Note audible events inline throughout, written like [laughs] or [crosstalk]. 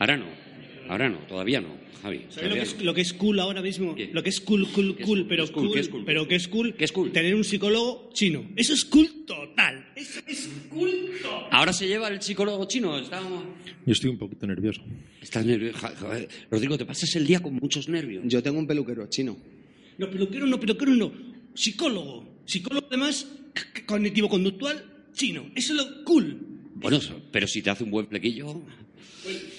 Ahora no, ahora no, todavía no, Javi. ¿Sabes lo que, es, lo que es cool ahora mismo? ¿Qué? Lo que es cool, cool, ¿Qué es cool, cool? pero ¿Qué es cool? cool, ¿Qué es cool? pero que es cool, ¿Qué es cool? tener un psicólogo chino. Eso es cool total. Eso es cool total. Ahora se lleva el psicólogo chino. Está... Yo estoy un poquito nervioso. Estás nervioso. Ja- ja- Rodrigo, te pasas el día con muchos nervios. Yo tengo un peluquero chino. No, peluquero no, peluquero no. Psicólogo. Psicólogo además cognitivo-conductual chino. Eso es lo cool. Bueno, pero si te hace un buen plequillo. ¡Comienza!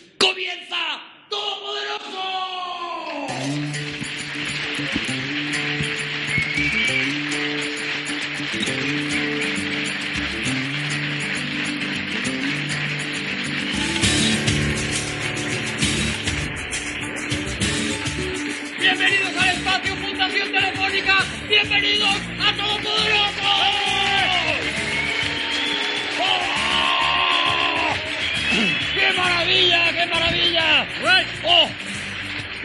Bienvenidos al espacio Fundación Telefónica. Bienvenidos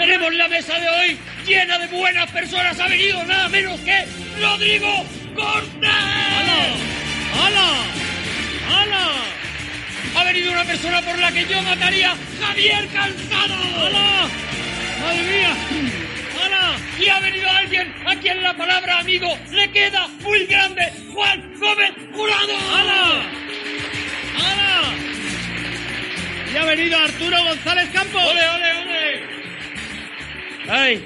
Tenemos la mesa de hoy llena de buenas personas. Ha venido nada menos que Rodrigo Cortés. ¡Hala! ¡Hala! ¡Hala! Ha venido una persona por la que yo mataría, Javier Cansado. ¡Hala! ¡Madre mía! ¡Hala! Y ha venido alguien a quien la palabra amigo le queda muy grande, Juan Gómez Jurado. ¡Hala! ¡Hala! Y ha venido Arturo González Campos. ¡Ole, ole, ole! ¡Ay!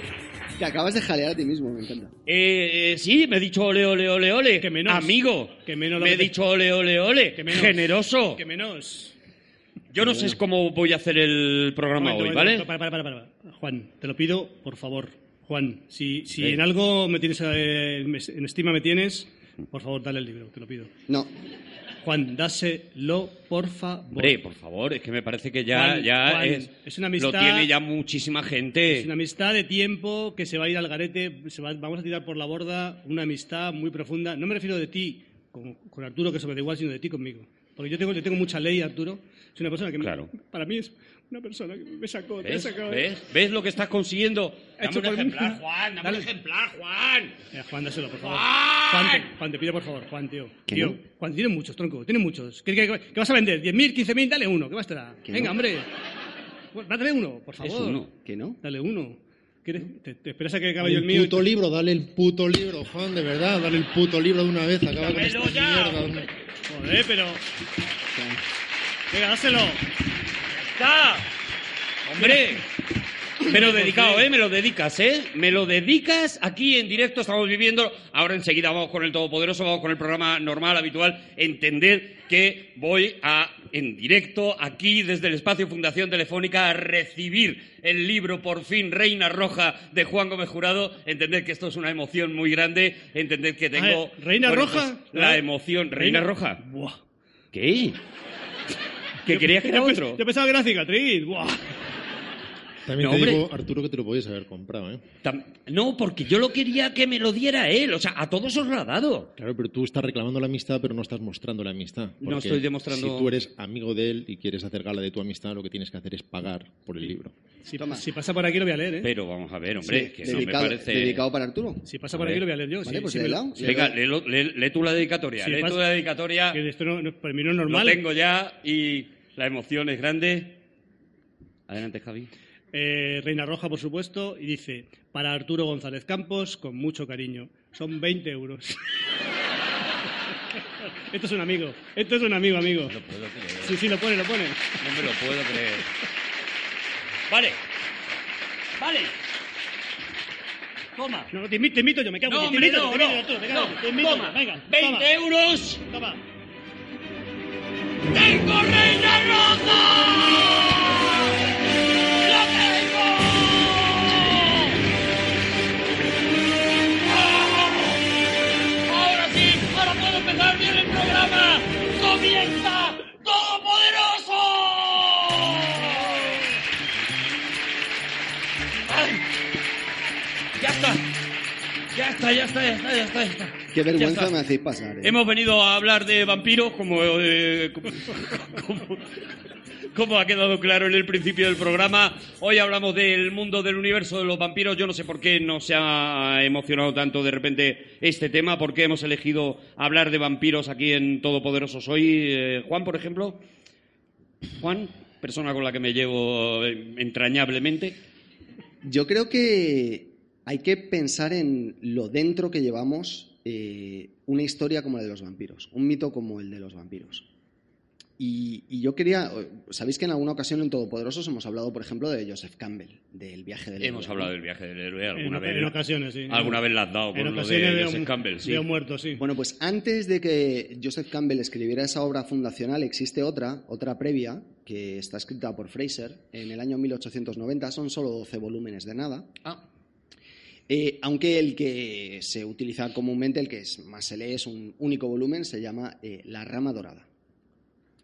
Te acabas de jalear a ti mismo, me encanta. Eh, eh, sí, me he dicho ole, ole, ole, ole. Que menos. Amigo. Que menos lo me he dicho ole, ole, ole. Que menos. Generoso. Que menos. Yo no sé cómo voy a hacer el programa Momento, hoy, momento, ¿vale? Para, para, para, para. Juan, te lo pido, por favor. Juan, si, si Sí. en algo me tienes eh, en estima me tienes, por favor, dale el libro, te lo pido. No, Juan, dáselo, por favor. Hombre, por favor, es que me parece que ya, Juan, ya Juan, es, es una amistad- lo tiene ya muchísima gente. Es una amistad de tiempo que se va a ir al garete, se va- vamos a tirar por la borda una amistad muy profunda. No me refiero de ti con, con Arturo, que me da igual, sino de ti conmigo. Porque yo tengo, yo tengo mucha ley, Arturo. Es una persona que me- Claro. para mí es una persona que me sacó. me ¿Ves? sacó. ¿Ves? ¿Ves lo que estás consiguiendo? Dame un por mí. ejemplar, Juan, dame Dale. un ejemplar, Juan. Eh, Juan, dáselo, por favor. ¡Juan! Juan, te, Juan, te pido por favor, Juan, tío. ¿Que tío, no? Juan, tiene muchos, tronco, tiene muchos. ¿Qué, qué- qué vas a vender? ¿10.000, 15.000? Dale uno, ¿qué más te da? ¿Que Venga, no? hombre. Dale uno, por favor. Es uno. que no. Dale uno. ¿Quieres- te, te esperas a que acabe yo el mío? y puto te- libro, dale el puto libro, Juan, de verdad, dale el puto libro de una vez, acaba con Dámelo esta ya, mierda. Joder, pero... Venga, dáselo. ¡Está! ¡Hombre! Pero dedicado, ¿eh? Me lo dedicas, ¿eh? Me lo dedicas aquí en directo, estamos viviendo. Ahora enseguida vamos con el Todopoderoso, vamos con el programa normal, habitual. Entender que voy a, en directo, aquí desde el espacio Fundación Telefónica, a recibir el libro, por fin, Reina Roja, de Juan Gómez Jurado. Entender que esto es una emoción muy grande. Entender que tengo. ¿Reina bueno, Roja? pues, la emoción. ¿Reina, Roja? Buah. ¿Qué? ¿Que querías que era otro? Yo pensaba que era cicatriz. Buah. También No, te hombre. digo, Arturo, que te lo podías haber comprado, ¿eh? Tam- No, porque yo lo quería que me lo diera él. O sea, a todos os lo ha dado. Claro, pero tú estás reclamando la amistad, pero no estás mostrando la amistad. No estoy demostrando- Si tú eres amigo de él y quieres hacer gala de tu amistad, lo que tienes que hacer es pagar por el libro. Si, si pasa por aquí lo voy a leer, ¿eh? Pero vamos a ver, hombre, Sí, que eso me dedicado, parece... dedicado para Arturo. Si pasa por aquí lo voy a leer yo. Vale, sí, pues sí, me lo- Venga, léelo- lee, lee tú la dedicatoria. Sí, lee pasa- tú la dedicatoria. que esto no, no- para mí no es Lo normal. tengo ya y la emoción es grande. Adelante, Javi. Eh, Reina Roja, por supuesto, y dice, para Arturo González Campos, con mucho cariño. Son 20 euros. [laughs] Esto es un amigo. Esto es un amigo, amigo. No puedo creer. Sí, sí, lo pone, lo pone. No me lo puedo creer. Vale. Vale. Toma. No, te invito, te invito yo, me cago No, te hombre, invito, no, te no. invito, Arturo, te cago No, te invito toma. venga, 20 toma, euros. toma. ¡Tengo Reina Roja! ¡Lo tengo! ¡Oh! Ahora sí, ahora puedo empezar bien el programa. ¡Comienza Todopoderoso! ¡Ay! Ya está. Ya está, ya está, ya está, ya está. ya está. Qué vergüenza me hacéis pasar. ¿eh? Hemos venido a hablar de vampiros, como, eh, como, como- como ha quedado claro en el principio del programa. Hoy hablamos del mundo del universo de los vampiros. Yo no sé por qué no se ha emocionado tanto de repente este tema, por qué hemos elegido hablar de vampiros aquí en Todopoderosos hoy. Eh, Juan, por ejemplo. Juan, persona con la que me llevo eh, entrañablemente. Yo creo que hay que pensar en lo dentro que llevamos eh, una historia como la de los vampiros, un mito como el de los vampiros. Y, y yo quería, sabéis que en alguna ocasión en Todopoderosos hemos hablado, por ejemplo, de Joseph Campbell, del viaje del Hemos héroe, hablado ¿no? del viaje del héroe alguna En- vez. en ocasiones, sí. Alguna vez la has dado En lo ocasiones de Joseph Campbell, sí. veo muerto, sí. Bueno, pues antes de que Joseph Campbell escribiera esa obra fundacional, existe otra, otra previa, que está escrita por Fraser en el año 1890. Son solo 12 volúmenes de nada. Ah, Eh, aunque el que se utiliza comúnmente, el que es- más se lee, es un único volumen, se llama eh, La Rama Dorada.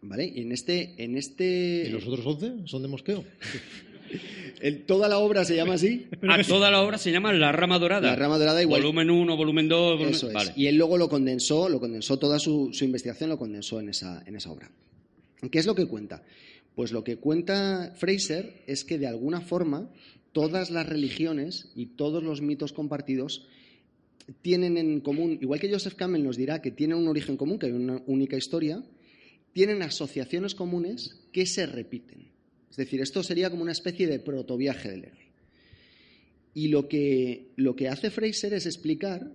¿Vale? Y en este. En este ¿Y los otros 11 son de mosqueo? [laughs] el- toda la obra se llama así. Ah, toda la obra se llama La Rama Dorada. La Rama Dorada, igual. Volumen 1, volumen 2, volumen... Eso es. Vale. Y él luego lo condensó, lo condensó toda su, su investigación, lo condensó en esa, en esa obra. ¿Qué es lo que cuenta? Pues lo que cuenta Fraser es que de alguna forma todas las religiones y todos los mitos compartidos tienen en común, igual que Joseph Campbell nos dirá que tienen un origen común, que hay una única historia, tienen asociaciones comunes que se repiten. Es decir, esto sería como una especie de protoviaje del héroe. Y lo que, lo que hace Fraser es explicar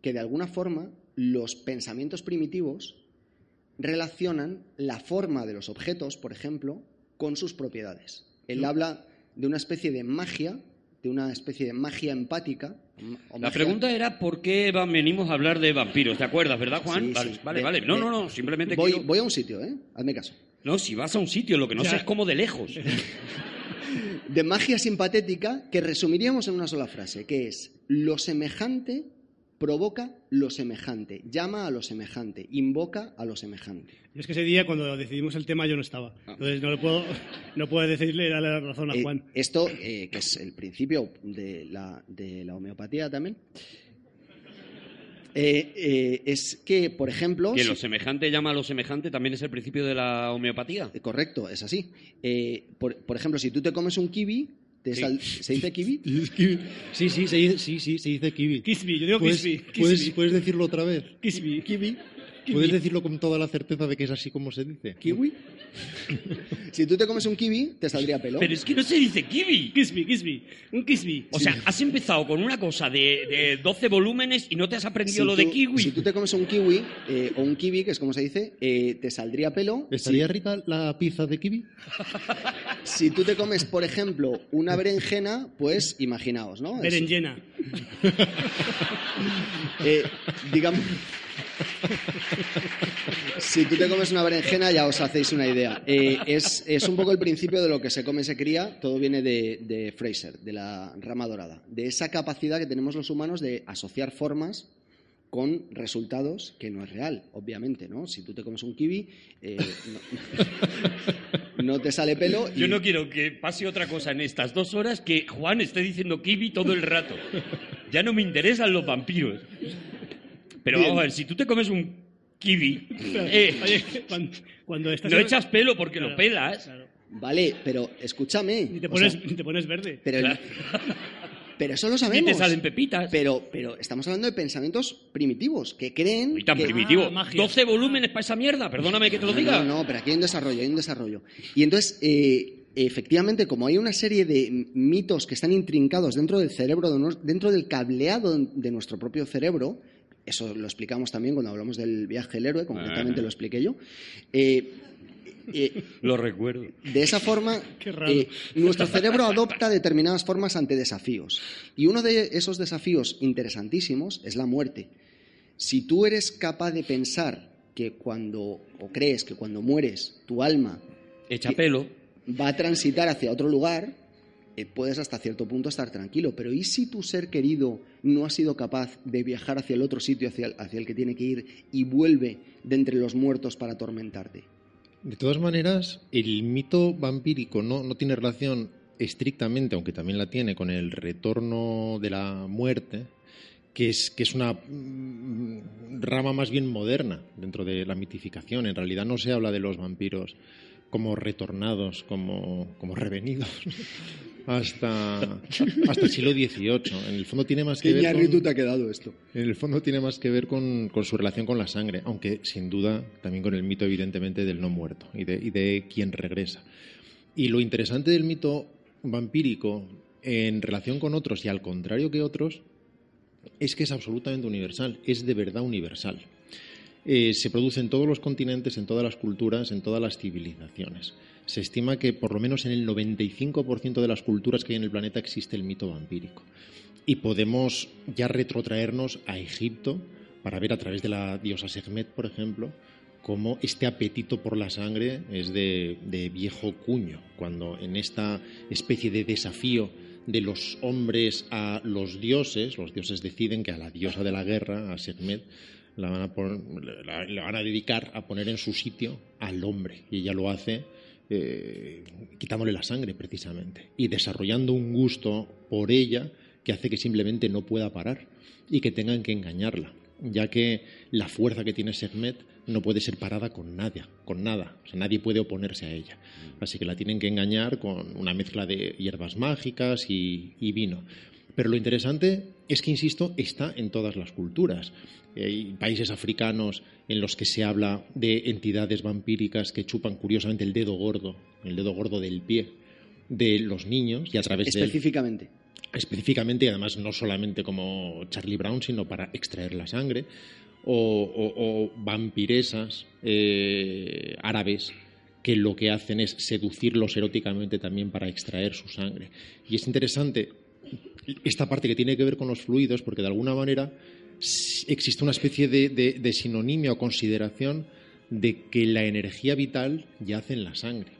que de alguna forma los pensamientos primitivos relacionan la forma de los objetos, por ejemplo, con sus propiedades. Él habla de una especie de magia, de una especie de magia empática. o La pregunta era por qué venimos a hablar de vampiros, ¿te acuerdas, verdad, Juan? Sí, vale, sí. vale, De- vale. No, de- no, no, simplemente voy, quiero... voy a un sitio, ¿eh? Hazme caso. No, si vas a un sitio, lo que no Ya. sé es cómo de lejos. [laughs] De magia simpatética que resumiríamos en una sola frase, que es lo semejante provoca lo semejante, llama a lo semejante, invoca a lo semejante. Y es que ese día, cuando decidimos el tema, yo no estaba. Entonces no, le puedo, no puedo decirle, darle la razón a Eh, Juan. esto, eh, que es el principio de la, de la homeopatía también, eh, eh, es que, por ejemplo... Que si- lo semejante llama a lo semejante también es el principio de la homeopatía. Eh, Correcto, es así. Eh, por, por ejemplo, si tú te comes un kiwi, te Sí. sal- ¿se dice kiwi? [laughs] Sí, sí, se dice, sí, sí, se dice kiwi. Kisby, yo digo ¿Puedes, Kisby. puedes, puedes decirlo otra vez? Kisby. Kiwi. ¿Puedes decirlo con toda la certeza de que es así como se dice? ¿Kiwi? [laughs] si tú te comes un kiwi, te saldría pelo. Pero es que no se dice kiwi. Kisby, Kisby. Un Kisby. O sea, has empezado con una cosa de, de 12 volúmenes y no te has aprendido Si lo de kiwi. Si tú te comes un kiwi, eh, o un kiwi, que es como se dice, eh, te saldría pelo. ¿Estaría rica la pizza de kiwi? [laughs] Si tú te comes, por ejemplo, una berenjena, pues imaginaos, ¿no? Es- Berenjena. Eh, digamos. Si tú te comes una berenjena, ya os hacéis una idea. Eh, es, es un poco el principio de lo que se come se cría, todo viene de, de Fraser, de la rama dorada, de esa capacidad que tenemos los humanos de asociar formas con resultados que no es real, obviamente, ¿no? Si tú te comes un kiwi, eh, no, [laughs] no te sale pelo. y- Yo no quiero que pase otra cosa en estas dos horas que Juan esté diciendo kiwi todo el rato. Ya no me interesan los vampiros. Pero Bien. vamos a ver, si tú te comes un kiwi, eh, Oye, cuando, cuando estás... no echas pelo porque lo pelas. claro. Vale, pero escúchame. Ni te o pones, sea, ni te pones verde. pero, el-. [laughs] pero eso lo Y sabemos. te salen pepitas. Pero, pero estamos hablando de pensamientos primitivos, que creen... Y tan que- primitivo. Ah, magia. 12 volúmenes para esa mierda, perdóname que te lo diga. No, no, pero aquí hay un desarrollo, hay un desarrollo. Y entonces, eh, efectivamente, como hay una serie de mitos que están intrincados dentro del cerebro, dentro del cableado de nuestro propio cerebro, eso lo explicamos también cuando hablamos del viaje del héroe, concretamente Ah. lo expliqué yo, eh, eh, Lo recuerdo. de esa forma, [laughs] eh, nuestro cerebro adopta determinadas formas ante desafíos. Y uno de esos desafíos interesantísimos es la muerte. Si tú eres capaz de pensar que cuando, o crees que cuando mueres, tu alma Echa pelo. va a transitar hacia otro lugar, eh, puedes hasta cierto punto estar tranquilo. Pero ¿y si tu ser querido no ha sido capaz de viajar hacia el otro sitio hacia el, hacia el que tiene que ir y vuelve de entre los muertos para atormentarte? De todas maneras, el mito vampírico no, no tiene relación estrictamente, aunque también la tiene, con el retorno de la muerte, que es, que es una mm, rama más bien moderna dentro de la mitificación. En realidad no se habla de los vampiros como retornados, como, como revenidos, [laughs] hasta, hasta el siglo XVIII. En el fondo tiene más que ¿Qué ver con- te ha quedado esto? en el fondo tiene más que ver con, con su relación con la sangre, aunque sin duda también con el mito, evidentemente, del no muerto y de, y de quién regresa. Y lo interesante del mito vampírico en relación con otros y al contrario que otros es que es absolutamente universal, es de verdad universal. Eh, se produce en todos los continentes, en todas las culturas, en todas las civilizaciones. Se estima que por lo menos en el 95% de las culturas que hay en el planeta existe el mito vampírico. Y podemos ya retrotraernos a Egipto para ver a través de la diosa Sekhmet, por ejemplo, cómo este apetito por la sangre es de, de viejo cuño, cuando en esta especie de desafío de los hombres a los dioses, los dioses deciden que a la diosa de la guerra, a Sekhmet, la van a, la, van a dedicar a poner en su sitio al hombre. Y ella lo hace eh, quitándole la sangre, precisamente, y desarrollando un gusto por ella que hace que simplemente no pueda parar y que tengan que engañarla, ya que la fuerza que tiene Sekhmet no puede ser parada con nadie, con nada, o sea, nadie puede oponerse a ella. Así que la tienen que engañar con una mezcla de hierbas mágicas y vino. Pero lo interesante es que, insisto, está en todas las culturas. Hay países africanos en los que se habla de entidades vampíricas que chupan curiosamente el dedo gordo, el dedo gordo del pie de los niños y a través de Específicamente. específicamente y además no solamente como Charlie Brown sino para extraer la sangre o, o- o vampiresas eh, árabes que lo que hacen es seducirlos eróticamente también para extraer su sangre y es interesante esta parte que tiene que ver con los fluidos porque de alguna manera existe una especie de, de- de sinonimia o consideración de que la energía vital yace en la sangre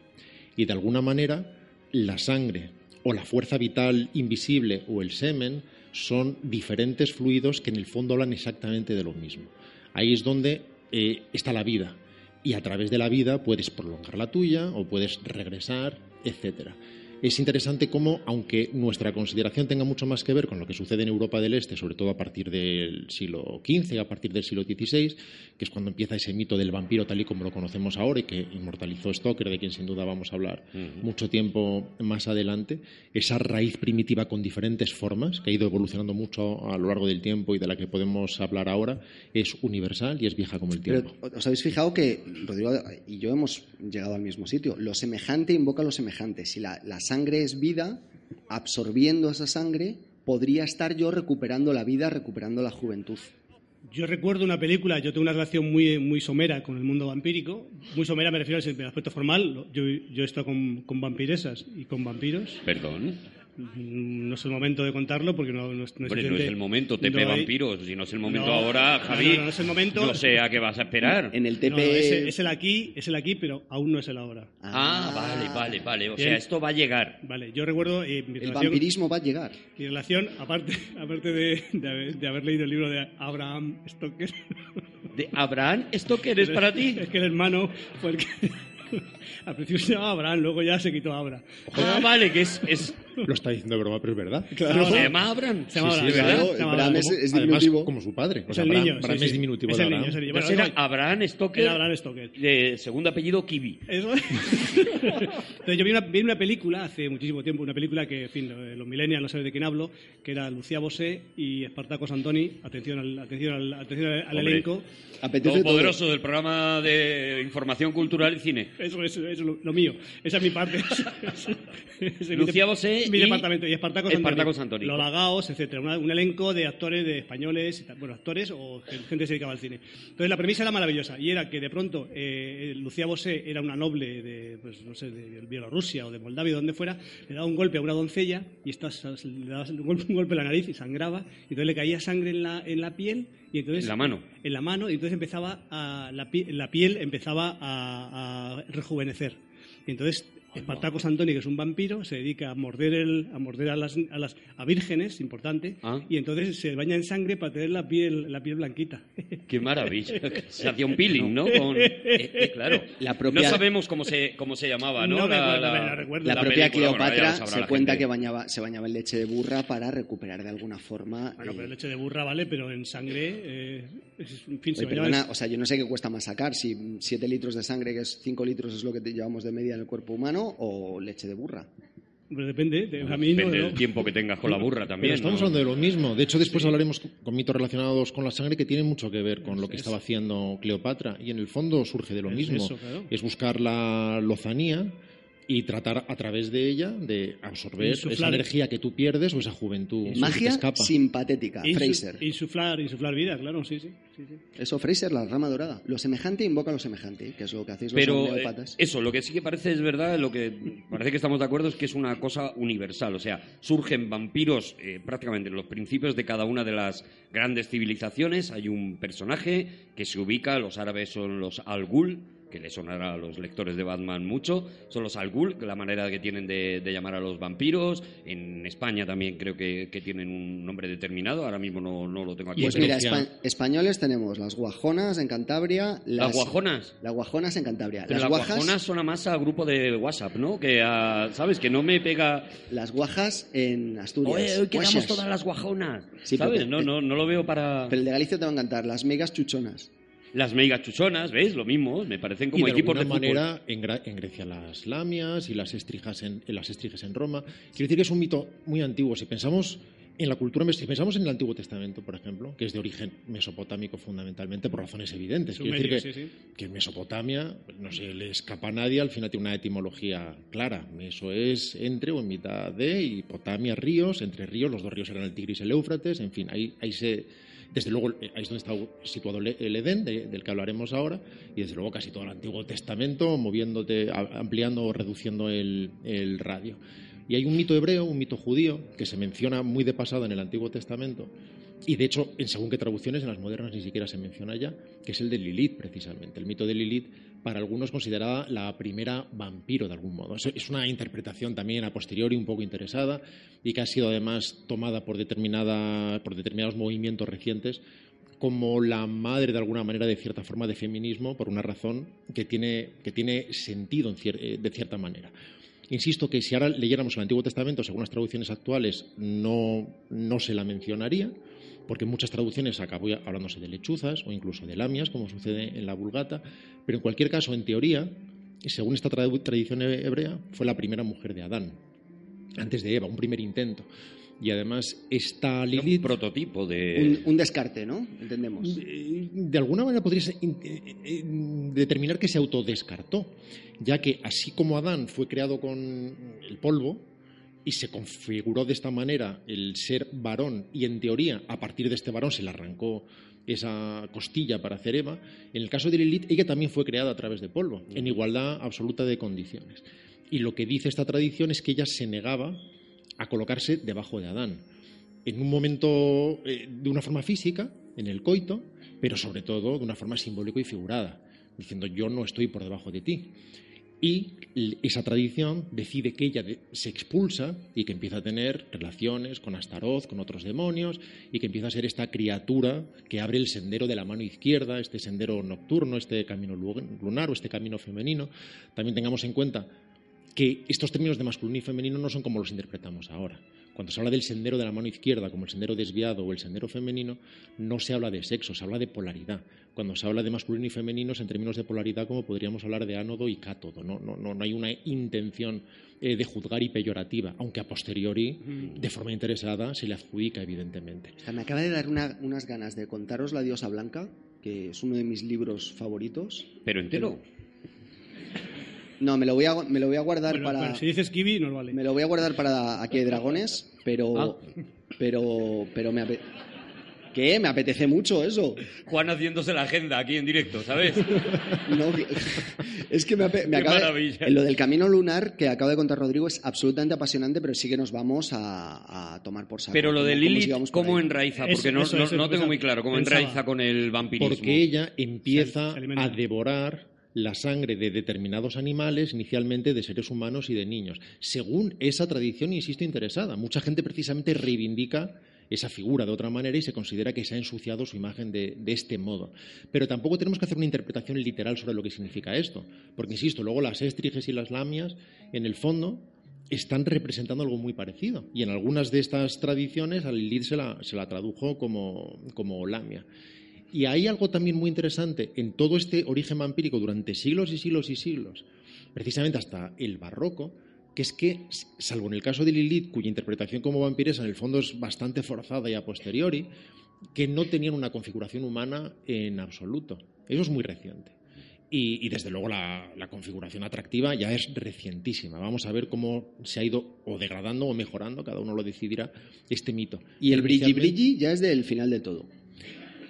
y de alguna manera la sangre o la fuerza vital invisible o el semen son diferentes fluidos que en el fondo hablan exactamente de lo mismo. Ahí es donde eh, está la vida y a través de la vida puedes prolongar la tuya o puedes regresar, etcétera. Es interesante cómo, aunque nuestra consideración tenga mucho más que ver con lo que sucede en Europa del Este, sobre todo a partir del siglo XV, a partir del siglo XVI, que es cuando empieza ese mito del vampiro tal y como lo conocemos ahora y que inmortalizó Stoker, de quien sin duda vamos a hablar mucho tiempo más adelante, esa raíz primitiva con diferentes formas, que ha ido evolucionando mucho a lo largo del tiempo y de la que podemos hablar ahora, es universal y es vieja como el tiempo. Pero os habéis fijado que Rodrigo y yo hemos llegado al mismo sitio. Lo semejante invoca lo semejante. Si la, la sangre es vida, absorbiendo esa sangre, podría estar yo recuperando la vida, recuperando la juventud. Yo recuerdo una película, yo tengo una relación muy, muy somera con el mundo vampírico. Muy somera me refiero al aspecto formal. Yo, yo he estado con, con vampiresas y con vampiros. Perdón. Mm, No es el momento de contarlo porque no, no es, no es Hombre, no es el momento, TP no hay- vampiros. Si no es el momento No, ahora, Javi, no, no es el momento. no sé a qué vas a esperar. En el TP. No, es, el- es el aquí, es el aquí, pero aún no es el ahora. Ah, vale, vale, vale. O Bien. sea, esto va a llegar. Vale, yo recuerdo eh, mi, El relación, vampirismo va a llegar. mi relación, aparte, [laughs] aparte de, de haber, de haber leído el libro de Abraham Stoker, ¿De Abraham? ¿Esto qué eres para [laughs] ti? es que el hermano fue el que... [laughs] Al principio se llamaba Abraham, luego ya se quitó Abra. Ah, vale, que es... es... Lo está diciendo de broma, pero es verdad. Claro. ¿Se llama Abraham? Se llama Sí, sí, Abraham, es Se llama Abraham Abraham. es, es Además, diminutivo. como su padre. O Es sea, el Abraham, niño, Abraham sí, es diminutivo Es de el niño, Abraham. es el niño. Pues Bueno, era no, Abraham Stoker, Era Abraham Stoker. de segundo apellido Kiwi. Eso. [laughs] Entonces yo vi una, vi una película hace muchísimo tiempo, una película que, en fin, lo- los millennials no saben de quién hablo, que era Lucía Bosé y Espartaco Santoni. Atención al, atención al, atención al, al Hombre. elenco. Apetece todo. Todopoderoso del programa de información cultural y cine. Eso es, eso es lo, lo mío. Esa es mi parte. [laughs] [laughs] Es Lucía Bosé mi departamento. Y Espartaco Santoni. Espartaco Santoni. Lola Gaos, etcétera. Una- un elenco de actores de españoles, bueno, actores o gente que se dedicaba al cine. Entonces la premisa era maravillosa y era que de pronto eh, Lucía Bosé era una noble de, pues, no sé, de Bielorrusia o de Moldavia, donde fuera, le daba un golpe a una doncella y esta le daba un golpe, un golpe en la nariz y sangraba, y entonces le caía sangre en la, en la piel y entonces En la mano. en la mano y entonces empezaba a, la, la piel empezaba a, a rejuvenecer. Y entonces Espartaco Santoni, que es un vampiro, se dedica a morder, el, a, morder a, las, a, las, a vírgenes, importante, Ah. y entonces se baña en sangre para tener la piel, la piel blanquita. [laughs] Qué maravilla. Se hacía un peeling, ¿no? Con- [laughs] eh, eh, claro. La propia- No sabemos cómo se, cómo se llamaba, ¿no? Recuerdo. La, La propia película, Cleopatra se cuenta que bañaba, se bañaba en leche de burra para recuperar de alguna forma. Bueno, eh, pero leche de burra vale, pero en sangre, eh, en fin, se Oye, bañaba en- perdona, o sea, yo no sé qué cuesta más sacar, si 7 litros de sangre, que es 5 litros, es lo que te llevamos de media en el cuerpo humano, o leche de burra. Depende, de- a mí no, Depende no. del tiempo que tengas con la burra también. Pero estamos ¿no? hablando de lo mismo. De hecho, después hablaremos con mitos relacionados con la sangre que tienen mucho que ver con lo que Es- estaba haciendo Cleopatra. Y en el fondo surge de lo Es mismo. eso, claro. Es buscar la lozanía y tratar a través de ella de absorber esa energía que tú pierdes o esa juventud que te Magia escapa. simpatética, Insu- Fraser. Insuflar, insuflar vida, claro, sí, sí. sí, sí. Eso, Fraser, la rama dorada. Lo semejante invoca lo semejante, que es lo que hacéis los Pero eh, homeópatas. eso, lo que sí que parece es verdad, lo que parece que estamos de acuerdo es que es una cosa universal. O sea, surgen vampiros eh, prácticamente en los principios de cada una de las grandes civilizaciones. Hay un personaje que se ubica, los árabes son los Al-Ghul, que le sonará a los lectores de Batman mucho. Son los Al-Ghul, la manera que tienen de, de llamar a los vampiros. En España también creo que, que tienen un nombre determinado. Ahora mismo no, no lo tengo aquí. Pues mira, espa- españoles tenemos las guajonas en Cantabria. ¿Las guajonas? Las guajonas en Cantabria. Pero las la guajas, guajona suena más a grupo de WhatsApp, ¿no? Que a, ¿sabes? Que no me pega... las guajas en Asturias. Oye, hoy quedamos Guaxas. todas las guajonas. Sí, ¿Sabes? pero- no, no, no lo veo para Pero el de Galicia te va a encantar, las megas chuchonas. Las mega chuchonas, ¿ves? Lo mismo, me parecen como y de equipos de fútbol. manera en, Grecia las lamias y las estrijas en, las estriges en Roma. Quiero decir que es un mito muy antiguo. Si pensamos en la cultura, si pensamos en el Antiguo Testamento, por ejemplo, que es de origen mesopotámico fundamentalmente por razones evidentes. Quiero decir que, sí, sí. que en Mesopotamia, pues, no se le escapa a nadie, al final tiene una etimología clara. Meso es entre o en mitad de, y Potamia ríos, entre ríos, los dos ríos eran el Tigris y el Éufrates, en fin, ahí, ahí se... Desde luego, eh, ahí es donde está situado el Edén, de- del que hablaremos ahora, y desde luego casi todo el Antiguo Testamento, moviéndote, ampliando o reduciendo el, el radio. Y hay un mito hebreo, un mito judío, que se menciona muy de pasada en el Antiguo Testamento, y de hecho, en según qué traducciones, en las modernas ni siquiera se menciona ya, que es el de Lilith, precisamente. El mito de Lilith, para algunos considerada la primera vampiro, de algún modo. Es- una interpretación también a posteriori un poco interesada y que ha sido además tomada por, determinada, por determinados movimientos recientes como la madre, de alguna manera, de cierta forma, de feminismo, por una razón que tiene, que tiene sentido en cier- eh, de cierta manera. Insisto que si ahora leyéramos el Antiguo Testamento, según las traducciones actuales, no, no se la mencionaría, porque en muchas traducciones acabó hablándose de lechuzas o incluso de lamias, como sucede en la Vulgata, pero en cualquier caso, en teoría, según esta tradición he- hebrea, fue la primera mujer de Adán, antes de Eva, un primer intento. Y además, esta Un Lilith prototipo de... Un, un descarte, ¿no? Entendemos. eh, de alguna manera podrías eh, eh, determinar que se autodescartó, ya que así como Adán fue creado con el polvo y se configuró de esta manera el ser varón y en teoría a partir de este varón se le arrancó esa costilla para hacer Eva, en el caso de Lilith ella también fue creada a través de polvo, en igualdad absoluta de condiciones. Y lo que dice esta tradición es que ella se negaba a colocarse debajo de Adán en un momento eh, de una forma física, en el coito, pero sobre todo de una forma simbólica y figurada, diciendo yo no estoy por debajo de ti. Y esa tradición decide que ella se expulsa y que empieza a tener relaciones con Astaroth, con otros demonios, y que empieza a ser esta criatura que abre el sendero de la mano izquierda, este sendero nocturno, este camino lu- lunar o este camino femenino. También tengamos en cuenta que estos términos de masculino y femenino no son como los interpretamos ahora. Cuando se habla del sendero de la mano izquierda, como el sendero desviado o el sendero femenino, no se habla de sexo, se habla de polaridad. Cuando se habla de masculino y femenino es en términos de polaridad como podríamos hablar de ánodo y cátodo. No, no, no, no hay una intención eh, de juzgar y peyorativa, aunque a posteriori, de forma interesada, se le adjudica, evidentemente. O sea, me acaba de dar una- unas ganas de contaros La diosa blanca, que es uno de mis libros favoritos. Pero entero. No, me lo voy a, me lo voy a guardar Bueno, para... bueno, si dices Kiwi, nos vale. Me lo voy a guardar para Aquí hay dragones, pero... Ah. Pero... Pero me apetece... ¿Qué? Me apetece mucho eso. Juan haciéndose la agenda aquí en directo, ¿sabes? [laughs] No, que- es que me, ape- me Qué acaba de- maravilla. en lo del camino lunar que acaba de contar Rodrigo es absolutamente apasionante, pero sí que nos vamos a, a tomar por saco. Pero lo de Lilith, ¿cómo ahí. enraiza? Eso, Porque no, eso, no- eso, no eso, tengo muy claro cómo Pensaba. enraiza con el vampirismo. Porque ella empieza a devorar la sangre de determinados animales, inicialmente de seres humanos y de niños. Según esa tradición, insisto, interesada. Mucha gente precisamente reivindica esa figura de otra manera y se considera que se ha ensuciado su imagen de, este modo. Pero tampoco tenemos que hacer una interpretación literal sobre lo que significa esto. Porque, insisto, luego las éstriges y las lamias, en el fondo, están representando algo muy parecido. Y en algunas de estas tradiciones a Lilith se la, se la tradujo como, como lamia. Y hay algo también muy interesante en todo este origen vampírico durante siglos y siglos y siglos, precisamente hasta el barroco, que es que, salvo en el caso de Lilith, cuya interpretación como vampiresa en el fondo es bastante forzada y a posteriori, que no tenían una configuración humana en absoluto. Eso es muy reciente. Y, desde luego la, configuración atractiva ya es recientísima. Vamos a ver cómo se ha ido o degradando o mejorando, cada uno lo decidirá, este mito. Y el brilli brilli ya es del final de todo.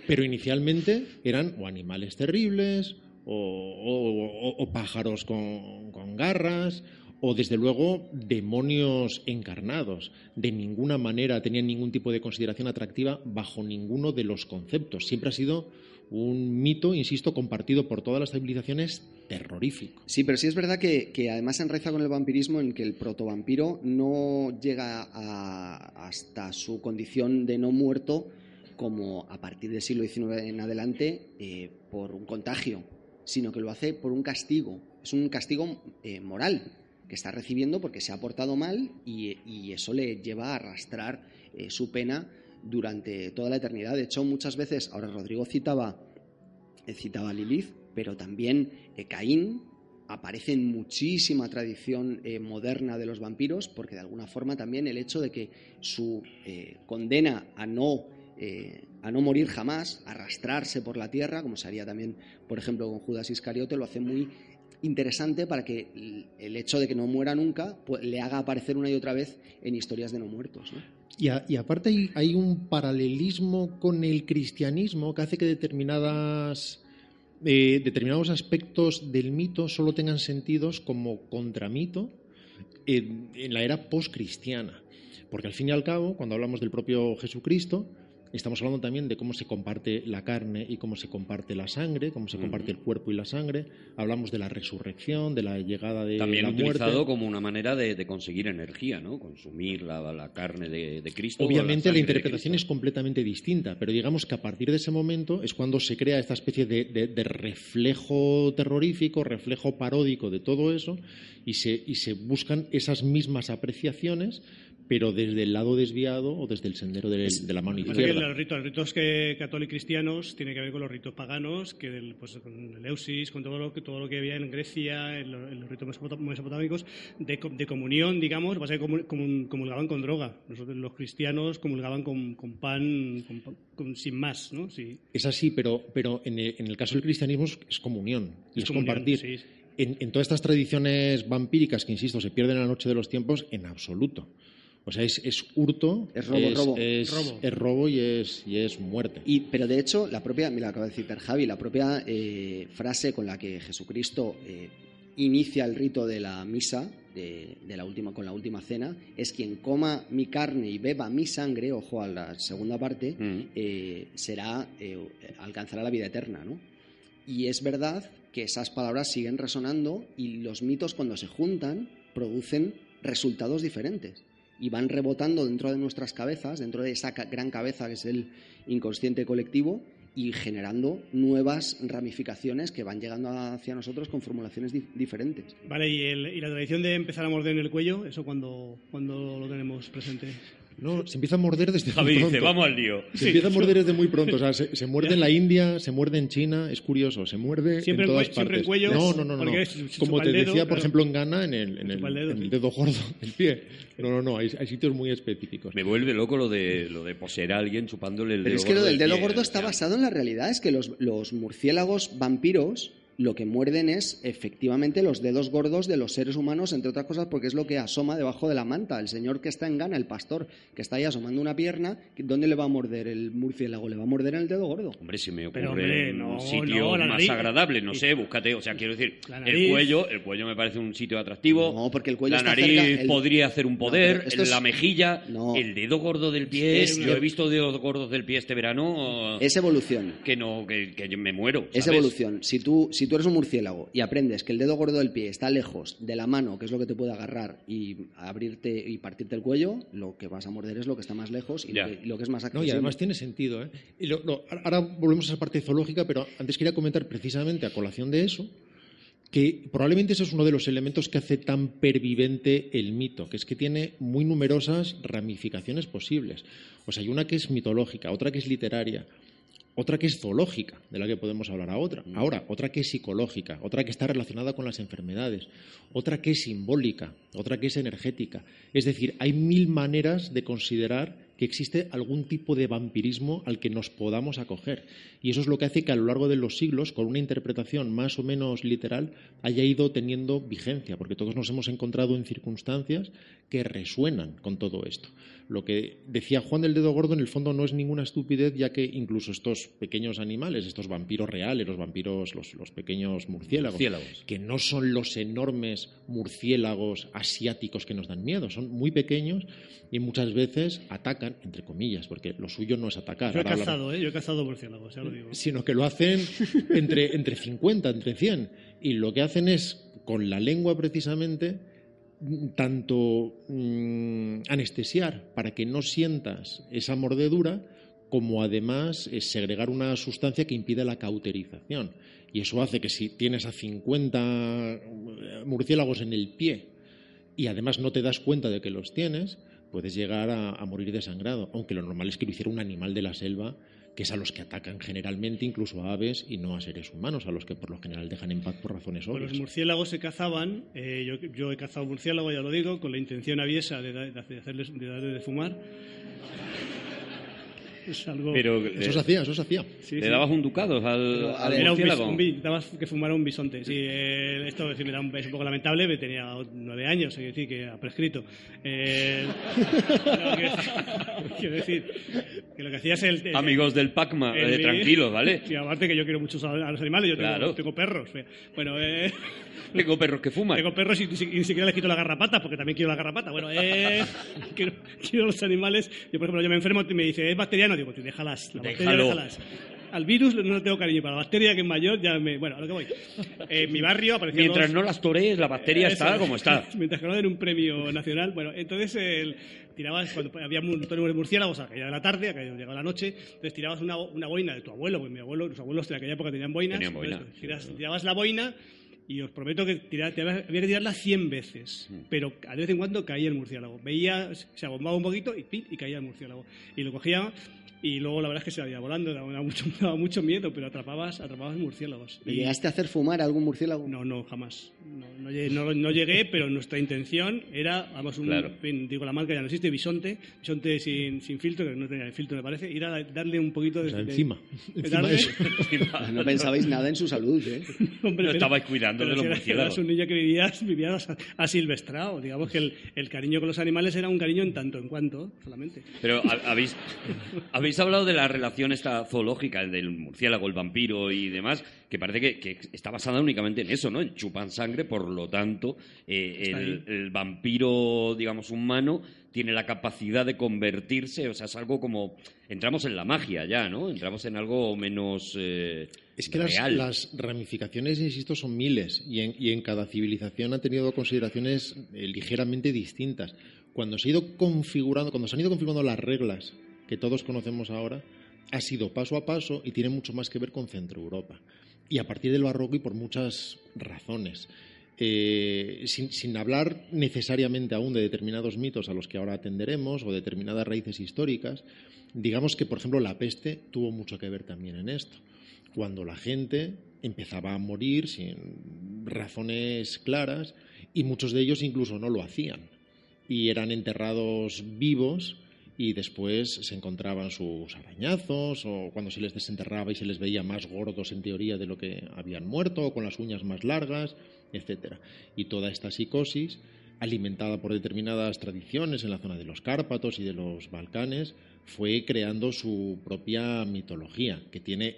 Pero inicialmente eran o animales terribles, o, pájaros con, garras, o desde luego demonios encarnados. De ninguna manera tenían ningún tipo de consideración atractiva bajo ninguno de los conceptos. Siempre ha sido un mito, insisto, compartido por todas las civilizaciones terrorífico. Sí, pero sí es verdad que, además se enraiza con el vampirismo en que el protovampiro no llega hasta su condición de no muerto como a partir del siglo XIX en adelante eh, por un contagio, sino que lo hace por un castigo. Es un castigo eh, moral que está recibiendo porque se ha portado mal y, eso le lleva a arrastrar eh, su pena durante toda la eternidad. De hecho, muchas veces, ahora Rodrigo citaba, citaba Lilith, pero también Caín aparece en muchísima tradición moderna de los vampiros, porque de alguna forma también el hecho de que su condena a no eh, a no morir jamás, arrastrarse por la tierra, como se haría también, por ejemplo, con Judas Iscariote, lo hace muy interesante para que el hecho de que no muera nunca pues, le haga aparecer una y otra vez en historias de no muertos. Y, aparte hay, un paralelismo con el cristianismo que hace que determinadas, eh, determinados aspectos del mito solo tengan sentidos como contramito en, en la era postcristiana. Porque al fin y al cabo, cuando hablamos del propio Jesucristo, Estamos hablando también de cómo se comparte la carne y cómo se comparte la sangre, cómo se comparte el cuerpo y la sangre. Hablamos de la resurrección, de la llegada de también la utilizado como una manera de, conseguir energía, ¿no? Consumir la, carne de, Cristo. Obviamente la, interpretación es completamente distinta, pero digamos que a partir de ese momento es cuando se crea esta especie de, reflejo terrorífico, reflejo paródico de todo eso y se, y se buscan esas mismas apreciaciones pero desde el lado desviado o desde el sendero de, la mano izquierda. los ritos, ritos que, católicos cristianos tienen que ver con los ritos paganos, que pues, con el Eusis, con todo lo que, todo lo que había en Grecia, en los, ritos mesopotámicos, de, comunión, digamos, pasa que comulgaban con droga. Nosotros los cristianos comulgaban con, pan, sin más. ¿no? Sí. Es así, pero, pero en, el, caso del cristianismo es comunión, es, compartir. En, en, todas estas tradiciones vampíricas que, insisto, se pierden en la noche de los tiempos, en absoluto. O sea, es, hurto, es robo, robo. Es, robo. y es, y es muerte. Y, pero de hecho, la propia, mira, acaba de citar Javi, la propia eh, frase con la que Jesucristo eh, inicia el rito de la misa, de, la última, con la última cena, es quien coma mi carne y beba mi sangre, ojo a la segunda parte, mm. eh, será, alcanzará la vida eterna, ¿no? Y es verdad que esas palabras siguen resonando y los mitos cuando se juntan producen resultados diferentes y van rebotando dentro de nuestras cabezas, dentro de esa gran cabeza que es el inconsciente colectivo y generando nuevas ramificaciones que van llegando hacia nosotros con formulaciones diferentes. Vale, ¿y, la tradición de empezar a morder en el cuello, eso cuando, cuando lo tenemos presente? No, se empieza a morder desde Javi muy dice, vamos al lío. Se empieza a morder desde muy pronto. O sea, se, [laughs] muerde en la India, se muerde en China, es curioso, se muerde en todas partes. Siempre no, no, no, no. Como te decía, por ejemplo, en Ghana, en el, en el, dedo gordo del pie. No, no, no, hay, sitios muy específicos. Me vuelve loco lo de, lo de poseer a alguien chupándole el dedo Pero es que lo del dedo gordo está basado en la realidad. Es que los, los murciélagos vampiros lo que muerden es efectivamente los dedos gordos de los seres humanos, entre otras cosas porque es lo que asoma debajo de la manta. El señor que está en gana, el pastor que está ahí asomando una pierna, ¿dónde le va a morder el murciélago? Le va a morder en el dedo gordo. Hombre, si me ocurre un sitio más agradable, no sé, búscate, o sea, quiero decir, el cuello, el cuello me parece un sitio atractivo. No, porque el cuello la nariz podría hacer un poder, la mejilla, el dedo gordo del pie, yo he visto dedos gordos del pie este verano. Es evolución. Que no, que, me muero. Es evolución. Si tú, si tú eres un murciélago y aprendes que el dedo gordo del pie está lejos de la mano, que es lo que te puede agarrar y abrirte y partirte el cuello, lo que vas a morder es lo que está más lejos y, lo que, es más accesible. No, y además tiene sentido. ¿eh? ahora volvemos a esa parte zoológica, pero antes quería comentar precisamente a colación de eso que probablemente ese es uno de los elementos que hace tan pervivente el mito, que es que tiene muy numerosas ramificaciones posibles. O sea, hay una que es mitológica, otra que es literaria, otra que es zoológica, de la que podemos hablar ahora, mm. ahora, otra que es psicológica, otra que está relacionada con las enfermedades, otra que es simbólica, otra que es energética. Es decir, hay mil maneras de considerar que existe algún tipo de vampirismo al que nos podamos acoger. Y eso es lo que hace que a lo largo de los siglos, con una interpretación más o menos literal, haya ido teniendo vigencia, porque todos nos hemos encontrado en circunstancias que resuenan con todo esto. Lo que decía Juan del Dedo Gordo en el fondo no es ninguna estupidez, ya que incluso estos pequeños animales, estos vampiros reales, los vampiros, los, los pequeños murciélagos, Murciélagos. que no son los enormes murciélagos asiáticos que nos dan miedo, son muy pequeños y muchas veces atacan, entre comillas, porque lo suyo no es atacar. Yo he ahora hablamos- cazado, ¿eh? Yo he cazado murciélagos, ya lo sino que lo hacen entre, entre 50, entre 100. Y lo que hacen es, con la lengua precisamente, tanto mm, anestesiar para que no sientas esa mordedura, como además eh, segregar una sustancia que impide la cauterización. Y eso hace que si tienes a 50 murciélagos en el pie y además no te das cuenta de que los tienes, puedes llegar a, a morir desangrado. Aunque lo normal es que lo hiciera un animal de la selva, que es a los que atacan generalmente, incluso a aves y no a seres humanos, a los que por lo general dejan en paz por razones Pues obvias. los murciélagos se cazaban, eh, yo, yo he cazado murciélago, ya lo digo, con la intención aviesa de, de hacerles, de de fumar. Es algo... Pero Eso eh, se hacía, eso se hacía. Sí, le sí. dabas un ducado al, al Era un, bis- murciélago. un dabas que fumara un bisonte. Sí, eh, esto es decir, me da un, es un poco lamentable, me tenía nueve años, es decir, que ha prescrito. Eh, no, quiero, decir, quiero decir que lo que hacía es el... el- Amigos del Pacma, eh, tranquilos, ¿vale? Sí, aparte que yo quiero mucho a los animales, yo tengo, Claro. tengo perros. Bueno, eh, Tengo perros que fuman. tengo perros y, y ni siquiera les quito la garrapata, porque también quiero la garrapata. Bueno, eh, [laughs] quiero, quiero los animales. Yo, por ejemplo, yo me enfermo y me dice, ¿es bacteriano? Digo, "Tú déjalas, la bacteria Déjalo. déjalas. Al virus no le tengo cariño, para la bacteria que es mayor ya me... Bueno, a lo que voy. Eh, en mi barrio aparecían Mientras dos- no las torees, la bacteria eso está es. como está. [laughs] Mientras que no den un premio nacional. Bueno, entonces el, tirabas, cuando había un montón de murciélagos a caída de la tarde, a caída llegaba la noche, entonces tirabas una, una boina de tu abuelo, porque mi abuelo, los abuelos de aquella época tenían boinas. Tenían boina. entonces, tiras- tirabas la boina y os prometo que tira- te había que tirarla 100 veces, Mm. pero de vez en cuando caía el murciélago. Veía, se abombaba un poquito y y caía el murciélago. Y lo cogía y luego la verdad es que se iba volando, daba mucho, [laughs] daba mucho miedo, pero atrapabas, atrapabas murciélagos. ¿Le Y- llegaste a hacer fumar a algún murciélago? no, no, jamás. No, no llegué, no- no llegué, pero nuestra intención era, vamos, un, Claro. digo, la marca ya no existe, bisonte, bisonte sin, sin filtro, que no tenía el filtro, me parece, ir a darle un poquito de... O sea, de- encima. de encima darle- de eso. [laughs] No pensabais nada en su salud, ¿eh? [laughs] Hombre, No estabais cuidando de los era- murciélagos. Eras un niño que vivías, vivías asilvestrado. Digamos que el, el cariño con los animales era un cariño en tanto en cuanto, solamente. Pero ha- habéis, habéis hablado de la relación esta zoológica, el del murciélago, el vampiro y demás, que parece que, que está basada únicamente en eso, ¿no? En chupan sangre, por lo tanto, eh, el, vampiro, digamos, humano tiene la capacidad de convertirse, o sea, es algo como... Entramos en la magia ya, ¿no? Entramos en algo menos eh, Es que las, las ramificaciones, insisto, son miles y en, y en cada civilización han tenido consideraciones eh, ligeramente distintas. Cuando se, ha ido configurando, cuando se han ido configurando las reglas que todos conocemos ahora, ha sido paso a paso y tiene mucho más que ver con Centro Europa. Y a partir del barroco y por muchas razones. Eh, sin, sin hablar necesariamente aún de determinados mitos a los que ahora atenderemos o determinadas raíces históricas, digamos que, por ejemplo, la peste tuvo mucho que ver también en esto cuando la gente empezaba a morir sin razones claras y muchos de ellos incluso no lo hacían y eran enterrados vivos y después se encontraban sus arañazos o cuando se les desenterraba y se les veía más gordos en teoría de lo que habían muerto o con las uñas más largas, etcétera. Y toda esta psicosis alimentada por determinadas tradiciones en la zona de los Cárpatos y de los Balcanes fue creando su propia mitología que tiene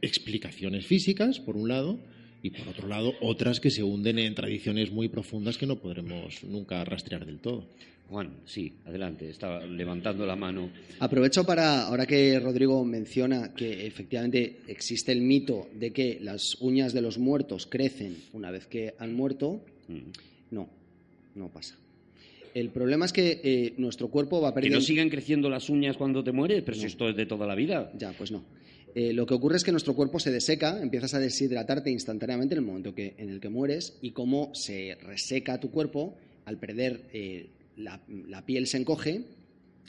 explicaciones físicas, por un lado, y por otro lado, otras que se hunden en tradiciones muy profundas que no podremos nunca rastrear del todo. Juan, sí, adelante, estaba levantando la mano. Aprovecho para, ahora que Rodrigo menciona que efectivamente existe el mito de que las uñas de los muertos crecen una vez que han muerto, Mm. no, no pasa. El problema es que eh, nuestro cuerpo va Que perdiendo... no sigan creciendo las uñas cuando te mueres, pero si esto es de toda la vida. Ya, pues no. Eh, lo que ocurre es que nuestro cuerpo se deseca, empiezas a deshidratarte instantáneamente en el momento que, en el que mueres y como se reseca tu cuerpo, al perder eh, la, la piel se encoge,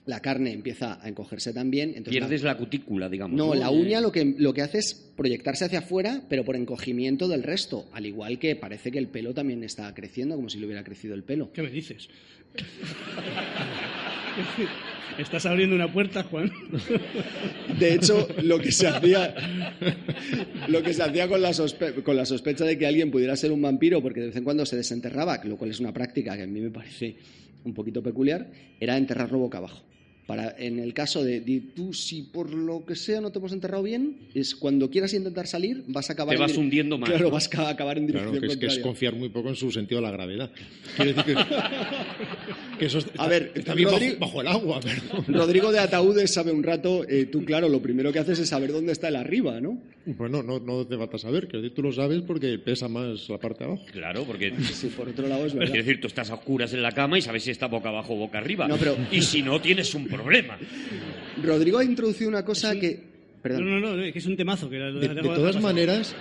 la carne empieza a encogerse también. Entonces la- Pierdes la cutícula, digamos. no, la uña lo que, lo que hace es proyectarse hacia afuera, pero por encogimiento del resto. Al igual que parece que el pelo también está creciendo, como si le hubiera crecido el pelo. ¿Qué me dices? Estás abriendo una puerta, Juan. De hecho, lo que se hacía, lo que se hacía con, la con la sospecha de que alguien pudiera ser un vampiro, porque de vez en cuando se desenterraba, lo cual es una práctica que a mí me parece un poquito peculiar, era enterrarlo boca abajo. Para, en el caso de, tú, si por lo que sea no te hemos enterrado bien, es cuando quieras intentar salir, vas a acabar. Te vas hundiendo más. Claro, vas a acabar en dirección claro, que es, que es confiar muy poco en su sentido de la gravedad. Quiere decir que, [laughs] eso está, a ver, está bien bajo, el agua. Rodrigo de Ataúdes sabe un rato, eh, tú, claro, lo primero que haces es saber dónde está el arriba, ¿no? Bueno, no, no te vas a saber, que tú lo sabes porque pesa más la parte de abajo. Claro, porque. [laughs] Sí, por otro lado es verdad. Es decir, tú estás a oscuras en la cama y sabes si está boca abajo o boca arriba. No, pero... Y si no, tienes un problema. Rodrigo ha introducido una cosa que. Perdón. No, no, no, es que es un temazo. Que de, de todas maneras,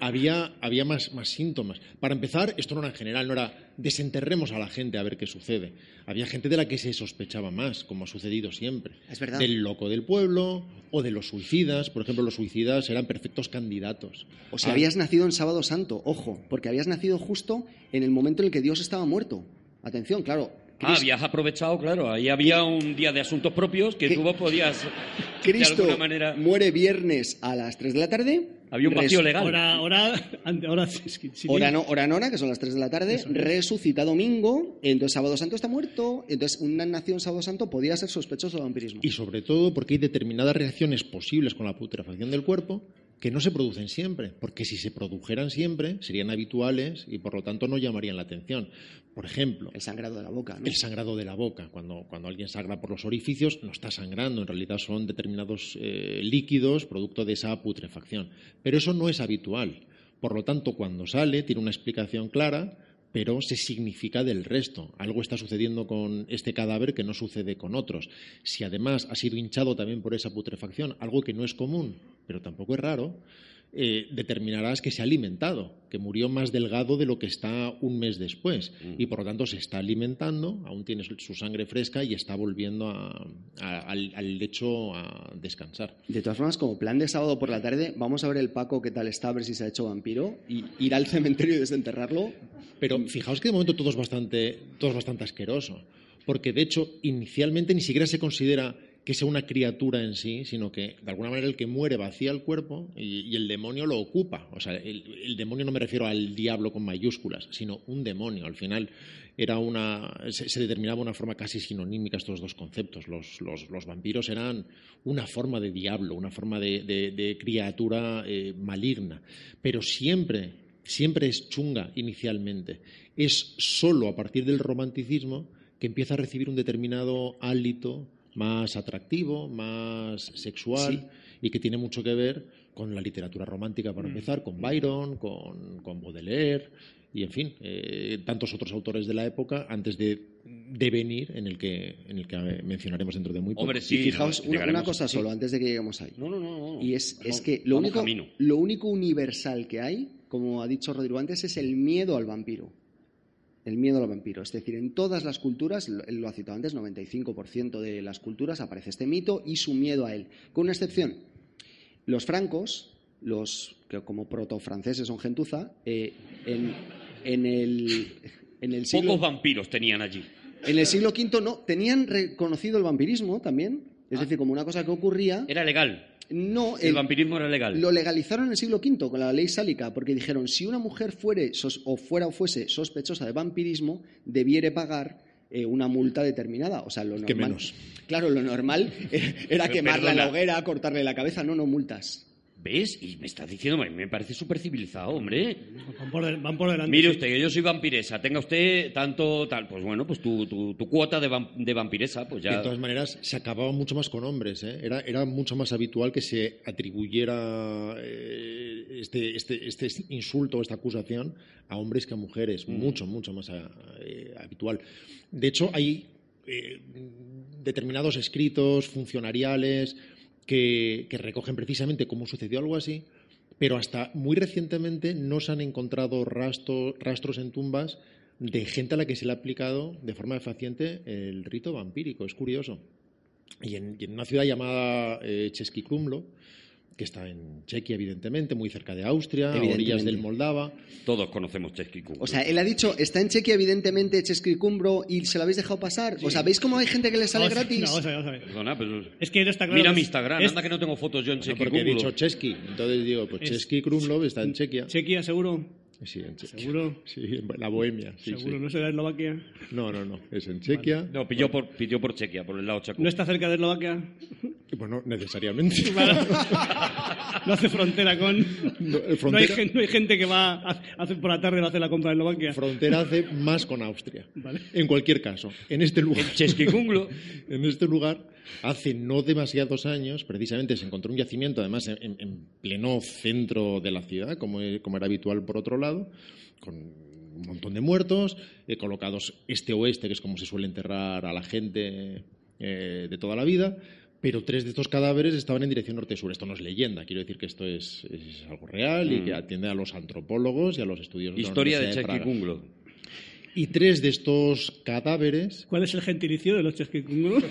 había, había más, más, síntomas. Para empezar, esto no era en general, no era desenterremos a la gente a ver qué sucede. Había gente de la que se sospechaba más, como ha sucedido siempre. Es verdad. Del loco del pueblo o de los suicidas. Por ejemplo, los suicidas eran perfectos candidatos. O sea, habías nacido en Sábado Santo, ojo, porque habías nacido justo en el momento en el que Dios estaba muerto. Atención, claro, Ah, habías aprovechado, claro. Ahí había un día de asuntos propios que tú podías. Cristo de alguna manera... muere viernes a las 3 de la tarde. Había un vacío legal. Hora, hora, hora, hora, no, hora nona, que son las 3 de la tarde. Resucita domingo. Entonces, Sábado Santo está muerto. Entonces, una nación Sábado Santo podía ser sospechoso de vampirismo. Y sobre todo porque hay determinadas reacciones posibles con la putrefacción del cuerpo que no se producen siempre, porque si se produjeran siempre serían habituales y por lo tanto no llamarían la atención. Por ejemplo, el sangrado de la boca. El sangrado de la boca. Cuando, cuando alguien sangra por los orificios, no está sangrando, en realidad son determinados eh, líquidos producto de esa putrefacción. Pero eso no es habitual. Por lo tanto, cuando sale, tiene una explicación clara pero se significa del resto. Algo está sucediendo con este cadáver que no sucede con otros. Si además ha sido hinchado también por esa putrefacción, algo que no es común, pero tampoco es raro, eh, determinarás que se ha alimentado, que murió más delgado de lo que está un mes después. Mm. Y por lo tanto se está alimentando, aún tiene su sangre fresca y está volviendo al, lecho a descansar. De todas formas, como plan de sábado por la tarde, vamos a ver el Paco qué tal está, a ver si se ha hecho vampiro, y ir al cementerio y desenterrarlo. Pero fijaos que de momento todo es bastante, todo es bastante asqueroso. Porque de hecho, inicialmente ni siquiera se considera que sea una criatura en sí, sino que de alguna manera el que muere vacía el cuerpo y, el demonio lo ocupa. O sea, el, demonio no me refiero al diablo con mayúsculas, sino un demonio. Al final era una, se, determinaba una forma casi sinonímica estos dos conceptos. Los, vampiros eran una forma de diablo, una forma de, criatura eh, maligna, pero siempre, siempre es chunga inicialmente. Es solo a partir del romanticismo que empieza a recibir un determinado hálito más atractivo, más sexual y que tiene mucho que ver con la literatura romántica, para mm. empezar, con Byron, con, con Baudelaire y, en fin, eh, tantos otros autores de la época antes de, venir en el que en el que mencionaremos dentro de muy poco. y fijaos una, cosa solo antes de que lleguemos ahí. No, no, no. Y es, es que lo único, lo único universal que hay, como ha dicho Rodrigo antes, es el miedo al vampiro el miedo al vampiro. Es decir, en todas las culturas, lo ha citado antes, 95% de las culturas aparece este mito y su miedo a él. Con una excepción, los francos, los que como proto-franceses son gentuza, eh, en, el, en el siglo... Pocos vampiros tenían allí. En el siglo V no, tenían reconocido el vampirismo también, es ah. decir, como una cosa que ocurría... Era legal. No, el, vampirismo era legal. Lo legalizaron en el siglo V con la ley sálica, porque dijeron si una mujer fuere o fuera o fuese sospechosa de vampirismo, debiere pagar eh, una multa determinada. O sea, lo normal. menos? Claro, lo normal era quemarla en la hoguera, cortarle la cabeza. No, no, multas. ¿Ves? Y me estás diciendo, me parece súper civilizado, hombre. Van por, delante. Mire usted, que yo soy vampiresa, tenga usted tanto tal, pues bueno, pues tu, tu, cuota de, de, vampiresa, pues ya. De todas maneras, se acababa mucho más con hombres, ¿eh? Era, era mucho más habitual que se atribuyera eh, este, este, este insulto, esta acusación a hombres que a mujeres, mm. mucho, mucho más eh, habitual. De hecho, hay eh, determinados escritos funcionariales que, recogen precisamente cómo sucedió algo así, pero hasta muy recientemente no se han encontrado rastros en tumbas de gente a la que se le ha aplicado de forma fehaciente el rito vampírico. Es curioso. Y en, una ciudad llamada eh, que está en Chequia, evidentemente, muy cerca de Austria, a orillas del Moldava. Todos conocemos Chesky Kumbro. O sea, él ha dicho, está en Chequia, evidentemente, Chesquicumbro, y se lo habéis dejado pasar. O sea, ¿veis cómo hay gente que le sale gratis? no, vamos a ver, vamos a ver. Perdona, pero... Es que no está claro. Mira mi Instagram, es- anda que no tengo fotos yo en No, Chesky porque he dicho Chesky. Entonces digo, pues Es- Chesky Krumlov está en Chequia. Chequia, seguro. Sí, en Chequia. Seguro. Sí, en la Bohemia. Sí, seguro, sí. no será Eslovaquia. No, no, no. Es en Chequia. No, pidió por, pidió por Chequia, por el lado chaco. ¿No está cerca de Eslovaquia? Bueno, necesariamente. [laughs] No hace frontera con. No, eh, No hay, frontera, no hay gente que va a hacer por la tarde va a hacer la compra en Eslovaquia. frontera hace más con Austria. Vale. En cualquier caso, en este lugar. Chesky Kumbro. [laughs] En este lugar, hace no demasiados años, precisamente se encontró un yacimiento, además en, en- en pleno centro de la ciudad, como, e- como era habitual por otro lado, con un montón de muertos, eh, colocados este-oeste, que es como se suele enterrar a la gente eh, de toda la vida. Pero tres de estos cadáveres estaban en dirección norte-sur. Esto no es leyenda, quiero decir que esto es, es algo real y que atiende a los antropólogos y a los estudios. Mm. Historia de Praga. Kumbro. Y tres de estos cadáveres ¿Cuál es el gentilicio de los chesquicunguros?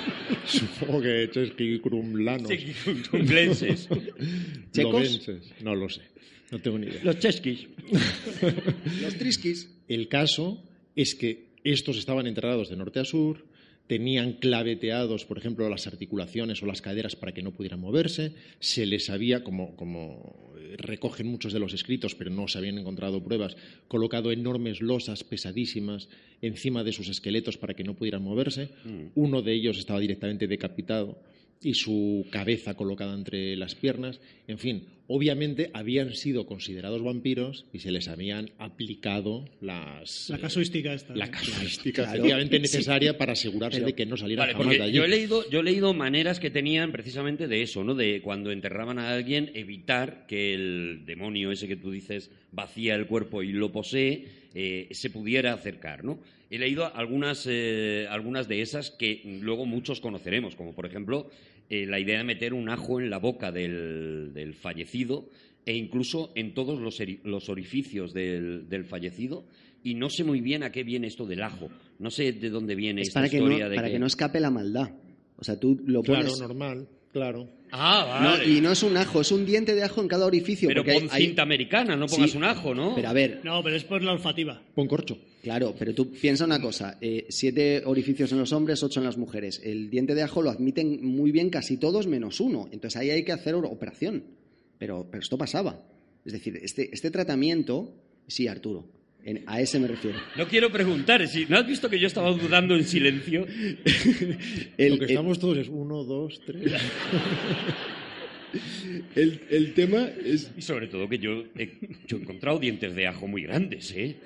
[laughs] Supongo que. Chesky Kumblenses. [laughs] ¿Checos? No lo sé. No tengo ni idea. Los Cheskis. [laughs] Los triskis. El caso es que estos estaban enterrados de norte a sur, tenían claveteados, por ejemplo, las articulaciones o las caderas para que no pudieran moverse, se les había, como, como eh, recogen muchos de los escritos, pero no se habían encontrado pruebas, colocado enormes losas pesadísimas encima de sus esqueletos para que no pudieran moverse. Uno de ellos estaba directamente decapitado y su cabeza colocada entre las piernas. En fin, obviamente habían sido considerados vampiros y se les habían aplicado las, La eh, casuística esta. la casuística Claro. efectivamente Sí. necesaria para asegurarse Pero- de que no salieran Vale, jamás porque de allí. yo he leído, yo he leído maneras que tenían precisamente de eso, ¿no? De cuando enterraban a alguien evitar que el demonio ese que tú dices vacía el cuerpo y lo posee eh, se pudiera acercar, ¿no? He leído algunas, eh, algunas de esas que luego muchos conoceremos, como por ejemplo eh, la idea de meter un ajo en la boca del, del fallecido e incluso en todos los, orificios del, del fallecido. Y no sé muy bien a qué viene esto del ajo. No sé de dónde viene Es esta para, que no, historia de para que... que no escape la maldad. O sea, tú lo Claro, pones... normal, claro. Ah, No, vale. y no es un ajo, es un diente de ajo en cada orificio. pero porque pon hay- cinta americana, no pongas Sí, un ajo, ¿no? Pero a ver, No, pero es por la olfativa. Pon corcho. Claro, pero tú piensa una cosa, eh, siete orificios en los hombres, ocho en las mujeres. El diente de ajo lo admiten muy bien casi todos menos uno. Entonces ahí hay que hacer operación. Pero, pero esto pasaba. Es decir, este, este tratamiento, sí, Arturo, en- a ese me refiero. No quiero preguntar, si ¿no has visto que yo estaba dudando en silencio? [laughs] El, Lo que el- estamos todos es uno, dos, tres. [laughs] el- el tema es... Y sobre todo que yo he, yo he encontrado dientes de ajo muy grandes, ¿eh?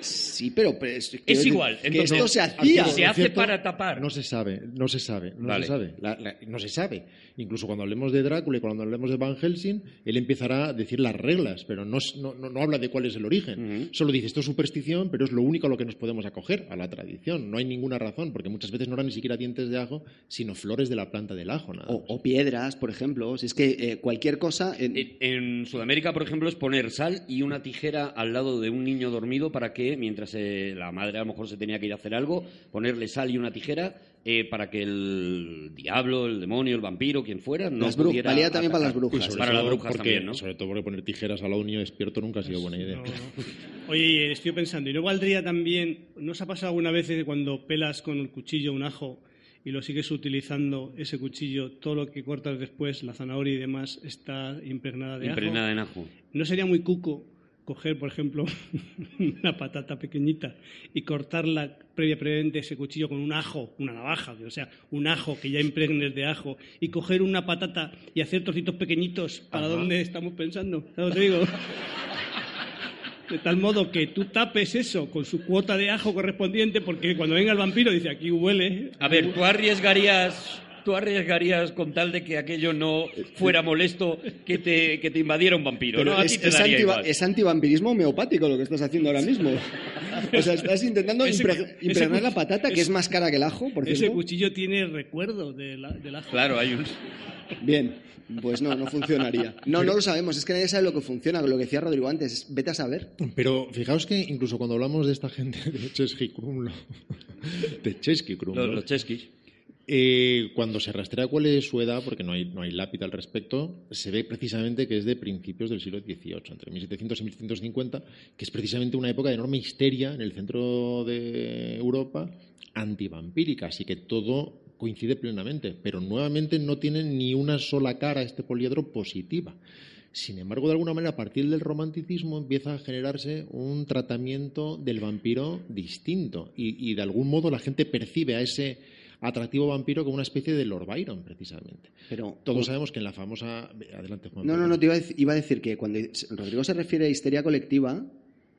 Sí, pero... pero es, decir igual, que entonces, esto se hacía. se hace cierto, para tapar. No se sabe, no se sabe, no Vale. se sabe. La- la- no se sabe. Incluso cuando hablemos de Drácula y cuando hablemos de Van Helsing, él empezará a decir las reglas, pero no, no, no- habla de cuál es el origen. Ujú. Solo dice esto es superstición, pero es lo único a lo que nos podemos acoger, a la tradición. No hay ninguna razón, porque muchas veces no eran ni siquiera dientes de ajo, sino flores de la planta del ajo. Nada O, o piedras, por ejemplo. Si es que eh, cualquier cosa... en- En, en Sudamérica, por ejemplo, es poner sal y una tijera al lado de un niño dormido para que, mientras eh, la madre a lo mejor se tenía que ir a hacer algo, ponerle sal y una tijera eh, para que el diablo, el demonio, el vampiro, quien fuera, no Las pudiera valía también para las brujas. Para las brujas porque- también, ¿no? Sobre todo porque poner tijeras un niño despierto nunca ha sido buena idea. No, no. [laughs] Oye, estoy pensando, ¿y no valdría también, ¿no os ha pasado alguna vez que cuando pelas con el cuchillo un ajo y lo sigues utilizando ese cuchillo, todo lo que cortas después, la zanahoria y demás, está impregnada de Impregnada ajo? en ajo. ¿No sería muy cuco coger, por ejemplo, [laughs] una patata pequeñita y cortarla previa previamente ese cuchillo con un ajo, una navaja, o sea, un ajo que ya impregnes de ajo, y coger una patata y hacer trocitos pequeñitos para donde estamos pensando? ¿Sabes te digo? De tal modo que tú tapes eso con su cuota de ajo correspondiente, porque cuando venga el vampiro dice, aquí huele. A ver, tú arriesgarías, tú arriesgarías con tal de que aquello no fuera molesto que te, que te invadiera un vampiro, Pero ¿no? A es, ti te es daría antiva- igual. es antivampirismo homeopático lo que estás haciendo ahora mismo. O sea, estás intentando Ese- impre- ese impregnar la patata, que ese- es más cara que el ajo, por Ese cuchillo tiene recuerdo de la- del ajo. Claro, hay un... Bien, pues no, no funcionaría. No, no lo sabemos, es que nadie sabe lo que funciona, lo que decía Rodrigo antes, es- vete a saber. Pero fijaos que incluso cuando hablamos de esta gente de Chesky Krumlo, de Chesky Krumlo, Los, los cheskis. Eh, cuando se rastrea cuál es su edad, porque no hay, no lápida al respecto, se ve precisamente que es de principios del siglo XVIII, entre 1700 y 1750, que es precisamente una época de enorme histeria en el centro de Europa antivampírica, así que todo coincide plenamente, pero nuevamente no tiene ni una sola cara este poliedro positiva. Sin embargo, de alguna manera, a partir del romanticismo empieza a generarse un tratamiento del vampiro distinto y de algún modo la gente percibe a ese atractivo vampiro como una especie de Lord Byron, precisamente. Pero, Todos sabemos que en la famosa... Adelante, Juan. No, no, no, te iba a, dec- iba a decir que cuando Rodrigo se refiere a histeria colectiva,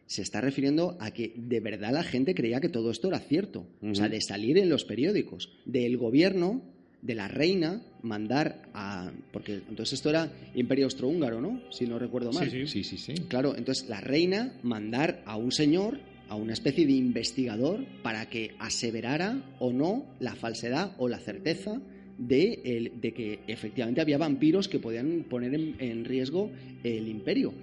se está refiriendo a que de verdad la gente creía que todo esto era cierto. O sea, de salir en los periódicos, del gobierno, de la reina, mandar a... Porque entonces esto era Imperio Austrohúngaro, ¿no? Si no recuerdo mal. Sí, Sí, sí, sí. Claro, entonces la reina mandar a un señor, a una especie de investigador, para que aseverara o no la falsedad o la certeza de, el- de que efectivamente había vampiros que podían poner en, riesgo el imperio.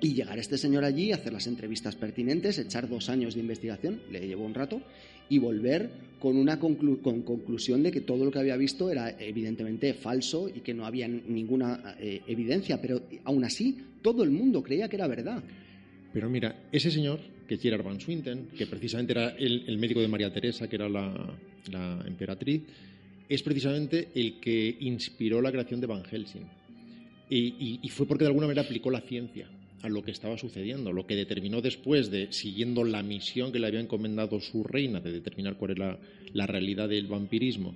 Y llegar este señor allí, hacer las entrevistas pertinentes, echar dos años de investigación, le llevó un rato, y volver con una con conclusión de que todo lo que había visto era evidentemente falso y que no había ninguna eh, evidencia, pero aún así todo el mundo creía que era verdad. Pero mira, ese señor, que Gerard Van Swinten, que precisamente era el, médico de María Teresa, que era la, emperatriz, es precisamente el que inspiró la creación de Van Helsing. Y fue porque de alguna manera aplicó la ciencia a lo que estaba sucediendo, lo que determinó después de, siguiendo la misión que le había encomendado su reina de determinar cuál era la realidad del vampirismo,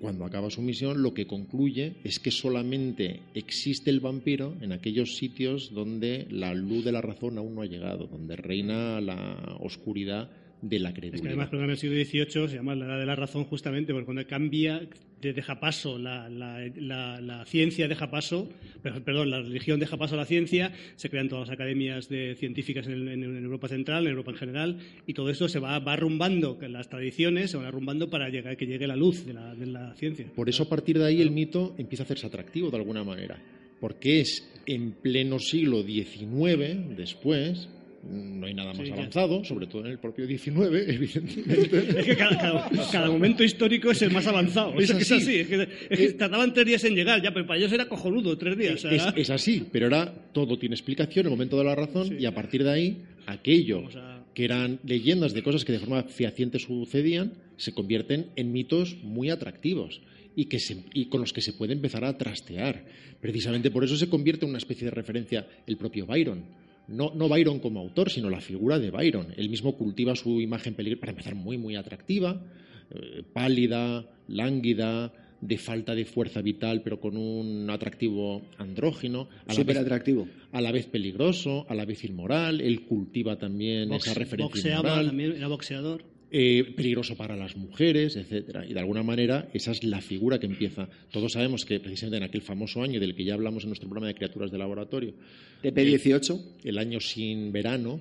cuando acaba su misión, lo que concluye es que solamente existe el vampiro en aquellos sitios donde la luz de la razón aún no ha llegado, donde reina la oscuridad de la Es que además, por ejemplo, en el siglo XVIII se llama la edad de la razón justamente porque cuando cambia, de- deja paso, la, la- la- la ciencia deja paso, per- perdón, la religión deja paso a la ciencia, se crean todas las academias de científicas en, en- en Europa Central, en Europa en general, y todo esto se va, va arrumbando, las tradiciones se van arrumbando para llegar, que llegue la luz de la, de la ciencia. Por eso a partir de ahí el mito empieza a hacerse atractivo de alguna manera, porque es en pleno siglo XIX, después, no hay nada más Sí, avanzado, sobre todo en el propio XIX, [laughs] evidentemente. Es que cada, cada- cada momento histórico es el más avanzado. Es que es así. así. Es que, es que tardaban tres días en llegar, ya, pero para ellos era cojonudo, tres días. Es, así, pero ahora todo tiene explicación, el momento de la razón, Sí. y a partir de ahí, aquello a- que eran leyendas de cosas que de forma fehaciente sucedían, se convierten en mitos muy atractivos y, que se- y con los que se puede empezar a trastear. Precisamente por eso se convierte en una especie de referencia el propio Byron. No, no Byron como autor, sino la figura de Byron. Él mismo cultiva su imagen, peligro- para empezar, muy, muy atractiva, eh, pálida, lánguida, de falta de fuerza vital, pero con un atractivo andrógino. A la Súper vez- atractivo. a la vez peligroso, a la vez inmoral, él cultiva también box- esa referencia boxeaba inmoral, también, era boxeador. Eh, peligroso para las mujeres, etcétera. Y de alguna manera esa es la figura que empieza. Todos sabemos que precisamente en aquel famoso año del que ya hablamos en nuestro programa de criaturas de laboratorio, TP18, el año sin verano,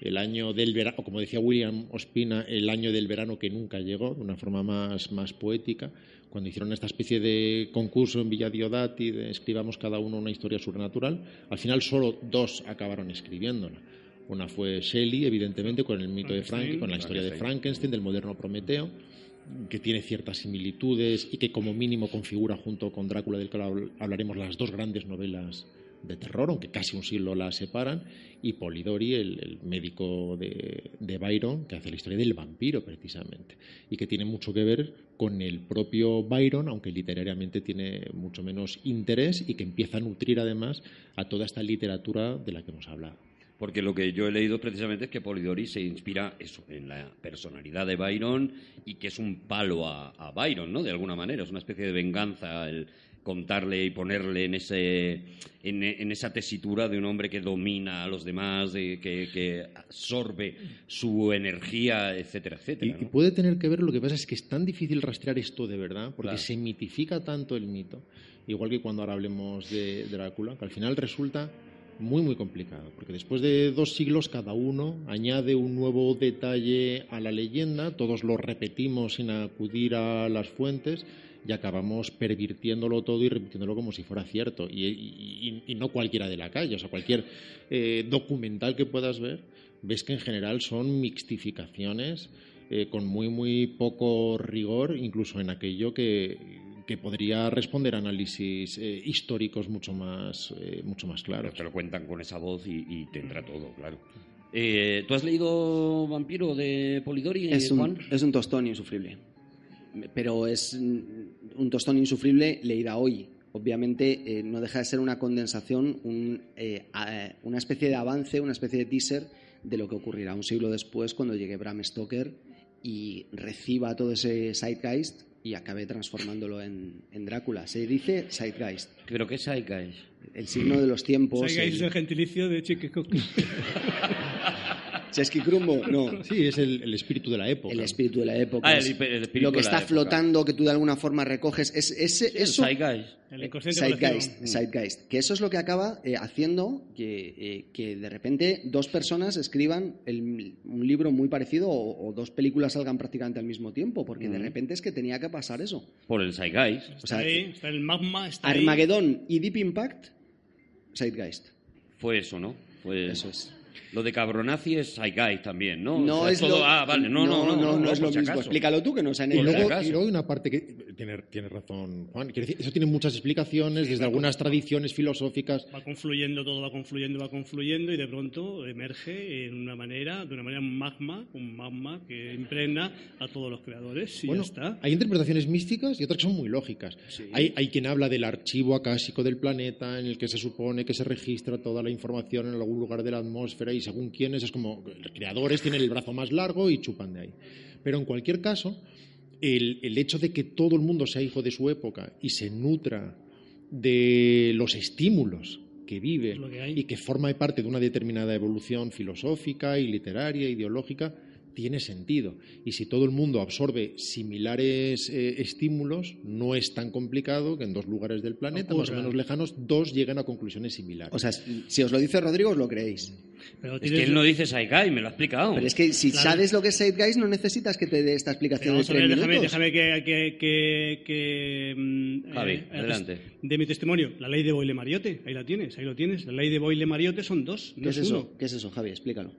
el año del verano, como decía William Ospina, el año del verano que nunca llegó, de una forma más, más poética, cuando hicieron esta especie de concurso en Villa Diodati, de escribamos cada uno una historia sobrenatural, al final solo dos acabaron escribiéndola. Una fue Shelley, evidentemente, con el mito de Frank, Frankenstein. con la historia de Frankenstein, del moderno Prometeo, que tiene ciertas similitudes y que como mínimo configura junto con Drácula, del que habl- hablaremos, las dos grandes novelas de terror, aunque casi un siglo las separan, y Polidori, el, el médico de, de Byron, que hace la historia del vampiro precisamente, y que tiene mucho que ver con el propio Byron, aunque literariamente tiene mucho menos interés y que empieza a nutrir además a toda esta literatura de la que hemos hablado. Porque lo que yo he leído precisamente es que Polidori se inspira eso, en la personalidad de Byron y que es un palo a, a Byron, ¿no? De alguna manera, es una especie de venganza el contarle y ponerle en, ese, en, en esa tesitura de un hombre que domina a los demás, de, que, que absorbe su energía, etcétera, etcétera. y puede tener que ver, lo que pasa es que es tan difícil rastrear esto de verdad, porque Claro. se mitifica tanto el mito, igual que cuando ahora hablemos de Drácula, que al final resulta muy, muy complicado, porque después de dos siglos cada uno añade un nuevo detalle a la leyenda, todos lo repetimos sin acudir a las fuentes y acabamos pervirtiéndolo todo y repitiéndolo como si fuera cierto. Y, no cualquiera de la calle, o sea, cualquier eh, documental que puedas ver, ves que en general son mixtificaciones eh, con muy, muy poco rigor, incluso en aquello que, que podría responder a análisis eh, históricos mucho más, eh, mucho más claros. Te lo cuentan con esa voz y, y tendrá todo, claro. Eh, ¿Tú has leído Vampiro de Polidori, Es Juan? un, es un tostón insufrible. Pero es mm, un tostón insufrible leída hoy. Obviamente eh, no deja de ser una condensación, un, eh, a- una especie de avance, una especie de teaser de lo que ocurrirá un siglo después cuando llegue Bram Stoker y reciba todo ese zeitgeist y acabe transformándolo en, en Drácula. Se dice zeitgeist, Creo que es Zeitgeist. el signo de los tiempos. Zeitgeist es el el- gentilicio de Chiquecoque. [laughs] Chesky Crumbo, no. Sí, es el, el espíritu de la época. El espíritu de la época. Ah, el el espíritu lo que de la está época. flotando, que tú de alguna forma recoges. Es, ese, Sí, el eso, Zeitgeist. El inconsciente Zeitgeist. Zeitgeist. Que eso es lo que acaba eh, haciendo que, eh, que de repente dos personas escriban el- un libro muy parecido o, o dos películas salgan prácticamente al mismo tiempo, porque de repente es que tenía que pasar eso. Por el Zeitgeist. O Está sea, ahí, está el magma, está ahí. Armagedón y Deep Impact, Zeitgeist. Fue eso, ¿no? Fue Eso es. Lo de Cabronazi es Zeitgeist también, ¿no? No O sea, es todo- lo, Ah, vale, no, no, no. no, no, es por lo si mismo. acaso. Explícalo tú, que no se han Y luego, y luego hay una parte que tiene, tiene razón Juan. Quiero decir, eso tiene muchas explicaciones desde algunas tradiciones filosóficas. Va confluyendo, todo va confluyendo, va confluyendo y de pronto emerge en una manera, de una manera un magma, un magma que impregna a todos los creadores y Bueno, ya está. hay interpretaciones místicas y otras que son muy lógicas. Hay, hay quien habla del archivo acásico del planeta en el que se supone que se registra toda la información en algún lugar de la atmósfera y según quienes es como los creadores tienen el brazo más largo y chupan de ahí. Pero en cualquier caso, el, el hecho de que todo el mundo sea hijo de su época y se nutra de los estímulos que vive que y que forma parte de una determinada evolución filosófica y literaria, ideológica, tiene sentido. Y si todo el mundo absorbe similares eh, estímulos, no es tan complicado que en dos lugares del planeta, más o Ocurra. menos lejanos, dos lleguen a conclusiones similares. O sea, si os lo dice Rodrigo, os lo creéis. Pero Es que él no dice Zeitgeist, me lo ha explicado. Pero es que si Claro. sabes lo que es Zeitgeist, no necesitas que te dé esta Pero explicación de a tres ver, déjame, minutos. déjame que, que, que, que, mm, Javi, eh, adelante. De mi testimonio, la ley de Boyle-Mariotte, ahí la tienes, ahí lo tienes. La ley de Boyle-Mariotte son dos, no ¿Qué es es eso? uno. ¿Qué es eso, Javi? Explícalo.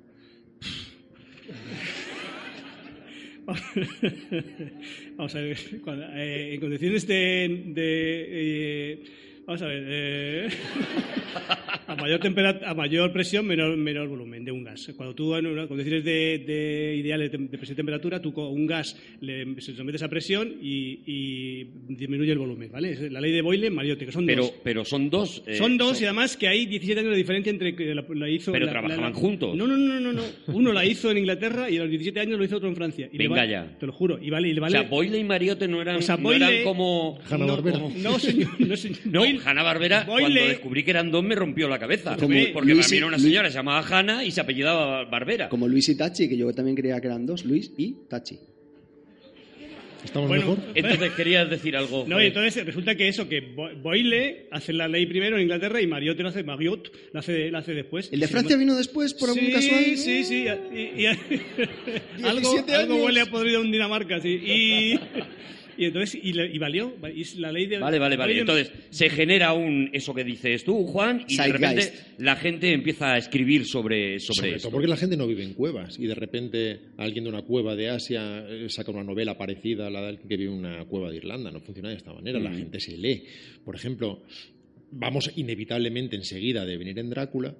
[laughs] vamos a ver, cuando, eh, en condiciones de... de, eh, vamos a ver, eh, [laughs] a, mayor a mayor presión, menor, menor volumen de un gas. Cuando tú una condiciones de, de ideales de, de presión y temperatura, tú con un gas le, se sometes a presión y, y disminuye el volumen, ¿vale? Es la ley de Boyle-Mariotte, que son pero, dos. pero son dos. eh, Son dos y además que hay 17 años de diferencia entre que la, la hizo. Pero la- trabajaban la- juntos. No, no, no, no, no. Uno la hizo en Inglaterra y a los 17 años lo hizo otro en Francia. Y Venga ya. Te lo juro. Y vale, y le O vale. sea, Boyle y Mariotte no eran, O sea, no eran Boyle- como... No, no, señor. No, señor. No, Boyle- Hanna-Barbera, Boyle- cuando descubrí que eran dos, me rompió la cabeza. Como porque Luis para mí era una Luis- señora, se llamaba Hanna y se apellidaba Barbera. Como Luis y Tachi, que yo también creía que eran dos, Luis y Tachi. ¿Estamos Bueno, mejor? Entonces querías decir algo. No, y entonces resulta que eso, que Bo- Boyle hace la ley primero en Inglaterra y Mariotte lo hace, Mariotte la hace, la hace después. ¿El de Francia vino después por algún sí, casual? Sí, sí, y- y- [laughs] algo, 17 algo años. huele a podrido en Dinamarca, sí. Y, y entonces, y, le- y valió, y es la ley de... Vale, vale, vale. de- Entonces, se genera un eso que dices tú, Juan, y de repente la gente empieza a escribir sobre, sobre, Sobre esto. todo porque la gente no vive en cuevas y de repente alguien de una cueva de Asia eh, saca una novela parecida a la de alguien que vive en una cueva de Irlanda. No funciona de esta manera. La Mm. gente se lee. Por ejemplo, vamos inevitablemente enseguida a devenir en Drácula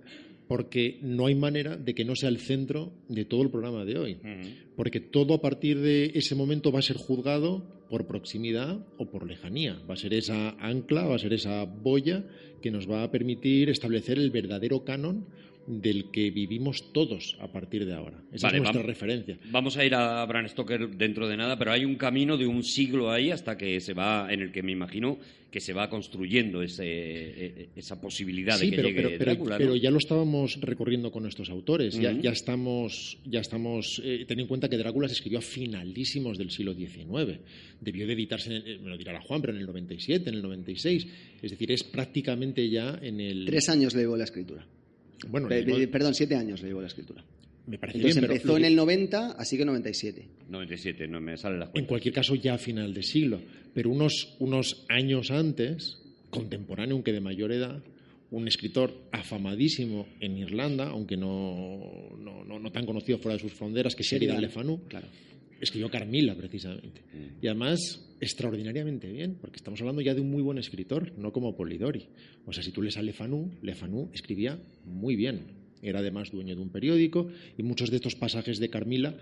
porque no hay manera de que no sea el centro de todo el programa de hoy. Ujú. Porque todo a partir de ese momento va a ser juzgado por proximidad o por lejanía. Va a ser esa ancla, va a ser esa boya que nos va a permitir establecer el verdadero canon del que vivimos todos a partir de ahora. Esa Vale, es nuestra vamos. referencia. Vamos a ir a Bram Stoker dentro de nada, pero hay un camino de un siglo ahí hasta que se va, en el que me imagino que se va construyendo ese, eh, esa posibilidad Sí, de que pero, llegue pero, pero- Drácula. ¿no? pero ya lo estábamos recorriendo con estos autores. ya, estamos, ya estamos eh, ten en cuenta que Drácula se escribió a finalísimos del siglo XIX. Debió de editarse, en el- eh, me lo dirá Juan, pero en el 97, en el 96. Es decir, es prácticamente ya en el... Tres años le llevó la escritura. Bueno, Pe- no- pe- perdón, siete años le llevó la escritura. me parece Entonces bien, pero empezó lo en que- el 90, así que 97. 97, no me salen las En cuentas. cualquier caso, ya a final de siglo. Pero unos, unos años antes, contemporáneo, aunque de mayor edad, un escritor afamadísimo en Irlanda, aunque no, no, no- no tan conocido fuera de sus fronteras, que es Sheridan Le Fanu, Claro. Escribió Carmila, precisamente. Y además, extraordinariamente bien, porque estamos hablando ya de un muy buen escritor, no como Polidori. O sea, si tú lees a Le Fanu, Le Fanu escribía muy bien. Era además dueño de un periódico y muchos de estos pasajes de Carmila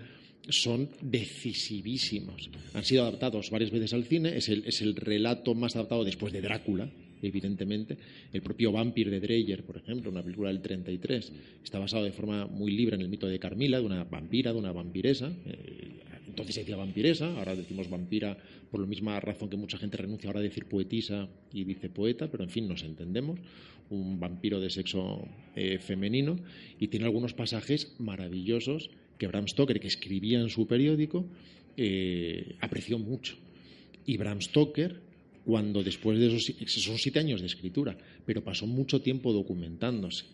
son decisivísimos. Han sido adaptados varias veces al cine, es el, es el relato más adaptado después de Drácula, evidentemente. El propio Vampir de Dreyer, por ejemplo, una película del 33, está basado de forma muy libre en el mito de Carmila, de una vampira, de una vampiresa. Eh, entonces se decía vampiresa, ahora decimos vampira por la misma razón que mucha gente renuncia ahora a decir poetisa y dice poeta, pero en fin, nos entendemos. Un vampiro de sexo eh, femenino y tiene algunos pasajes maravillosos que Bram Stoker, que escribía en su periódico, eh, apreció mucho. Y Bram Stoker, cuando después de esos, son siete años de escritura, pero pasó mucho tiempo documentándose.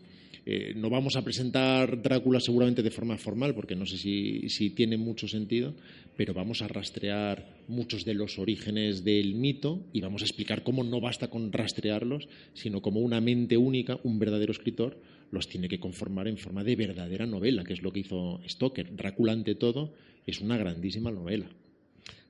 Eh, no vamos a presentar Drácula seguramente de forma formal, porque no sé si, si, tiene mucho sentido, pero vamos a rastrear muchos de los orígenes del mito y vamos a explicar cómo no basta con rastrearlos, sino como una mente única, un verdadero escritor, los tiene que conformar en forma de verdadera novela, que es lo que hizo Stoker. Drácula, ante todo, es una grandísima novela.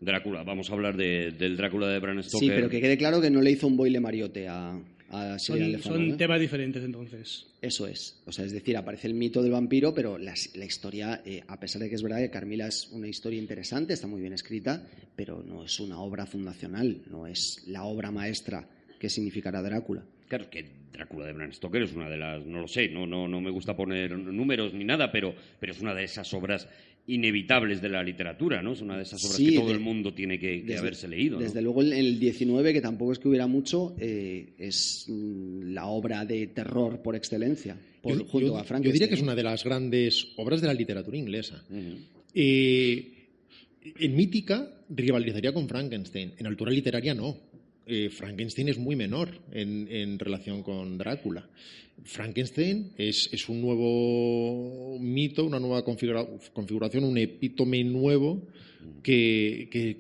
Drácula, vamos a hablar de, del Drácula de Bram Stoker. Sí, pero que quede claro que no le hizo un boile mariote a, a son, son temas diferentes entonces. Eso es. O sea, es decir, aparece el mito del vampiro, pero la, la historia, eh, a pesar de que es verdad que Carmila es una historia interesante, está muy bien escrita, pero no es una obra fundacional, no es la obra maestra que significará Drácula. Claro, que Drácula de Bram Stoker es una de las, no lo sé, no, no, no me gusta poner números ni nada, pero, pero es una de esas obras inevitables de la literatura, ¿no? Es una de esas obras Sí, que todo de- el mundo tiene que, que Desde- haberse leído. ¿no? Desde luego, en el 19, que tampoco es que hubiera mucho, eh, es mm, la obra de terror por excelencia, por- Yo- junto yo- a yo Frankenstein. diría que es una de las grandes obras de la literatura inglesa. Eh, en mítica rivalizaría con Frankenstein, en altura literaria no. Eh, Frankenstein es muy menor en, relación con Drácula. Frankenstein es, un nuevo mito, una nueva configura- configuración, un epítome nuevo que,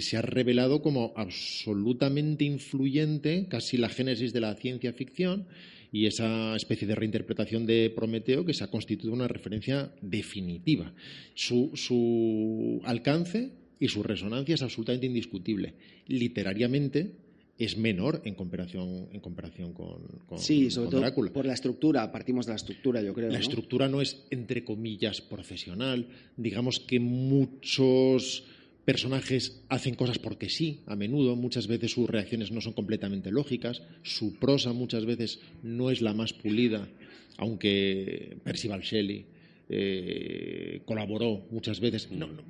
se ha revelado como absolutamente influyente, casi la génesis de la ciencia ficción, y esa especie de reinterpretación de Prometeo que se ha constituido una referencia definitiva. Su alcance y su resonancia es absolutamente indiscutible. Literariamente es menor en comparación, en comparación con, con- Sí, sobre con todo por la estructura, partimos de la estructura, yo creo. La ¿no? estructura no es, entre comillas, profesional. Digamos que muchos personajes hacen cosas porque sí, a menudo. Muchas veces sus reacciones no son completamente lógicas. Su prosa muchas veces no es la más pulida, aunque Percival Shelley eh, colaboró muchas veces. No, no,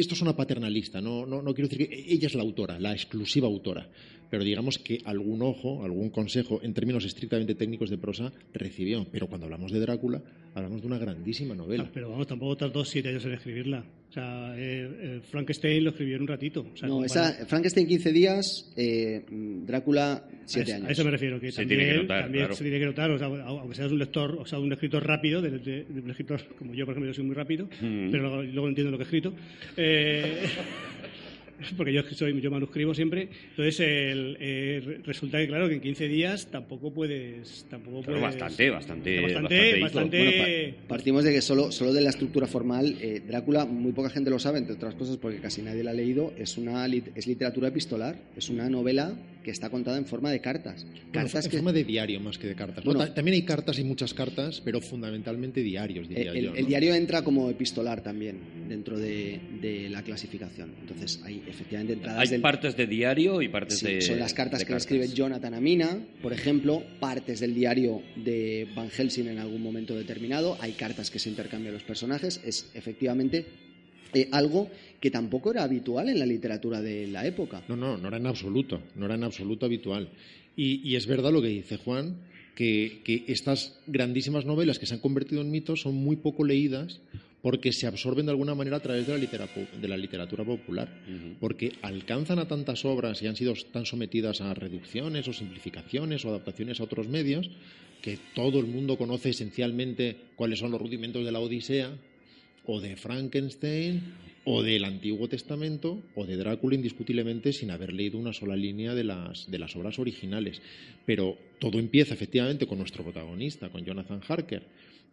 esto es una paternalista, no, no, no quiero decir que ella es la autora, la exclusiva autora, pero digamos que algún ojo, algún consejo en términos estrictamente técnicos de prosa recibió. Pero cuando hablamos de Drácula, hablamos de una grandísima novela. Ah, pero vamos, tampoco tardó siete años en escribirla. Sea, eh, eh, Frankenstein lo escribió en un ratito. O sea, No, esa, para- Frankenstein 15 días, eh, Drácula a 7 eso- años. A eso me refiero, que Se también, tiene que notar, también claro. se tiene que notar, o sea, aunque seas un lector, o sea, un escritor rápido, de, de- de un escritor como yo, por ejemplo, yo soy muy rápido, Mm. pero luego, luego entiendo lo que he escrito. [laughs] [laughs] Porque yo soy yo manuscribo siempre entonces el- eh, re- resulta que claro que en 15 días tampoco puedes tampoco Pero puedes bastante, bastante, bastante bastante bastante. Bueno, pa- partimos de que solo, solo de la estructura formal, eh, Drácula, muy poca gente lo sabe, entre otras cosas porque casi nadie la ha leído, es, una, lit- es literatura epistolar, es una novela que está contada en forma de cartas. Bueno, Cartas en que, forma de diario más que de cartas. ¿no? Bueno. Ta- también hay cartas y muchas cartas, pero fundamentalmente diarios, diría el, yo. el diario entra como epistolar también dentro de, de la clasificación. Entonces hay efectivamente entradas Hay del- partes de diario y partes Sí, de. son las cartas que le escribe Jonathan a Mina, por ejemplo, partes del diario de Van Helsing en algún momento determinado, hay cartas que se intercambian los personajes, es efectivamente eh, algo que tampoco era habitual en la literatura de la época. No, no, no era en absoluto, no era en absoluto habitual. Y, y es verdad lo que dice Juan, que, que estas grandísimas novelas que se han convertido en mitos son muy poco leídas porque se absorben de alguna manera a través de la, litera- de la literatura popular, porque alcanzan a tantas obras y han sido tan sometidas a reducciones o simplificaciones o adaptaciones a otros medios, que todo el mundo conoce esencialmente cuáles son los rudimentos de la Odisea, o de Frankenstein, o del Antiguo Testamento, o de Drácula indiscutiblemente sin haber leído una sola línea de las, de las obras originales. Pero todo empieza efectivamente con nuestro protagonista, con Jonathan Harker,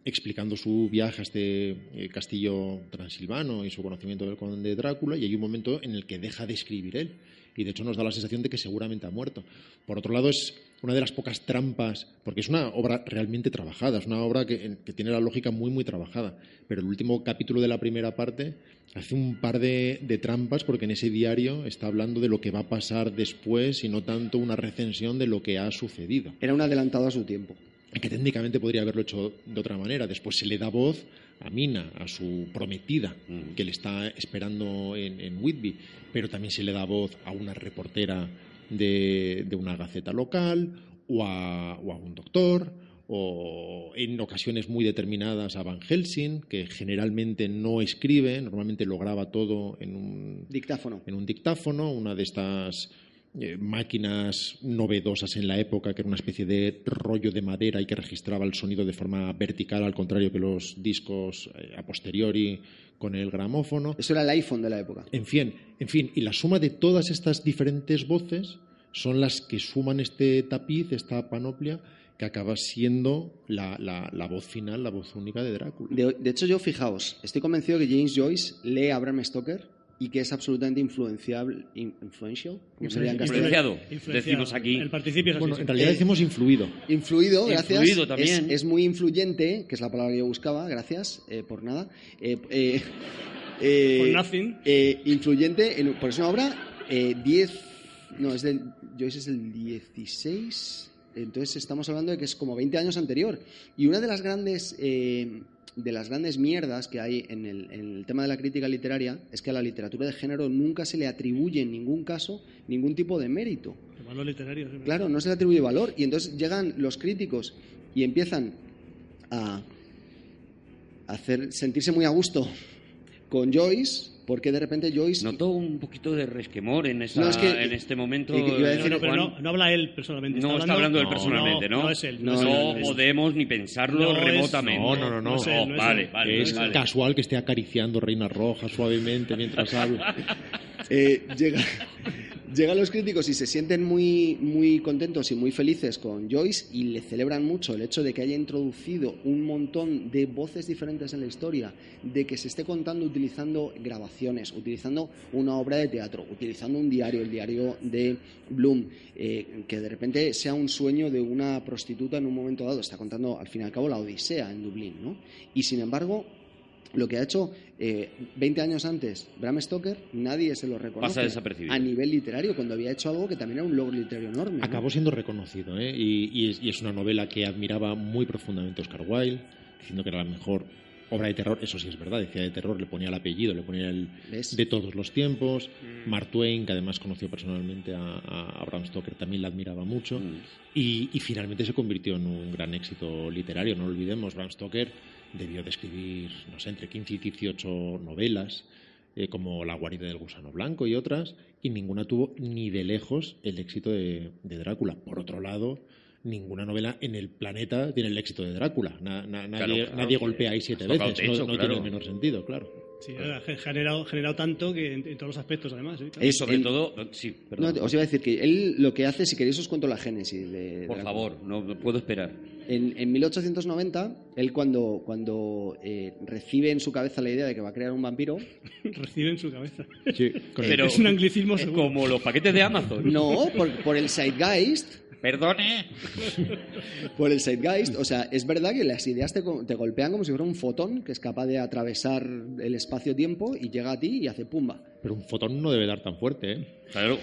explicando su viaje a este eh, castillo transilvano y su conocimiento del conde Drácula, y hay un momento en el que deja de escribir él. Y de hecho nos da la sensación de que seguramente ha muerto. Por otro lado, es una de las pocas trampas, porque es una obra realmente trabajada, es una obra que, que tiene la lógica muy, muy trabajada. Pero el último capítulo de la primera parte hace un par de, de trampas, porque en ese diario está hablando de lo que va a pasar después y no tanto una recensión de lo que ha sucedido Era un adelantado a su tiempo. que técnicamente podría haberlo hecho de otra manera. Después se le da voz a Mina, a su prometida, Mm. que le está esperando en, en Whitby, pero también se le da voz a una reportera de, de una gaceta local o a, o a un doctor o en ocasiones muy determinadas a Van Helsing, que generalmente no escribe, normalmente lo graba todo en un, Dictáfono. en un dictáfono, una de estas eh, máquinas novedosas en la época, que era una especie de rollo de madera y que registraba el sonido de forma vertical, al contrario que los discos eh, a posteriori con el gramófono. Eso era el iPhone de la época. En fin, en fin, y la suma de todas estas diferentes voces son las que suman este tapiz, esta panoplia, que acaba siendo la, la- la voz final, la voz única de Drácula. De, de hecho, yo, fijaos, estoy convencido que James Joyce lee a Bram Stoker y que es absolutamente influenciable. in- influential, ¿cómo sería en? Influenciado, Influenciado. decimos aquí. El participio es así. Bueno, sí. en realidad Eh, decimos influido. Influido, gracias. Influido también. Es, es muy influyente, que es la palabra que yo buscaba, gracias eh, por nada. Eh, eh, [laughs] eh, nothing. eh, influyente, en, por es una obra eh, 10, no, es del, Joyce es del 16, entonces estamos hablando de que es como 20 años anterior. Y una de las grandes, eh, de las grandes mierdas que hay en el, en el tema de la crítica literaria es que a la literatura de género nunca se le atribuye en ningún caso ningún tipo de mérito. El valor literario. sí. Claro, no se le atribuye valor. Y entonces llegan los críticos y empiezan a hacer sentirse muy a gusto con Joyce, porque de repente Joyce. Notó un poquito de resquemor en, esa, No, es que- en este momento. y decir- No, no, pero Juan. no, no habla él personalmente. No está hablando él no, personalmente, ¿no? No, es él. No, es él, No es él. podemos ni pensarlo remotamente. No, no, no, no. Es él, vale, vale, es vale. casual que esté acariciando Reina Roja suavemente mientras habla. [laughs] eh, llega, llegan los críticos y se sienten muy, muy contentos y muy felices con Joyce y le celebran mucho el hecho de que haya introducido un montón de voces diferentes en la historia, de que se esté contando utilizando grabaciones, utilizando una obra de teatro, utilizando un diario, el diario de Bloom, eh, que de repente sea un sueño de una prostituta en un momento dado. Está contando al fin y al cabo la Odisea en Dublín, ¿no? Y sin embargo, lo que ha hecho eh, 20 años antes Bram Stoker, nadie se lo reconoce Pasa desapercibido. a nivel literario, cuando había hecho algo que también era un logro literario enorme. ¿no? Acabó siendo reconocido, ¿eh? y, y es, y es una novela que admiraba muy profundamente Oscar Wilde, diciendo que era la mejor obra de terror. Eso sí es verdad, decía de terror, le ponía el apellido, le ponía el ¿Ves? de todos los tiempos. Mark Twain, que además conoció personalmente a, a- a Bram Stoker, también la admiraba mucho. Mm. Y, y finalmente se convirtió en un gran éxito literario. No lo olvidemos, Bram Stoker debió de escribir, no sé, entre 15 y 18 novelas, eh, como La guarida del gusano blanco y otras, y ninguna tuvo ni de lejos el éxito de, de Drácula. Por otro lado, ninguna novela en el planeta tiene el éxito de Drácula. Na- na- Claro, nadie, claro, nadie que golpea ahí siete veces. No- techo, no, claro. tiene el menor sentido, claro. Sí, ha generado, generado tanto que en, en todos los aspectos, además. sí, claro. Es sobre el- todo, sí, No, perdón. os iba a decir que él lo que hace, si queréis os cuento la génesis de... de por la- favor, no no puedo esperar. En, en 1890, él cuando, cuando eh, recibe en su cabeza la idea de que va a crear un vampiro, [laughs] Recibe en su cabeza. Sí, Pero [laughs] es un anglicismo seguro. como los paquetes de Amazon. no, por, por el Zeitgeist, Perdone. [laughs] por el Zeitgeist, o sea, es verdad que las ideas te, go- te golpean como si fuera un fotón que es capaz de atravesar el espacio-tiempo y llega a ti y hace pumba. Pero un fotón no debe dar tan fuerte, ¿eh? Claro.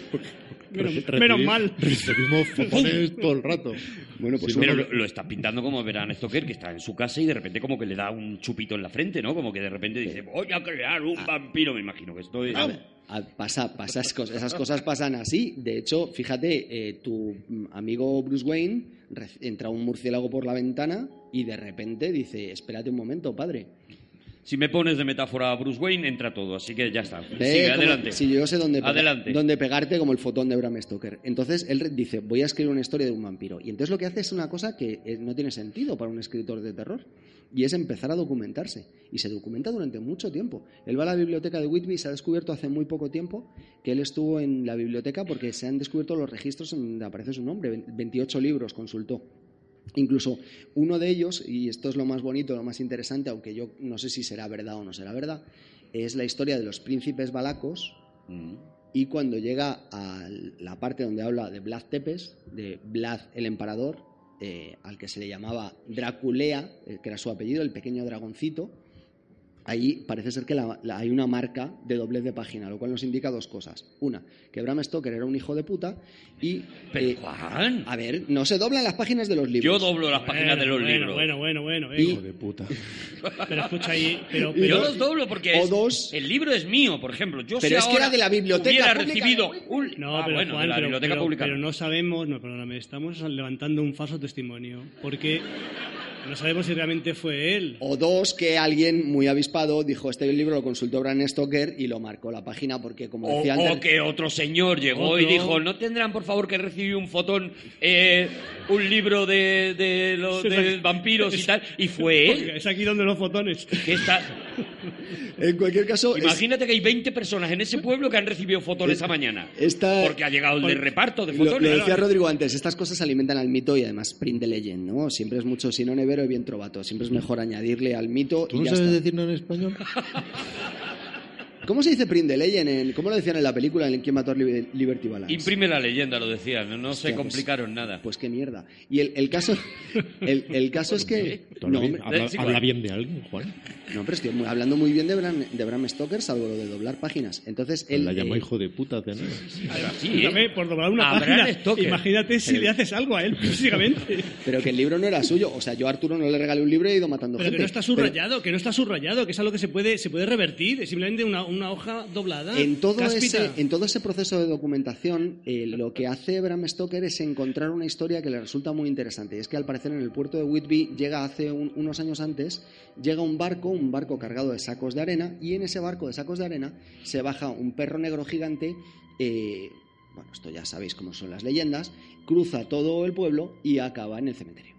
Menos, menos mal. [laughs] Recibimos fotones todo el rato. Bueno, pues Pero uno- lo, lo está pintando como Verán Stoker, que está en su casa y de repente como que le da un chupito en la frente, ¿no? Como que de repente dice, voy a crear un vampiro. Me imagino que esto es... A ver, a- pasa, pasa, esas cosas- esas cosas pasan así. De hecho, fíjate, eh, tu amigo Bruce Wayne entra un murciélago por la ventana y de repente dice, espérate un momento, padre. Si me pones de metáfora a Bruce Wayne, entra todo. Así que ya está. Ve Sigue, adelante. Si yo sé dónde, Adelante. dónde pegarte como el fotón de Bram Stoker. Entonces él dice, voy a escribir una historia de un vampiro. Y entonces lo que hace es una cosa que eh, no tiene sentido para un escritor de terror. Y es empezar a documentarse. Y se documenta durante mucho tiempo. Él va a la biblioteca de Whitby y se ha descubierto hace muy poco tiempo que él estuvo en la biblioteca porque se han descubierto los registros en donde aparece su nombre. Ve- 28 libros consultó. Incluso uno de ellos, y esto es lo más bonito, lo más interesante, aunque yo no sé si será verdad o no será verdad, es la historia de los príncipes balacos. Mm. Y cuando llega a la parte donde habla de Vlad Tepes, de Vlad el emperador, eh, al que se le llamaba Draculea, eh, que era su apellido, el pequeño dragoncito, ahí parece ser que la- la- hay una marca de doblez de página, lo cual nos indica dos cosas. Una, que Bram Stoker era un hijo de puta y... Pero, eh, Juan, a ver, no se doblan las páginas de los yo libros. doblo las páginas de los bueno, libros. Bueno, bueno, bueno. eh. Y- Hijo de puta. [laughs] Pero escucha ahí. Pero, Y pero- yo los doblo porque o es- dos- el libro es mío, por ejemplo. Yo Pero si es que ahora era de la biblioteca hubiera pública recibido de- un... No, Ah, pero bueno, Juan, de la pero, biblioteca pero- pública. pero no. no sabemos, no, perdóname, estamos levantando un falso testimonio, porque no sabemos si realmente fue él. O dos, que alguien muy avispado dijo, este libro lo consultó Bram Stoker y lo marcó la página porque, como O, decía o antes... que otro señor llegó Otro. y dijo, ¿no tendrán por favor que recibir un fotón, eh, un libro de, de, [laughs] sí. vampiros y tal? Y fue [laughs] él. Es aquí donde los fotones. Que está... En cualquier caso... es- Imagínate que hay 20 personas en ese pueblo que han recibido fotones esa mañana. esta- Porque ha llegado el de reparto de Lo, lo fotones. decía Rodrigo antes, estas cosas alimentan al mito y además print the legend, ¿no? Siempre es mucho si no nevero y bien trovato. Siempre es mejor añadirle al mito ¿Tú y no ya sabes está. decirlo en español? [laughs] ¿Cómo se dice print the legend? En, ¿Cómo lo decían en la película en quién mató a Liber- Liberty Balance? Imprime la leyenda, lo decían. No, no Hostia, se pues- complicaron nada. Pues qué mierda. Y el, el caso, el, el caso es que... ¿Tú habla, No, bien, hombre, habla- es habla bien de alguien, Juan? no, pero estoy hablando muy bien de Bram, de Bram Stoker, salvo lo de doblar páginas. Entonces, él... la llamó eh, hijo de puta de. Sí, ¿eh? por doblar una página. Stoker. Imagínate si le haces algo a él, físicamente. Pero que el libro no era suyo. O sea, yo a Arturo no le regalé un libro y he ido matando Pero gente. que no está Pero subrayado, que no está subrayado, que es algo que se puede, se puede revertir, es simplemente una, una hoja doblada. en, todo cáspita. ese, en todo ese proceso de documentación, eh, lo que hace Bram Stoker es encontrar una historia que le resulta muy interesante. Y es que al parecer en el puerto de Whitby llega hace un- unos años antes, llega un barco, un barco cargado de sacos de arena, y en ese barco de sacos de arena se baja un perro negro gigante. eh, bueno, esto ya sabéis cómo son las leyendas, cruza todo el pueblo y acaba en el cementerio.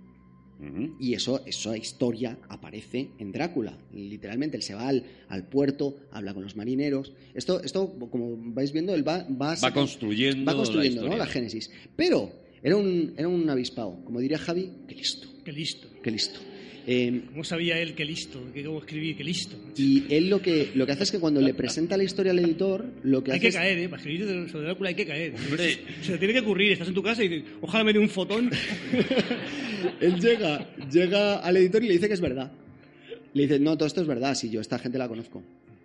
Y eso, esa historia aparece en Drácula. Literalmente, él se va al, al puerto, habla con los marineros. Esto, esto como vais viendo, él va, va, Va construyendo, va construyendo la ¿no? la génesis. Pero era un, era un avispado. Como diría Javi, qué listo, Qué listo. qué listo. Eh, ¿Cómo sabía él qué listo? ¿Qué, ¿Cómo escribí qué listo? y él lo que, lo que hace es que cuando le presenta la historia al editor, lo que Hay hace que es- caer, ¿eh? Para escribir de- sobre Drácula hay que caer. Hombre. Se te tiene que ocurrir. Estás en tu casa y dices, ojalá me dé un fotón. [laughs] él llega, llega al editor y le dice que es verdad. Le dice, no, todo esto es verdad, si yo esta gente la conozco.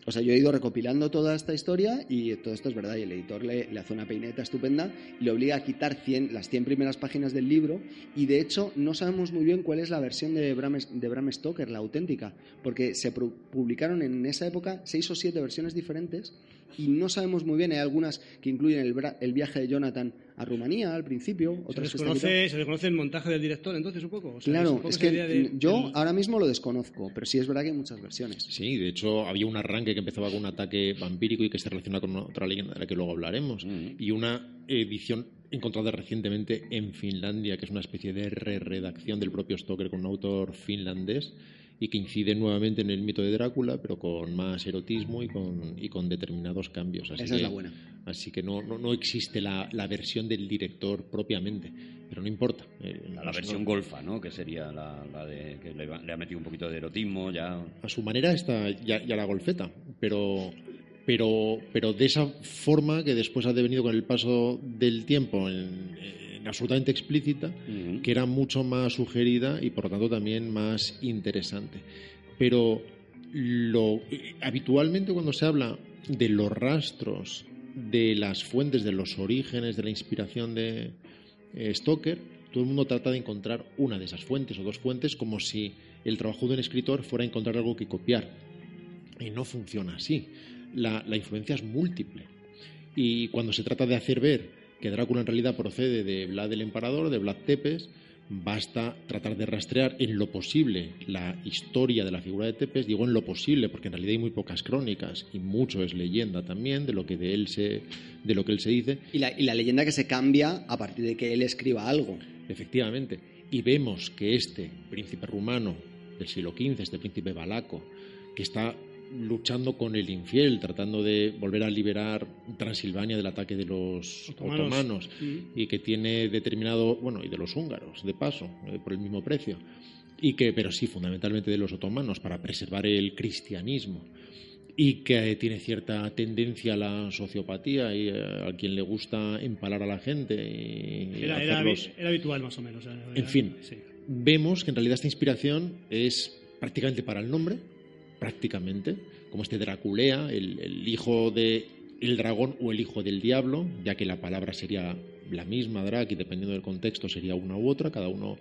O sea, yo he ido recopilando toda esta historia y todo esto es verdad. Y el editor le, hace una peineta estupenda y le obliga a quitar 100 las 100 primeras páginas del libro. Y de hecho, no sabemos muy bien cuál es la versión de Bram, de Bram Stoker, la auténtica, porque se publicaron en esa época seis o siete versiones diferentes y no sabemos muy bien. Hay algunas que incluyen el, el viaje de Jonathan a Rumanía al principio, Se otras quitadas. desconoce, se desconoce el montaje del director, entonces, un poco. O sea, Claro, poco es que de- yo ahora mismo lo desconozco, pero sí es verdad que hay muchas versiones. Sí, de hecho había un arranque que empezaba con un ataque vampírico y que se relaciona con otra leyenda de la que luego hablaremos. Mm. Y una edición encontrada recientemente en Finlandia, que es una especie de re-redacción del propio Stoker con un autor finlandés y que incide nuevamente en el mito de Drácula, pero con más erotismo y con, y con determinados cambios. Así Esa es la buena. Así que no, no, no existe la, la versión del director propiamente, pero no importa. Eh, La, versión golfa, ¿no? Que sería la, la de que le, ha metido un poquito de erotismo, ya. a su manera está ya, ya la golfeta, pero, pero, pero de esa forma que después ha devenido con el paso del tiempo en, en absolutamente explícita, que era mucho más sugerida y por lo tanto también más interesante. Pero lo, habitualmente cuando se habla de los rastros, de las fuentes, de los orígenes, de la inspiración de eh, Stoker, todo el mundo trata de encontrar una de esas fuentes o dos fuentes como si el trabajo de un escritor fuera encontrar algo que copiar. Y no funciona así. La, la influencia es múltiple. Y cuando se trata de hacer ver que Drácula en realidad procede de Vlad el Emperador, de Vlad Tepes, basta tratar de rastrear en lo posible la historia de la figura de Tepes. Digo en lo posible porque en realidad hay muy pocas crónicas y mucho es leyenda también de lo que de él se, de lo que él se dice. Y la, y la leyenda que se cambia a partir de que él escriba algo. Efectivamente. Y vemos que este príncipe rumano del siglo XV, este príncipe valaco, que está luchando con el infiel, tratando de volver a liberar Transilvania del ataque de los Otomanos. otomanos, Mm. y que tiene determinado, bueno, y de los húngaros, de paso, eh, por el mismo precio, y que, pero sí, fundamentalmente de los otomanos, para preservar el cristianismo y que tiene cierta tendencia a la sociopatía y eh, a quien le gusta empalar a la gente y Era, era, era habitual, más o menos. era- En fin. sí. vemos que en realidad esta inspiración es prácticamente para el nombre, prácticamente, como este Draculea, el, el hijo de el dragón o el hijo del diablo, ya que la palabra sería la misma, Drac, y dependiendo del contexto sería una u otra, cada uno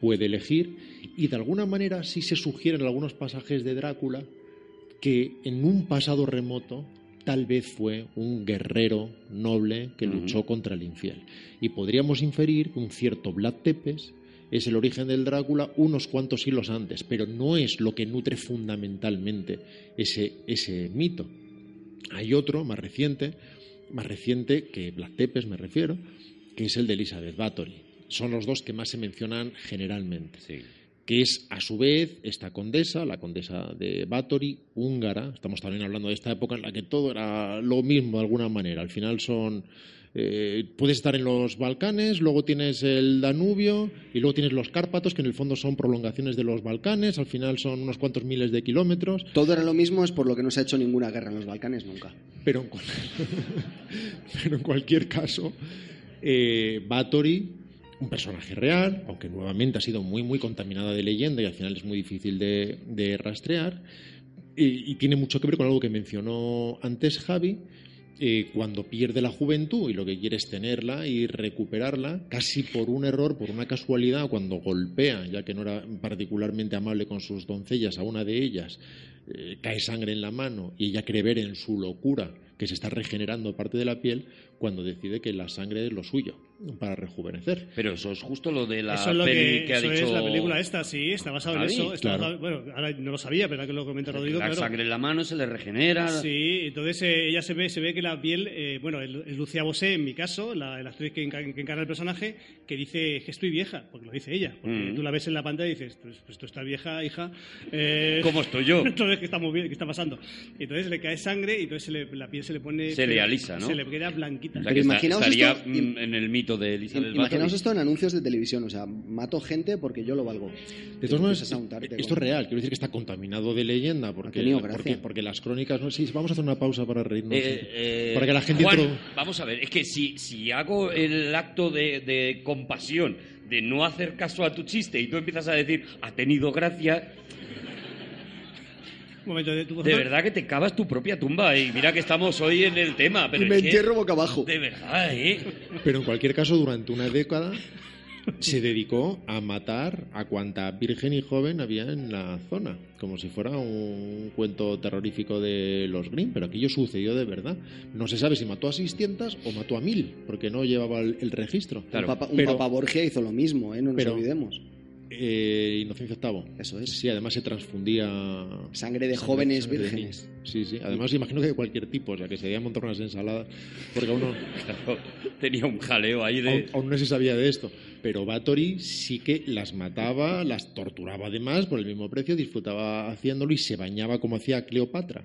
puede elegir, y de alguna manera sí se sugieren en algunos pasajes de Drácula que en un pasado remoto tal vez fue un guerrero noble que luchó contra el infiel. Y podríamos inferir que un cierto Vlad Tepes es el origen del Drácula unos cuantos siglos antes, pero no es lo que nutre fundamentalmente ese, ese mito. Hay otro más reciente, más reciente que Vlad Tepes me refiero, que es el de Elizabeth Bathory. Son los dos que más se mencionan generalmente Sí. que es a su vez esta condesa, la condesa de Báthory, húngara. Estamos también hablando de esta época en la que todo era lo mismo de alguna manera. Al final son. Eh, puedes estar en los Balcanes, luego tienes el Danubio y luego tienes los Cárpatos, que en el fondo son prolongaciones de los Balcanes. Al final son unos cuantos miles de kilómetros. Todo era lo mismo, es por lo que no se ha hecho ninguna guerra en los Balcanes nunca. Pero en, cual- [laughs] pero en cualquier caso, eh, Bathory, un personaje real, aunque nuevamente ha sido muy, muy contaminada de leyenda y al final es muy difícil de, de rastrear, y, y tiene mucho que ver con algo que mencionó antes Javi, eh, cuando pierde la juventud y lo que quiere es tenerla y recuperarla, casi por un error, por una casualidad, cuando golpea, ya que no era particularmente amable con sus doncellas, a una de ellas, eh, cae sangre en la mano y ella cree ver en su locura que se está regenerando parte de la piel cuando decide que la sangre es lo suyo para rejuvenecer. Pero eso es justo lo de la eso es lo peli que, ha eso dicho... es la película esta, sí, está basado en eso. está claro. basado- bueno, ahora no lo sabía, pero que lo comenta Rodrigo, la claro. sangre en la mano se le regenera. Sí, entonces eh, ella se ve, se ve que la piel, eh, bueno, es Lucía Bosé en mi caso, la, la actriz que, enca- que encarna el personaje, que dice que estoy vieja, porque lo dice ella. Porque Mm. tú la ves en la pantalla y dices, pues, pues tú estás vieja, hija. Eh, [laughs] ¿Cómo estoy yo? [laughs] entonces, ¿qué, estamos ¿qué está pasando? Entonces le cae sangre y entonces se le- la piel se le pone... Se le alisa, ¿no? Se le queda blanquita. O sea, Pero que está- estaría esto- en el mito de Elizabeth Imaginaos Bathory. esto en anuncios de televisión, o sea, mato gente porque yo lo valgo. De todas maneras, untarte esto es real, quiero decir que está contaminado de leyenda, porque, tenido gracia. porque, porque las crónicas... no- sí, vamos a hacer una pausa para reírnos. Eh, eh, para que la gente... Juan, intro- vamos a ver, es que si, si hago el acto de, de compasión de no hacer caso a tu chiste y tú empiezas a decir, ha tenido gracia, momento, de, de verdad que te cavas tu propia tumba. Y mira que estamos hoy en el tema, pero y me que- entierro boca abajo. De verdad, ¿eh? Pero en cualquier caso, durante una década se dedicó a matar a cuanta virgen y joven había en la zona, como si fuera un cuento terrorífico de los Grimm, pero aquello sucedió de verdad. No se sabe si mató a 600 o mató a 1000, porque no llevaba el, el registro. Claro. un, papa, un Pero- papa Borgia hizo lo mismo, ¿eh? no nos pero- olvidemos. Eh, Inocencio VIII. Eso es. Sí, además se transfundía Sangre de Sangre- jóvenes sangre vírgenes. Sí, sí. Además, imagino que de cualquier tipo, o sea, que se debían montar unas ensaladas, porque a uno, [laughs] Tenía un jaleo ahí aún, de... aún no se sabía de esto. Pero Bathory sí que las mataba, las torturaba además por el mismo precio, disfrutaba haciéndolo y se bañaba como hacía Cleopatra,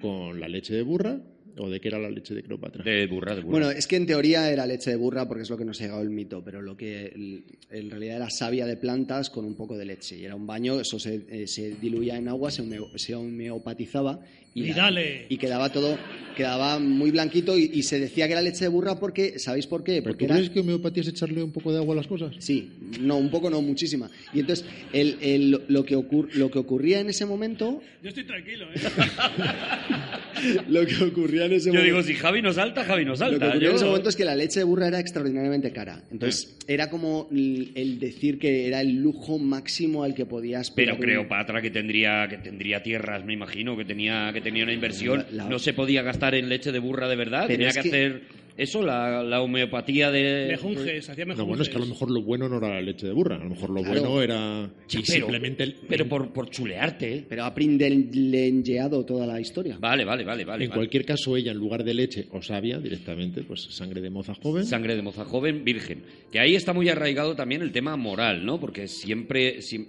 con la leche de burra, o de qué era la leche de Cleopatra. De burra, de burra. Bueno, es que en teoría era leche de burra porque es lo que nos ha llegado el mito, pero lo que en realidad era savia de plantas con un poco de leche. Y era un baño, eso se, eh, se diluía en agua, se, homeo- se homeopatizaba y, Y dale. y quedaba todo, quedaba muy blanquito y, y se decía que era leche de burra porque, ¿sabéis por qué? ¿Pero Porque tú era, crees que homeopatía es echarle un poco de agua a las cosas? Sí, no, un poco no, muchísima. Y entonces el- el- lo, que ocur- lo que ocurría en ese momento, Yo estoy tranquilo, ¿eh? [laughs] lo que ocurría en ese Yo momento... digo, si Javi no salta, Javi no Lo que salta. ocurrió en Yo- ese momento es que la leche de burra era extraordinariamente cara. Entonces, era como el, decir que era el lujo máximo al que podías Pero Cleopatra, que tendría, que tendría tierras, me imagino, que tenía, que tenía una inversión, La- la- no se podía gastar en leche de burra de verdad, Pero tenía es que, que- hacer Eso, la, la homeopatía de... Mejunjes, hacía No, mejunjes. bueno, es que a lo mejor lo bueno no era la leche de burra, a lo mejor lo Claro. bueno era Sí, y pero- simplemente el- Pero por, por chulearte, ¿eh? Pero ha prindelengeado toda la historia. Vale, vale, vale, vale. en vale. cualquier caso ella en lugar de leche o savia directamente, pues sangre de moza joven. Sangre de moza joven, virgen. Que ahí está muy arraigado también el tema moral, ¿no? Porque siempre, siem-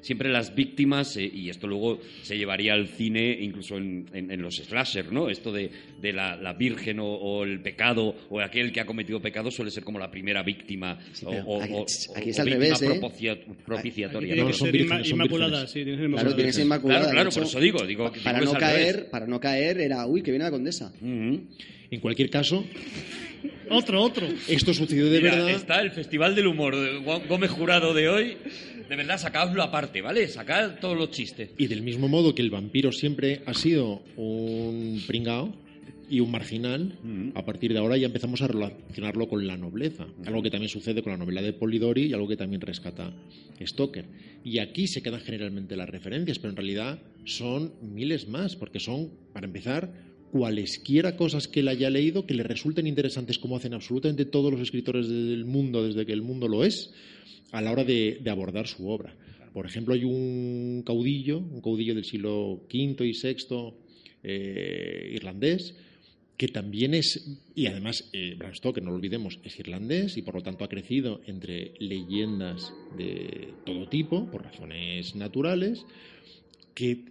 siempre las víctimas, eh, y esto luego se llevaría al cine, incluso en, en- en los slasher, ¿no? Esto de, de la, la virgen o, o el pecado, o aquel que ha cometido pecado suele ser como la primera víctima. Sí, o, aquí- o- aquí es o al víctima revés, ¿eh? propicia- propiciatoria. Tiene No, que son vírgenes, inmaculada, sí, tiene que ser Claro, inmaculada. tiene que ser inmaculada. Claro, claro, por eso digo, digo, pa- digo para no es revés. caer, para no caer era, uy, que viene la condesa. Ujú. En cualquier caso, Otro, otro. esto sucedió de Mira, verdad. está el Festival del Humor de Gó- Gómez Jurado de hoy. De verdad, sacadlo aparte, ¿vale? Sacad todos los chistes. Y del mismo modo que el vampiro siempre ha sido un pringao y un marginal, Mm. a partir de ahora ya empezamos a relacionarlo con la nobleza. Algo que también sucede con la novela de Polidori y algo que también rescata Stoker. Y aquí se quedan generalmente las referencias, pero en realidad son miles más, porque son, para empezar, cualesquiera cosas que él haya leído que le resulten interesantes, como hacen absolutamente todos los escritores del mundo desde que el mundo lo es, a la hora de, de abordar su obra. Por ejemplo, hay un caudillo, un caudillo del siglo V y VI eh, irlandés, que también es, y además eh, Bram Stoker, no lo olvidemos, es irlandés y por lo tanto ha crecido entre leyendas de todo tipo, por razones naturales, que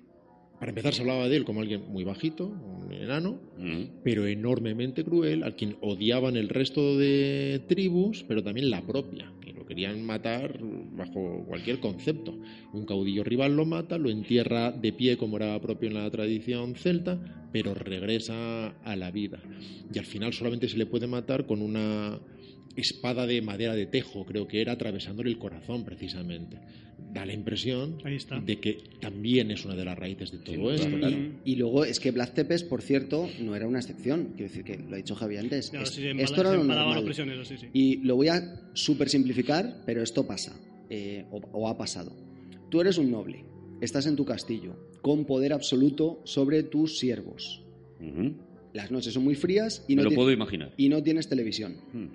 para empezar se hablaba de él como alguien muy bajito, un enano, Mm. pero enormemente cruel, al quien odiaban el resto de tribus, pero también la propia, querían matar bajo cualquier concepto. Un caudillo rival lo mata, lo entierra de pie como era propio en la tradición celta, pero regresa a la vida. Y al final solamente se le puede matar con una espada de madera de tejo, creo que era atravesándole el corazón precisamente. Da la impresión de que también es una de las raíces de todo esto. Y, claro. y luego es que Vlad Tepes, por cierto, no era una excepción. Quiero decir que lo ha dicho Javi antes. Claro, Es- sí, esto era lo normal. sí, sí. Y lo voy a super simplificar, pero esto pasa, eh, o, o ha pasado. Tú eres un noble, estás en tu castillo, con poder absoluto sobre tus siervos. Ujú. Las noches son muy frías y Me no, lo puedo imaginar. y no tienes televisión. Mm.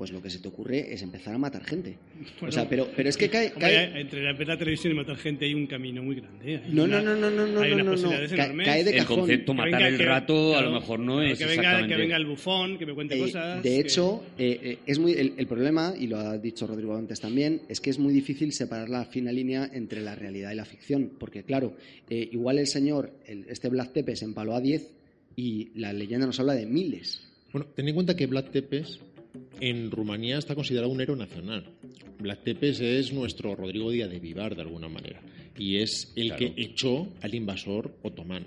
Pues lo que se te ocurre es empezar a matar gente. o sea, pero, pero es que cae... Entre la- ver la televisión y matar gente hay un camino muy grande. ¿eh? Hay no, una- no, no, no, no, hay no, no, no. cae de El cajón. concepto Que matar el que- rato a lo mejor no claro, es que venga, exactamente... que venga el bufón, que me cuente Eh, cosas. de que- hecho, eh, eh, es muy, el, el problema, y lo ha dicho Rodrigo antes también, es que es muy difícil separar la fina línea entre la realidad y la ficción. Porque, claro, eh, igual el señor, el- este Vlad Tepes, empaló a 10 y la leyenda nos habla de miles. Bueno, ten en cuenta que Vlad Tepes en Rumanía está considerado un héroe nacional. Vlad Tepes es nuestro Rodrigo Díaz de Vivar, de alguna manera, y es el Claro. que echó al invasor otomano.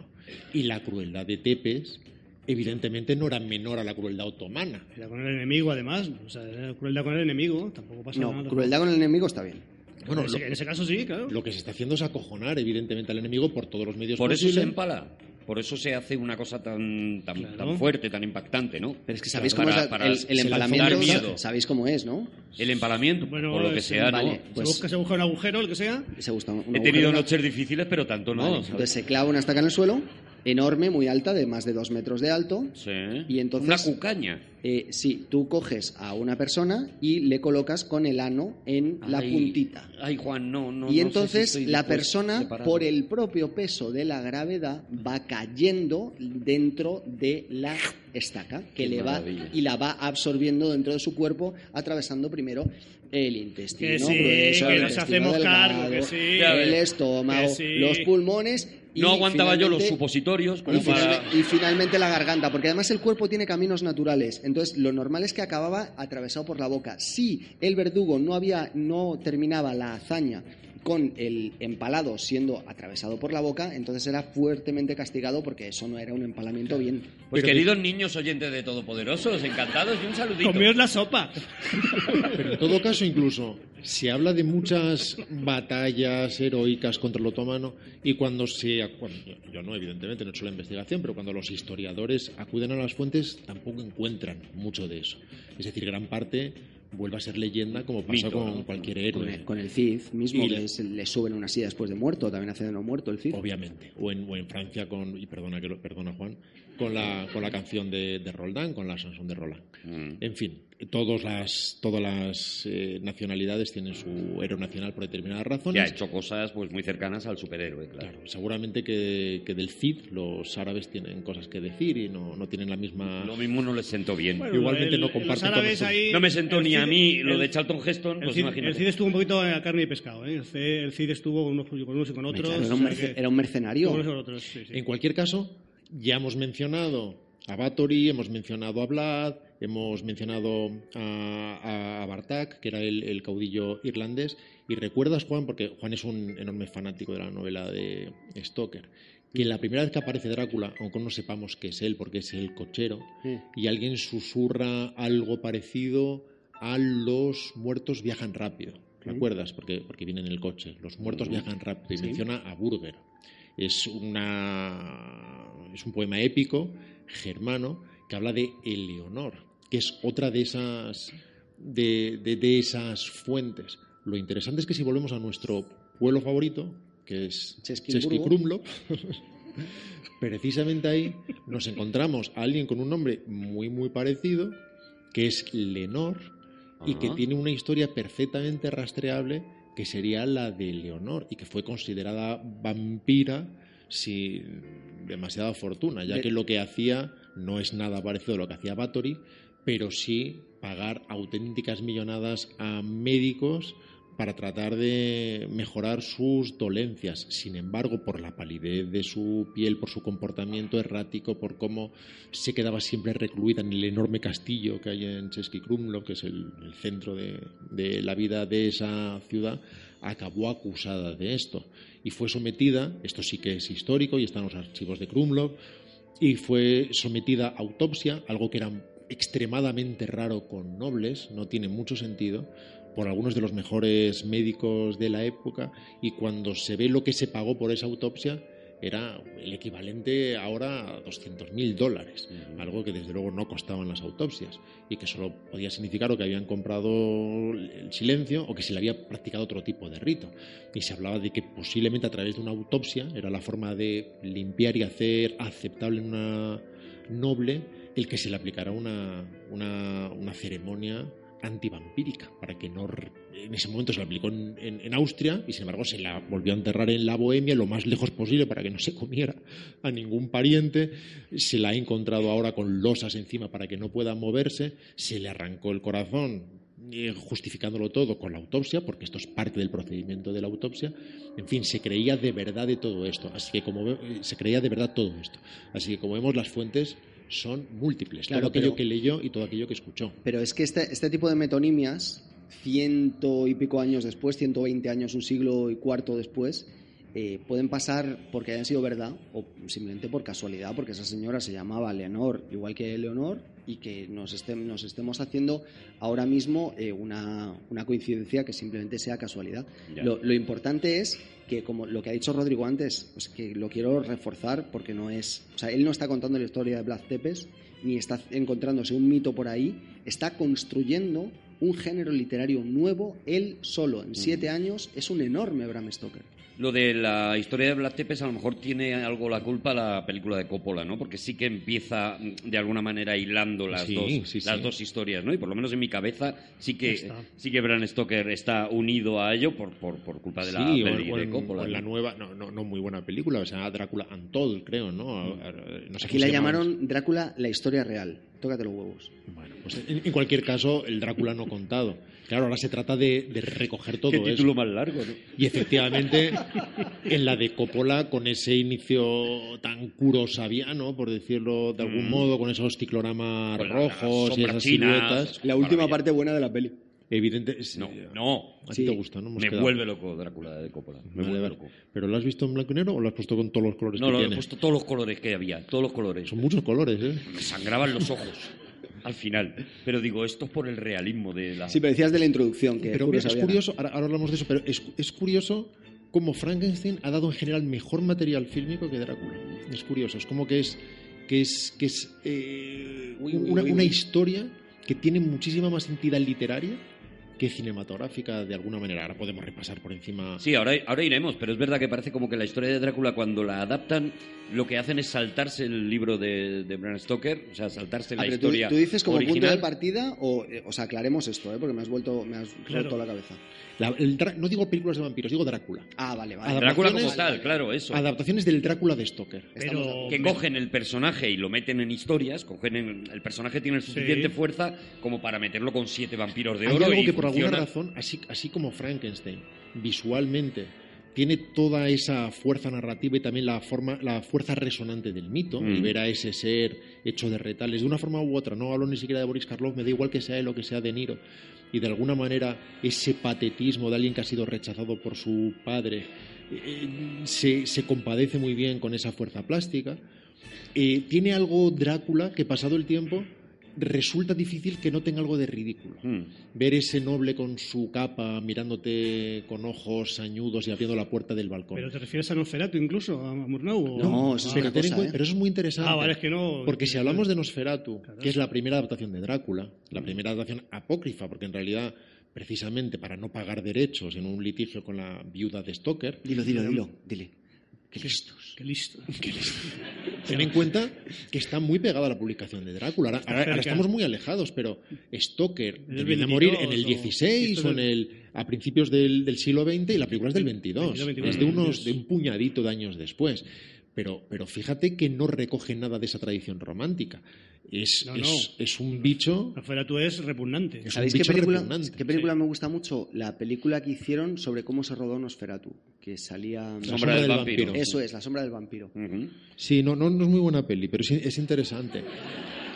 Y la crueldad de Tepes, evidentemente, no era menor a la crueldad otomana. Era con el enemigo, además. O sea, era crueldad con el enemigo. Tampoco pasa No, nada. crueldad con el enemigo está bien. Bueno, en, ese, lo- en ese caso sí, claro. Lo que se está haciendo es acojonar, evidentemente, al enemigo por todos los medios Por eso se posibles. empala. Por eso se hace una cosa tan, tan, Claro. tan fuerte, tan impactante, ¿no? Pero es que sabéis Claro, cómo para- es la- para el, el empalamiento. miedo. Sabéis cómo es, ¿no? El empalamiento, Bueno, por lo que sí, sea, vale. ¿no? Pues- se, busca, se busca un agujero, el que sea. Se gusta un He agujero, tenido una- noches difíciles, pero tanto no. Entonces se clava una estaca en el suelo, enorme, muy alta, de más de dos metros de alto. Sí. Y entonces- Una cucaña. Eh, sí, tú coges a una persona y le colocas con el ano en la puntita. Ay, Juan, no, no. no y sé entonces si estoy la persona, por el propio peso de la gravedad, va cayendo dentro de la estaca que Qué le va maravilla. y la va absorbiendo dentro de su cuerpo, atravesando primero el intestino Que sí, grueso, que el nos intestino hacemos delgado, cargo, que sí. El estómago, Que sí. los pulmones. No aguantaba yo los finalmente- supositorios como y, para... finalme- y finalmente la garganta, porque además el cuerpo tiene caminos naturales. Entonces, lo normal es que acababa atravesado por la boca. Si el verdugo no había, no terminaba la hazaña con el empalado siendo atravesado por la boca, entonces era fuertemente castigado porque eso no era un empalamiento bien. Pues Pero- queridos niños oyentes de Todopoderosos, encantados y un saludito. Comíos la sopa. [laughs] Pero en todo caso, incluso, se habla de muchas batallas heroicas contra el otomano y cuando se... cuando- yo no, evidentemente, no he hecho la investigación, pero cuando los historiadores acuden a las fuentes tampoco encuentran mucho de eso. Es decir, gran parte vuelva a ser leyenda como pasa Mito, con ¿no? cualquier Con héroe. el, con el Cid mismo, Y que le- es- le suben una silla después de muerto, también hace de no muerto el Cid. Obviamente. O en, o en Francia con, y perdona que lo, perdona Juan, con la, con la canción de, de Roldán, con la chanson de Roland. Mm. En fin, todas las, todas las eh, nacionalidades tienen su héroe nacional por determinadas Que ha razones. hecho cosas pues muy cercanas al superhéroe, claro. Claro, seguramente que, que del Cid los árabes tienen cosas que decir y no, no tienen la misma... Lo mismo no les sentó bien. Bueno, Igualmente el- no los comparten con árabes ahí- no me sentó ni a Cid- mí lo el- de Charlton Heston, El pues Cid, imagínate. el Cid estuvo un poquito a carne y pescado. ¿eh? El, Cid, el Cid estuvo con unos, con unos y con otros. Claro, era, o un sea merce- que- era un mercenario. con unos y con otros, sí, sí. En cualquier caso, ya hemos mencionado a Bathory, hemos mencionado a Vlad, hemos mencionado a, a- a Bartak, que era el, el caudillo irlandés. Y recuerdas, Juan, porque Juan es un enorme fanático de la novela de Stoker, que la primera vez que aparece Drácula, aunque no sepamos que es él, porque es el cochero, Sí. y alguien susurra algo parecido a los muertos viajan rápido. ¿Recuerdas? Porque, porque viene en el coche. Los muertos viajan rápido. Y Sí. menciona a Burger. Es, una, es un poema épico germano que habla de Eleonor, que es otra de esas, de, de- de esas fuentes. Lo interesante es que si volvemos a nuestro pueblo favorito, que es Chesquimburgo. Chesquikrumlo, [laughs] precisamente ahí nos encontramos a alguien con un nombre muy, muy parecido, que es Lenor, y que Ajá. tiene una historia perfectamente rastreable que sería la de Leonor y que fue considerada vampira sin demasiada fortuna, ya que lo que hacía no es nada parecido a lo que hacía Bathory, pero sí pagar auténticas millonadas a médicos para tratar de mejorar sus dolencias. Sin embargo, por la palidez de su piel, por su comportamiento errático, por cómo se quedaba siempre recluida en el enorme castillo que hay en Chesquikrumlo, que es el, centro de, de la vida de esa ciudad, acabó acusada de esto. Y fue sometida, esto sí que es histórico y está en los archivos de Krumlov, y fue sometida a autopsia, algo que era extremadamente raro con nobles, no tiene mucho sentido, por algunos de los mejores médicos de la época, y cuando se ve lo que se pagó por esa autopsia, era el equivalente ahora a 200.000 dólares, algo que desde luego no costaban las autopsias y que solo podía significar o que habían comprado el silencio o que se le había practicado otro tipo de rito. Y se hablaba de que posiblemente a través de una autopsia era la forma de limpiar y hacer aceptable en una noble el que se le aplicara una, una, una ceremonia antivampírica para que no en ese momento se la aplicó en, en- Austria y sin embargo se la volvió a enterrar en la Bohemia lo más lejos posible para que no se comiera a ningún pariente. Se la ha encontrado ahora con losas encima para que no pueda moverse. Se le arrancó el corazón eh, justificándolo todo con la autopsia porque esto es parte del procedimiento de la autopsia. En fin se creía de verdad de todo esto. Así que como eh, se creía de verdad todo esto. Así que como vemos las fuentes son múltiples. Claro, todo aquello pero- que leyó y todo aquello que escuchó. Pero es que este, este tipo de metonimias, ciento y pico años después, 120 años, un siglo y cuarto después, eh, pueden pasar porque hayan sido verdad o simplemente por casualidad, porque esa señora se llamaba Leonor, igual que Leonor, y que nos, nos estemos haciendo ahora mismo eh, una, una coincidencia que simplemente sea casualidad. Lo, lo importante es que, como lo que ha dicho Rodrigo antes, pues que lo quiero reforzar porque no es. O sea, él no está contando la historia de Vlad Tepes, ni está encontrándose un mito por ahí, está construyendo un género literario nuevo, él solo, en siete años, es un enorme Bram Stoker. Lo de la historia de Vlad Tepes a lo mejor tiene algo la culpa la película de Coppola, ¿no? Porque sí que empieza mm, de alguna manera hilando las, Sí, dos, sí, las sí. dos historias, ¿no? Y por lo menos en mi cabeza sí que, Está. sí que Bram Stoker está unido a ello por, por, por culpa de la Sí, o, peli o de Coppola. o en la ¿no? nueva, no, no, no muy buena película, o sea, Drácula Untold, creo, ¿no? No sé Aquí la llamaron Drácula la historia real. Tócate los huevos. Bueno, pues en, en cualquier caso, el Drácula no contado. Claro, ahora se trata de, de recoger todo Qué eso. título más largo, ¿no? Y efectivamente, en la de Coppola, con ese inicio tan curosaviano, por decirlo de algún Mm. modo, con esos cicloramas Con rojos y esas chinas. siluetas, La última Maravilla. parte buena de la peli. evidente. No, no. A ti Sí. te gusta, ¿no? Hemos Me quedado. vuelve loco Drácula de Coppola. Me Vale, vuelve loco. ¿Pero lo has visto en blanco y negro o lo has puesto con todos los colores No, que lo he puesto todos los colores que había, todos los colores. Son muchos colores, ¿eh? Me sangraban los ojos al final. Pero digo, esto es por el realismo de la... Sí, pero decías de la introducción, que Pero mira, es curioso, ahora, ahora hablamos de eso, pero es, es curioso cómo Frankenstein ha dado en general mejor material fílmico que Drácula. Es curioso, es como que es, que es, que es eh, una, una historia que tiene muchísima más entidad literaria que cinematográfica de alguna manera. Ahora podemos repasar por encima. Sí, ahora, ahora iremos, pero es verdad que parece como que la historia de Drácula, cuando la adaptan, lo que hacen es saltarse el libro de, de Bram Stoker, o sea, saltarse Ah, la pero tú, historia. tú dices como punto original. de partida o, eh, o sea, aclaremos esto, ¿eh? porque me has vuelto, me has Claro. roto la cabeza. La- el no digo películas de vampiros, digo Drácula. Ah, vale, vale. Drácula como tal, vale. claro, eso. Adaptaciones del Drácula de Stoker. Pero- que cogen el personaje y lo meten en historias, cogen en- el personaje tiene suficiente Sí. fuerza como para meterlo con siete vampiros de Hay oro algo y que por alguna funciona. razón, así, así como Frankenstein, visualmente, tiene toda esa fuerza narrativa y también la, forma, la fuerza resonante del mito, Mm. y ver a ese ser hecho de retales de una forma u otra. No hablo ni siquiera de Boris Karloff, me da igual que sea él o que sea De Niro. Y de alguna manera ese patetismo de alguien que ha sido rechazado por su padre eh, se, se compadece muy bien con esa fuerza plástica. Eh, tiene algo Drácula que pasado el tiempo resulta difícil que no tenga algo de ridículo Mm. ver ese noble con su capa mirándote con ojos sañudos y abriendo la puerta del balcón. ¿Pero te refieres a Nosferatu incluso, a Murnau? o- No, eso es cosa, ¿eh? pero eso es muy interesante. Ah, vale, es que no... Porque si hablamos de Nosferatu, Claro. que es la primera adaptación de Drácula, la primera adaptación apócrifa, porque en realidad, precisamente para no pagar derechos en un litigio con la viuda de Stoker, Dilo, dilo, dilo, dile. Qué listos. [laughs] Qué listo. ten en cuenta que está muy pegada a la publicación de Drácula. Ahora, ahora- ahora cerca. estamos muy alejados, pero Stoker de 22 morir en el o- 16 esto o en el, a principios del, del siglo XX y la película es del 22. 22, es de, unos, 22. de un puñadito de años después. Pero, pero fíjate que no recoge nada de esa tradición romántica. Es, No, es, no. es un bicho. Nosferatu es repugnante. Es un ¿Sabéis qué bicho película, repugnante. qué película me gusta mucho? La película que hicieron sobre cómo se rodó Nosferatu, que salía... La Sombra del vampiro. Eso es, La sombra del vampiro. Ujú. Sí, no, no, no es muy buena peli, pero sí- es interesante.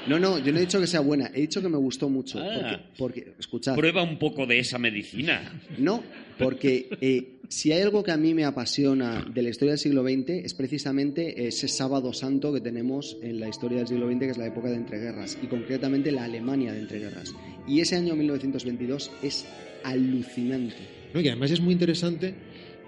No, no, yo no he dicho que sea buena, he dicho que me gustó mucho. Ah. Porque, porque, escuchad, Prueba un poco de esa medicina. no, porque eh, si hay algo que a mí me apasiona de la historia del siglo XX es precisamente ese sábado santo que tenemos en la historia del siglo XX, que es la época de entreguerras, y concretamente la Alemania de entreguerras. Y ese año 1922 es alucinante. ¿no? Y además es muy interesante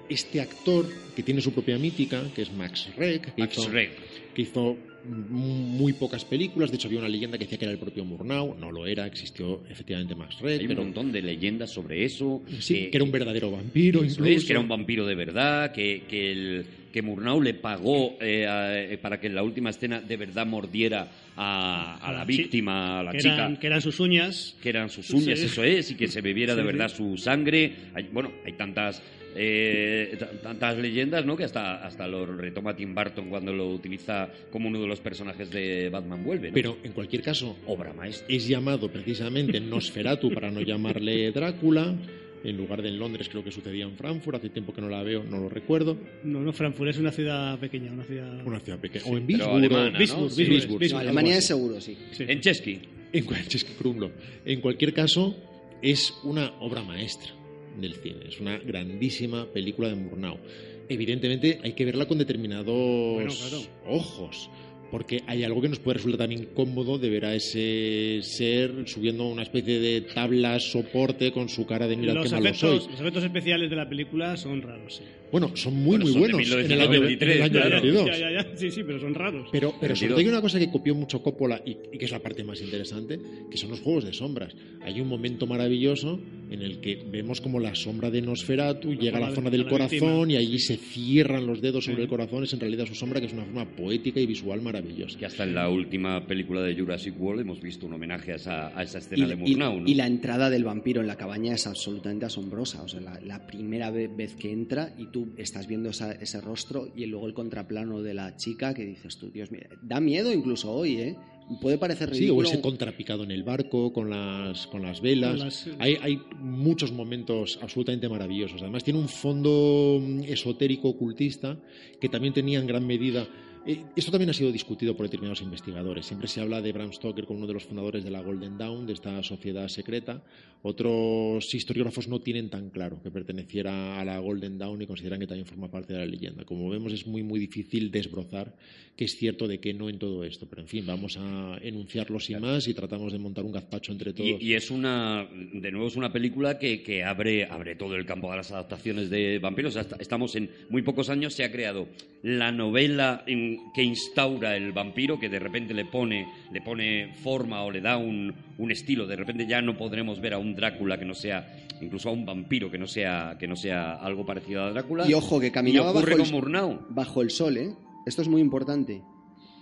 este actor que tiene su propia mítica, que es Max Reck, que Max hizo, Reck. que hizo muy pocas películas. De hecho, había una leyenda que decía que era el propio Murnau. No lo era, existió efectivamente Max Reck. Hay un pero montón de leyendas sobre eso. sí, que era un verdadero vampiro, incluso. es, que era un vampiro de verdad, que, que, el, que Murnau le pagó eh, a- eh, para que en la última escena de verdad mordiera a, a la víctima, a la que, chica. eran, que eran sus uñas. que eran sus uñas, Sí. eso es, y que se bebiera de Sí, verdad sí. su sangre. Hay, bueno, hay tantas eh, tantas leyendas, ¿no? Que hasta, hasta lo retoma Tim Burton cuando lo utiliza como uno de los personajes de Batman Vuelve, ¿no? Pero en cualquier caso, Obra maestra. es llamado precisamente Nosferatu para no llamarle Drácula. En lugar de en Londres, creo que sucedía en Frankfurt. Hace tiempo que no la veo, no lo recuerdo. No, no, Frankfurt es una ciudad pequeña, una ciudad... Una ciudad pequeña. O en Bisburg. Sí, Alemania es seguro, sí. Sí. En Chesky. En, que Krumlo. En cualquier caso, es una obra maestra del cine. Es una grandísima película de Murnau. Evidentemente hay que verla con determinados Bueno, claro. ojos. Porque hay algo que nos puede resultar tan incómodo de ver a ese ser subiendo una especie de tabla soporte con su cara de mirad los, qué malo soy. efectos, los efectos especiales de la película son raros, sí. Bueno, son muy, Bueno, muy son de buenos en el año, en el 1923, año claro. 22. Ya, ya, ya. Sí, sí, pero son raros. Pero, pero sobre 22. todo hay una cosa que copió mucho Coppola y, y que es la parte más interesante, que son los juegos de sombras. Hay un momento maravilloso en el que vemos como la sombra de Nosferatu llega a la zona de- del la corazón víctima. y allí se cierran los dedos sobre Sí. el corazón. Es en realidad su sombra, que es una forma poética y visual maravillosa. Que hasta en la última película de Jurassic World hemos visto un homenaje a esa, a esa escena Y, de y- Murnau, ¿no? y la entrada del vampiro en la cabaña es absolutamente asombrosa. O sea, la, la primera ve- vez que entra y tú estás viendo esa- ese rostro y luego el contraplano de la chica que dices tú, Dios mío, da miedo incluso hoy, ¿eh? Puede parecer Sí, o ridículo. ese contrapicado en el barco con las, con las velas. Con las- Hay, hay muchos momentos absolutamente maravillosos. Además, tiene un fondo mm, esotérico ocultista que también tenía en gran medida. Eh, esto también ha sido discutido por determinados investigadores. Siempre se habla de Bram Stoker como uno de los fundadores de la Golden Dawn, de esta sociedad secreta. Otros historiógrafos no tienen tan claro que perteneciera a la Golden Dawn y consideran que también forma parte de la leyenda. Como vemos, es muy, muy difícil desbrozar que es cierto de que no en todo esto. Pero, en fin, vamos a enunciarlo sin más y tratamos de montar un gazpacho entre todos. Y, y es una, de nuevo, es una película que, que abre, abre todo el campo de las adaptaciones de vampiros. Hasta- estamos en muy pocos años, se ha creado la novela en que instaura el vampiro, que de repente le pone, le pone forma o le da un, un estilo. De repente ya no podremos ver a un Drácula que no sea, incluso a un vampiro que no sea, que no sea algo parecido a Drácula. Y ojo, que caminaba bajo el, Murnau. bajo el sol, ¿eh? Esto es muy importante.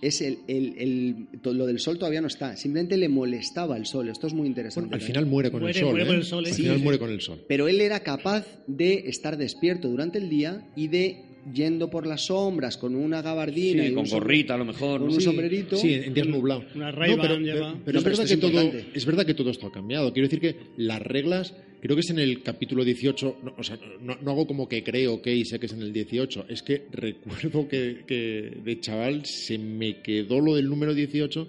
Es el, el- el- lo del sol todavía no está. Simplemente le molestaba el sol. Esto es muy interesante. Bueno, al final muere con Muere- el sol. muere ¿eh? con el sol, ¿eh? Al Sí, final sí. muere con el sol. Pero él era capaz de estar despierto durante el día y de yendo por las sombras con una gabardina Sí, y con un gorrita a lo mejor. con ¿no? un Sí. sombrerito. Sí, en días nublados. una No, pero, lleva. pero- pero No, es, pero verdad que todo, es verdad que todo esto ha cambiado. Quiero decir que las reglas, creo que es en el capítulo 18, no, o sea, no, no hago como que creo que y sé que es en el 18, es que [laughs] recuerdo que, que de chaval se me quedó lo del número 18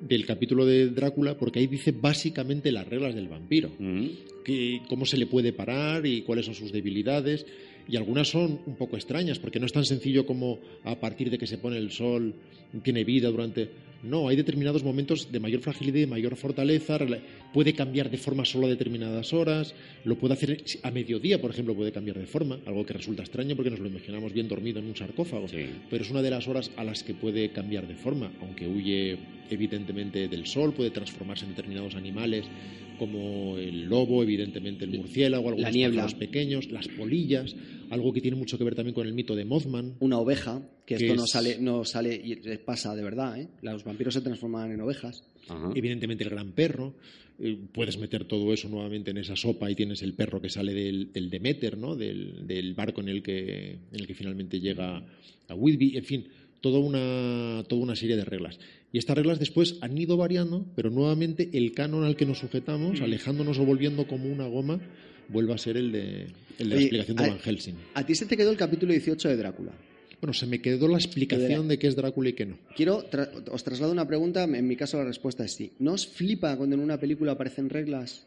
del capítulo de Drácula, porque ahí dice básicamente las reglas del vampiro. Mm. que, cómo se le puede parar y cuáles son sus debilidades. Y algunas son un poco extrañas, porque no es tan sencillo como a partir de que se pone el sol tiene vida durante... No, hay determinados momentos de mayor fragilidad y de mayor fortaleza, puede cambiar de forma solo a determinadas horas, lo puede hacer a mediodía, por ejemplo, puede cambiar de forma, algo que resulta extraño porque nos lo imaginamos bien dormido en un sarcófago, Sí. pero es una de las horas a las que puede cambiar de forma, aunque huye evidentemente del sol, puede transformarse en determinados animales como el lobo, evidentemente el murciélago, algunos niebla. pájaros pequeños, las polillas, algo que tiene mucho que ver también con el mito de Mothman. Una oveja, que Que esto no sale, no sale y pasa de verdad, ¿eh? Los vampiros se transforman en ovejas. Ajá. Evidentemente el gran perro, eh, puedes meter todo eso nuevamente en esa sopa y tienes el perro que sale del, del Demeter, ¿no? del, del barco en el, que, en el que finalmente llega a Whitby, en fin, toda una, toda una serie de reglas. Y estas reglas después han ido variando, pero nuevamente el canon al que nos sujetamos, alejándonos o volviendo como una goma, vuelve a ser el de, el de la explicación de a- Van Helsing. A ti se te quedó el capítulo 18 de Drácula. Bueno, se me quedó la explicación de qué es Drácula y qué no. Quiero, tra- os traslado una pregunta, en mi caso la respuesta es sí. ¿No os flipa cuando en una película aparecen reglas?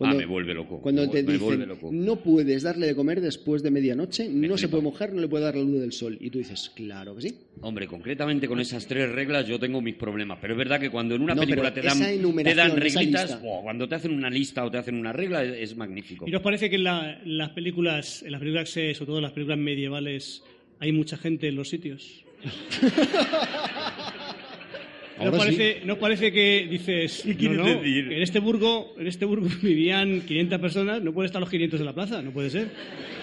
Cuando, ah, me vuelve loco. Cuando me, te me dicen, loco. no puedes darle de comer después de medianoche, no se puede mojar, no le puede dar la luz del sol. Y tú dices, claro que sí. Hombre, concretamente con esas tres reglas yo tengo mis problemas. Pero es verdad que cuando en una No, película te dan, te dan reglitas, cuando te hacen una lista o te hacen una regla es, es magnífico. ¿Y nos parece que en, la- en las películas, en las películas, sobre todo en las películas medievales, hay mucha gente en los sitios? [laughs] ¿No parece, ¿No parece que dices, ¿Qué quieres no, no, decir? que en este burgo, en este burgo [laughs] vivían 500 personas, no pueden estar los 500 en la plaza, no puede ser.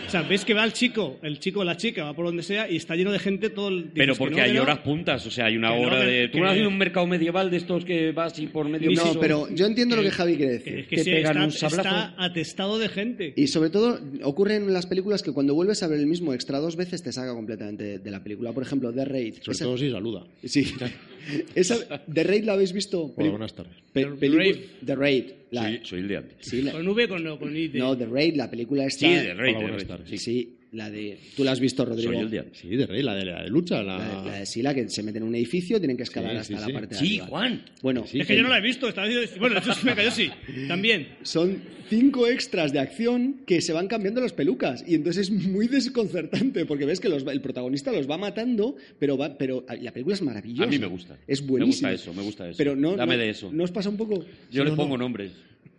O sea, ves que va el chico, el chico o la chica, va por donde sea y está lleno de gente todo el Pero dices que porque no, hay no. horas puntas, o sea, hay una no, hora de... ¿Tú no has ido a un mercado medieval de estos que vas y por medio? No, pero yo entiendo lo que Javi quiere decir. que que sí, pegan está, un sablazo. está atestado de gente. Y sobre todo, ocurre en las películas que cuando vuelves a ver el mismo extra dos veces te saca completamente de la película. Por ejemplo, The Raid. Sobre Esa- todo si saluda. Sí. [laughs] Esa, ¿The Raid la habéis visto? Hola, buenas tardes. pe- The Raid. The Raid. La- Soy, soy el de antes. sí, la- Con V o con, no, con I. de- no, The Raid, la película esta. Sí, de Rey, Hola, de sí. Sí, la de. Tú la has visto, Rodrigo. Soy el de antes. Sí, de rey, la de la de lucha. La... La, la de sí, la que se mete en un edificio, tienen que escalar Sí, hasta sí, la sí. parte de Sí, arriba. Juan. Bueno, Sí, es que yo no la he visto, estaba. Bueno, eso sí me cayó, sí. [laughs] También. son cinco extras de acción que se van cambiando las pelucas y entonces es muy desconcertante porque ves que los el protagonista los va matando, pero va, pero la película es maravillosa. A mí me gusta. Es Me buenísima. gusta eso, me gusta eso. Pero no, Dame no- de eso. ¿No os pasa un poco? Yo le no, pongo no. nombres.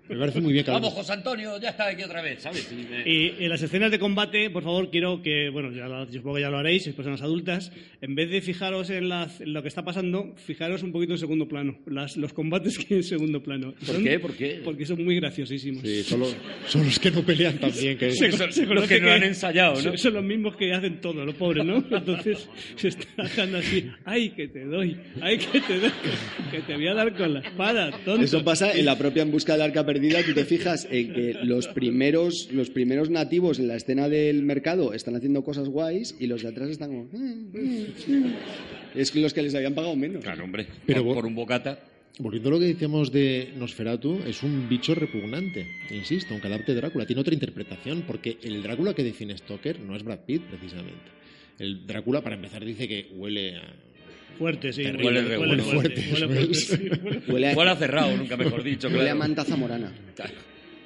Me parece muy bien que Vamos, José Antonio, ya está aquí otra vez, ¿sabes? Y me- Y en las escenas de combate, por favor, quiero que, bueno, ya lo, yo supongo que ya lo haréis, personas adultas, en vez de fijaros en, las- en lo que está pasando, fijaros un poquito en segundo plano, las- los combates que hay en segundo plano. ¿Por Son- qué? ¿Por qué? Porque son muy graciosísimos. Sí, son los, son los que no pelean también. Que... Se- Son se los conoce que no han ensayado, ¿no? Son, son los mismos que hacen todo, los pobres, ¿no? Entonces se está dejando así, ¡ay, que te doy! ¡ay, que te doy! Que te voy a dar con la espada, tonto. Eso pasa en la propia En busca del arca perdida. Tú te fijas en que los primeros, los primeros nativos en la escena del mercado están haciendo cosas guays y los de atrás están como. "Mm, mm, mm". Es que los que les habían pagado menos. Claro, hombre. Pero por, por un bocata. Volviendo a lo que decíamos de Nosferatu, es un bicho repugnante, insisto, aunque adapte Drácula. Tiene otra interpretación, porque el Drácula que define Stoker no es Brad Pitt, precisamente. El Drácula, para empezar, dice que huele a... Fuerte, sí. Terrible, huele, re- huele huele fuerte. fuerte, [laughs] huele huele- a, cerrado, nunca mejor dicho. huele a manta zamorana.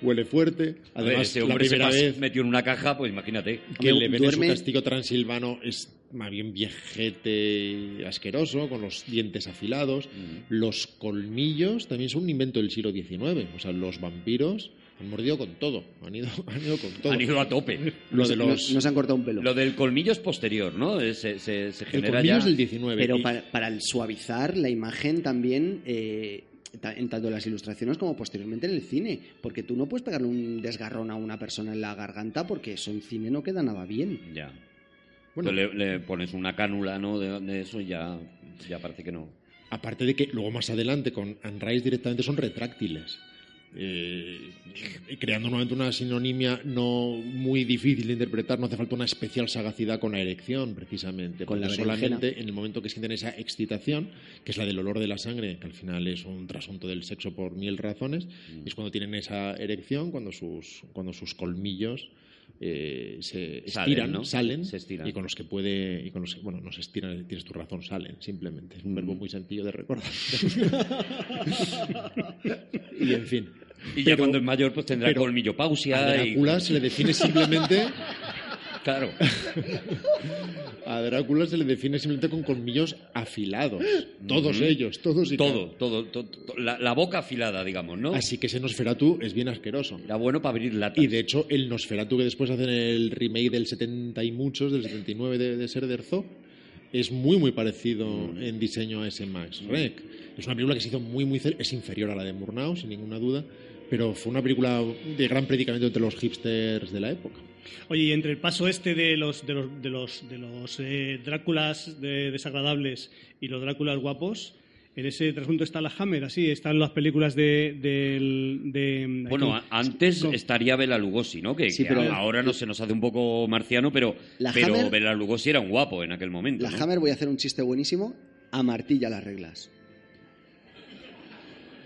Huele fuerte. A ver, Además, ese la hombre se primera pas- vez metió en una caja, pues imagínate. que le ven en su castigo transilvano es más bien viejete asqueroso, con los dientes afilados. Los colmillos también son un invento del siglo XIX. O sea, los vampiros Han mordido con todo. Han ido, [laughs] han ido con todo. Han ido a tope. Lo de No- los- no se han cortado un pelo. Lo del colmillo es posterior, ¿no? Se, se, se el genera colmillo ya... es del 19. Pero y- para, para el suavizar la imagen también, eh, en tanto en las ilustraciones como posteriormente en el cine. Porque tú no puedes pegarle un desgarrón a una persona en la garganta porque eso en cine no queda nada bien. Ya. Bueno. Le, le pones una cánula, ¿no? De, de eso y ya, ya parece que no. Aparte de que luego más adelante con Unrise directamente son retráctiles. Eh, creando nuevamente una sinonimia no muy difícil de interpretar, no hace falta una especial sagacidad con la erección, precisamente. Con la solamente en el momento que sienten esa excitación, que es la del olor de la sangre, que al final es un trasunto del sexo por mil razones, Mm. es cuando tienen esa erección, cuando sus, cuando sus colmillos eh, se Salen, estiran, ¿no? salen, Se estiran. y con los que puede, y con los que- bueno, no se estiran, tienes tu razón, salen, simplemente. Es un verbo muy sencillo de recordar. [laughs] [laughs] y en fin. Y ya cuando es mayor, pues tendrá pero colmillo A y... Drácula se le define simplemente [laughs] Claro. a Drácula se le define simplemente con colmillos afilados. Todos ellos, todos y Todo, todo, todo, todo. La, la boca afilada, digamos, ¿no? Así que ese Nosferatu es bien asqueroso. Era bueno para abrir latas. Y de hecho, el Nosferatu que después hacen el remake del 70 y muchos, del 79 de, de Ser de Herzog, es muy, muy parecido en diseño a ese Max Rec. Es una película que se hizo muy, muy... Es inferior a la de Murnau, sin ninguna duda, pero fue una película de gran predicamento entre los hipsters de la época. Oye, y entre el paso este de los de los de los, de los eh, Dráculas de- desagradables y los Dráculas guapos, en ese trasunto está la Hammer, así están las películas de del- de, Bueno, antes estaría Bela Lugosi, ¿no? Que, Sí, que pero- ahora no se nos hace un poco marciano, pero, La pero Hammer- Bela Lugosi era un guapo en aquel momento. La ¿no? Hammer, voy a hacer un chiste buenísimo, amartilla las reglas.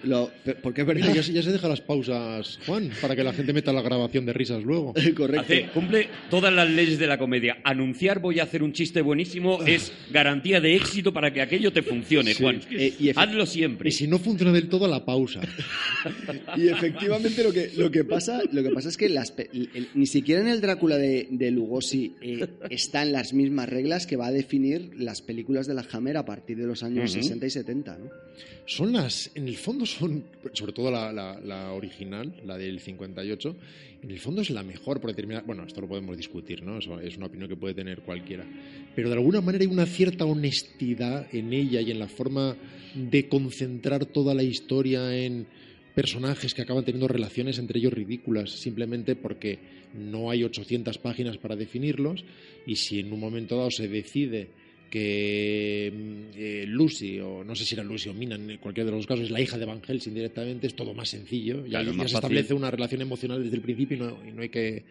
Lo, porque es verdad. Ya, se- ya se deja las pausas, Juan, para que la gente meta la grabación de risas luego. [laughs] Correcto. Hace- cumple todas las leyes de la comedia. Anunciar voy a hacer un chiste buenísimo es garantía de éxito para que aquello te funcione, Sí. Juan. Eh, y Hazlo siempre. Y si no funciona del todo, la pausa. [laughs] Y efectivamente lo que, lo que, pasa, lo que pasa es que las pe- el- el- ni siquiera en el Drácula de, de Lugosi eh, están las mismas reglas que va a definir las películas de la Hammer a partir de los años Ujú. 60 y 70. ¿no? Son las, en el fondo son, sobre todo la, la- original, la del 58, en el fondo es la mejor por determinar, bueno, esto lo podemos discutir, ¿no? Es una opinión que puede tener cualquiera, pero de alguna manera hay una cierta honestidad en ella y en la forma de concentrar toda la historia en personajes que acaban teniendo relaciones entre ellos ridículas, simplemente porque no hay 800 páginas para definirlos y si en un momento dado se decide que mm, eh, Lucy, o no sé si era Lucy o Mina, en cualquiera de los casos, es la hija de Van Helsing directamente, es todo más sencillo. Ya, Claro, ya se fácil. establece una relación emocional desde el principio y no, y no hay que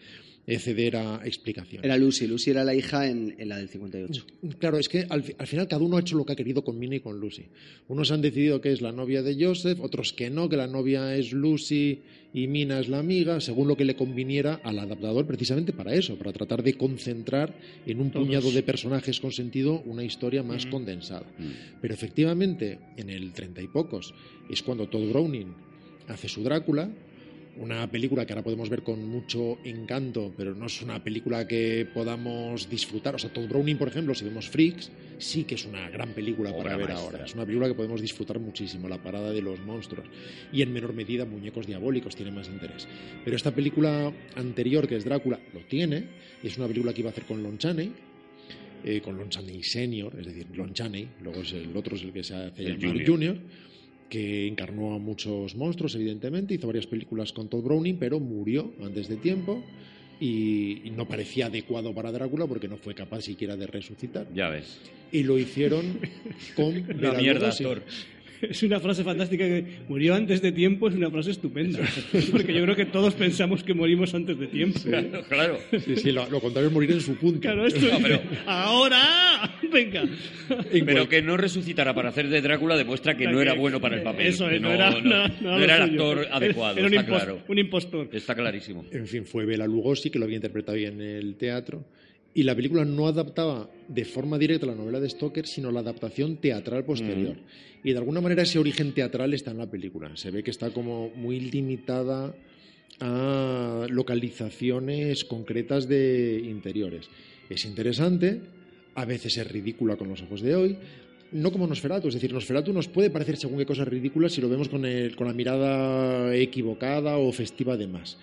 ceder a explicaciones. Era Lucy, Lucy era la hija en, en la del 58. Claro, es que al, fi- al final cada uno ha hecho lo que ha querido con Mina y con Lucy. Unos han decidido que es la novia de Joseph, otros que no, que la novia es Lucy y Mina es la amiga, según lo que le conviniera al adaptador, precisamente para eso, para tratar de concentrar en un Todos. puñado de personajes con sentido una historia más Mm. condensada. Mm. Pero efectivamente, en el treinta y pocos, es cuando Todd Browning hace su Drácula, una película que ahora podemos ver con mucho encanto, pero no es una película que podamos disfrutar. O sea, Todd Browning, por ejemplo, si vemos Freaks, sí que es una gran película Obra para ver maestra. ahora. Es una película que podemos disfrutar muchísimo, La parada de los monstruos. Y en menor medida, Muñecos Diabólicos tiene más interés. Pero esta película anterior, que es Drácula, lo tiene. Es una película que iba a hacer con Lon Chaney, eh, con Lon Chaney Senior, es decir, Lon Chaney, luego es el otro es el que se hace El llamar junior. Junior, que encarnó a muchos monstruos, evidentemente, hizo varias películas con Todd Browning, pero murió antes de tiempo y, no parecía adecuado para Drácula porque no fue capaz siquiera de resucitar. Ya ves. Y lo hicieron con [laughs] La mierda, actor. [laughs] Es una frase fantástica que murió antes de tiempo, es una frase estupenda. [laughs] Porque yo creo que todos pensamos que morimos antes de tiempo. Claro, claro. Sí, sí, lo, lo contrario es morir en su punto. Claro, esto No, pero- ¡Ahora! Venga. En Pero que no resucitara para hacer de Drácula demuestra que no era bueno para el papel. Eso es, no, era, no, no no lo era el suyo. actor adecuado, Era un, está claro. un impostor. Está clarísimo. En fin, fue Bela Lugosi que lo había interpretado ya en el teatro. Y la película no adaptaba de forma directa la novela de Stoker, sino la adaptación teatral posterior. Y de alguna manera ese origen teatral está en la película. Se ve que está como muy limitada a localizaciones concretas de interiores. Es interesante, a veces es ridícula con los ojos de hoy, no como Nosferatu, es decir, Nosferatu nos puede parecer según qué cosas ridículas si lo vemos con, el- con la mirada equivocada o festiva además.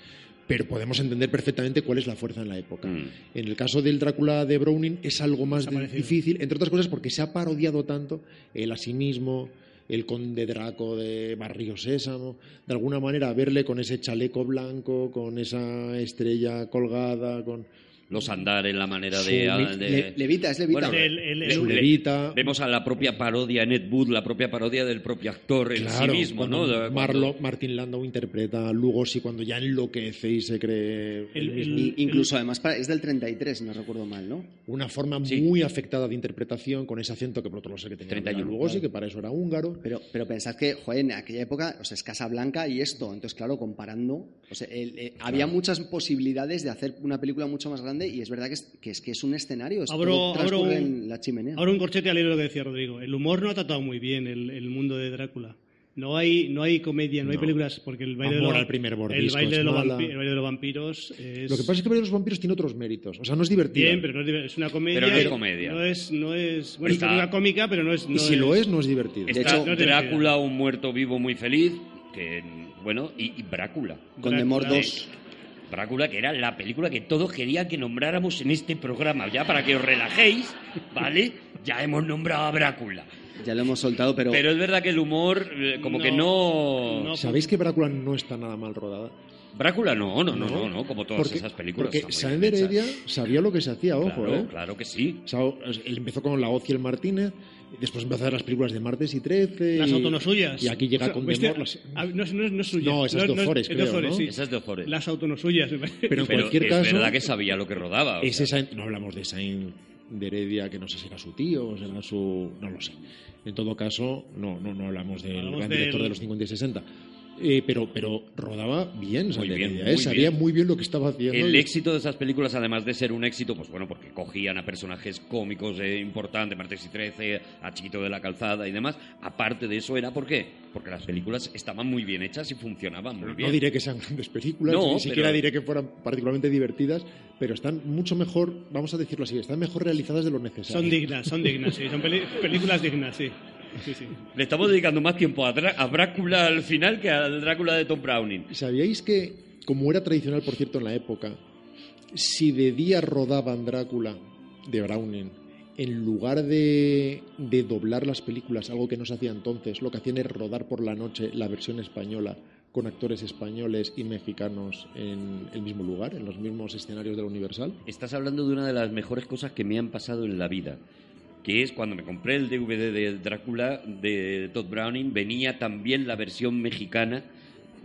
Pero podemos entender perfectamente cuál es la fuerza en la época. Mm. En el caso del Drácula de Browning es algo más difícil, entre otras cosas porque se ha parodiado tanto el asimismo, el conde Draco de Barrio Sésamo, de alguna manera verle con ese chaleco blanco, con esa estrella colgada, con Los andares, la manera de... li- de- Le- levita, es levita. Bueno, El- el- le- su le- levita. Vemos a la propia parodia en Ed Wood, la propia parodia del propio actor en Claro, sí mismo, ¿no? Marlo- Martin Landau interpreta a Lugosi cuando ya enloquece y se cree El- el mismo. Y- incluso, además, para- es del 33, si no recuerdo mal, ¿no? Una forma Sí. muy afectada de interpretación con ese acento que por otro lado sé que tenía 31, Lugosi, claro. que para eso era húngaro. Pero, pero pensad que, joder, en aquella época, o sea, es Casa Blanca y esto. Entonces, claro, comparando, o sea, el- eh, había muchas posibilidades de hacer una película mucho más grande y es verdad que es que es, que es un escenario. es Abro- abro- en la chimenea. Ahora un corchete al hilo de lo que decía Rodrigo. El humor no ha tratado muy bien el, el mundo de Drácula. No hay, no hay comedia, no, hay películas, porque el baile, de los, al primer el baile, es de los mala. vampi- el baile de los vampiros es... Lo que pasa es que Baile de los vampiros tiene otros méritos. O sea, no es divertido. Bien, pero no es, diver- es una comedia. Pero no es y- comedia. No es, no es, bueno, Está- es una cómica, pero no es. y no si lo es, no es divertido. De Está hecho- no Drácula, un muerto vivo muy feliz, que, bueno, y, y Brácula. Con Demor Drácula. 2. Brácula, que era la película que todos querían que nombráramos en este programa, ya para que os relajéis, ¿vale? Ya hemos nombrado a Brácula. Ya lo hemos soltado, pero, Pero es verdad que el humor, eh, como que No. ¿Sabéis que Brácula no está nada mal rodada? Brácula no, no, no, no, no, como todas Porque- esas películas. Porque de Heredia sabía lo que se hacía, ojo, claro, ¿eh? claro que sí. O sea, él empezó con La Hoz y el Martínez, después empezó a hacer las películas de Martes y Trece. Las y- autonosuyas. Y aquí llega con ¿Viste? Demor. las- Ah, No, es- no, es- no es suya. No, esa es de Ozores, es de creo, Ozores, ¿no? sí. Esa es de Ozores. Las autonosuyas. me parece. Pero en Pero cualquier es caso, verdad que sabía lo que rodaba. o es sea. esa- no hablamos de Sainz de Heredia, que no sé si era su tío o será su. No lo sé. En todo caso, no, no, no hablamos del Hablamos gran del- director de los 50 y 60. Eh, pero, pero rodaba bien, muy ¿eh? sabía bien. muy bien lo que estaba haciendo. El y- éxito de esas películas, además de ser un éxito, pues bueno, porque cogían a personajes cómicos eh, importantes, Martes y Trece, a Chiquito de la Calzada y demás. Aparte de eso, ¿era por qué? Porque las películas estaban muy bien hechas y funcionaban muy bien. No diré que sean grandes películas, No, ni siquiera pero- diré que fueran particularmente divertidas, pero están mucho mejor, vamos a decirlo así, están mejor realizadas de lo necesario. Son dignas, son dignas, sí. Son películas dignas, sí. Sí, sí. Le estamos dedicando más tiempo a, a Brácula al final que al Drácula de Tom Browning. ¿Sabíais que, como era tradicional, por cierto, en la época, si de día rodaban Drácula de Browning, en lugar de, de doblar las películas, algo que no se hacía entonces, lo que hacían es rodar por la noche la versión española con actores españoles y mexicanos en el mismo lugar, en los mismos escenarios de la Universal? Estás hablando de una de las mejores cosas que me han pasado en la vida, que es cuando me compré el DVD de Drácula de Todd Browning, venía también la versión mexicana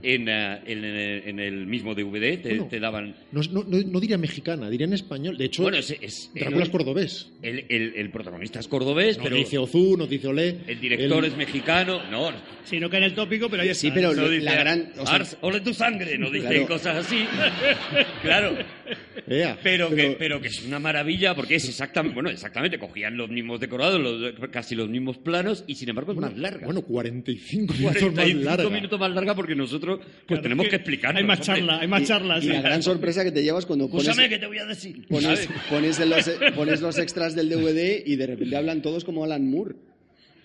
en, eh, en, en el mismo DVD, te, Bueno. te daban... No, no- no- no diría mexicana, diría en español. De hecho, Bueno, es, es- Drácula es el, cordobés. el, el- el protagonista es cordobés, No pero dice Ozú, no dice Olé. el director El- es mexicano. No, Sí, no cae en el tópico, pero ahí está. Sí, pero no lo- dice la gran. o sea, "Ars, ole tu sangre, no dice Claro. cosas así. [laughs] claro, Pero, que, pero que es una maravilla porque es exactamente, bueno, exactamente, cogían los mismos decorados, los- casi los mismos planos y sin embargo es bueno, más larga. Bueno, 45 minutos 45 más larga. minutos más larga porque nosotros pues Claro, tenemos es que explicarnos. Hay más charla, hay más charlas. y la gran sorpresa que te llevas cuando pones, Escúchame, que te voy a decir. pones, ¿sabes? pones, en los, pones los extras del DVD y de repente hablan todos como Alan Moore.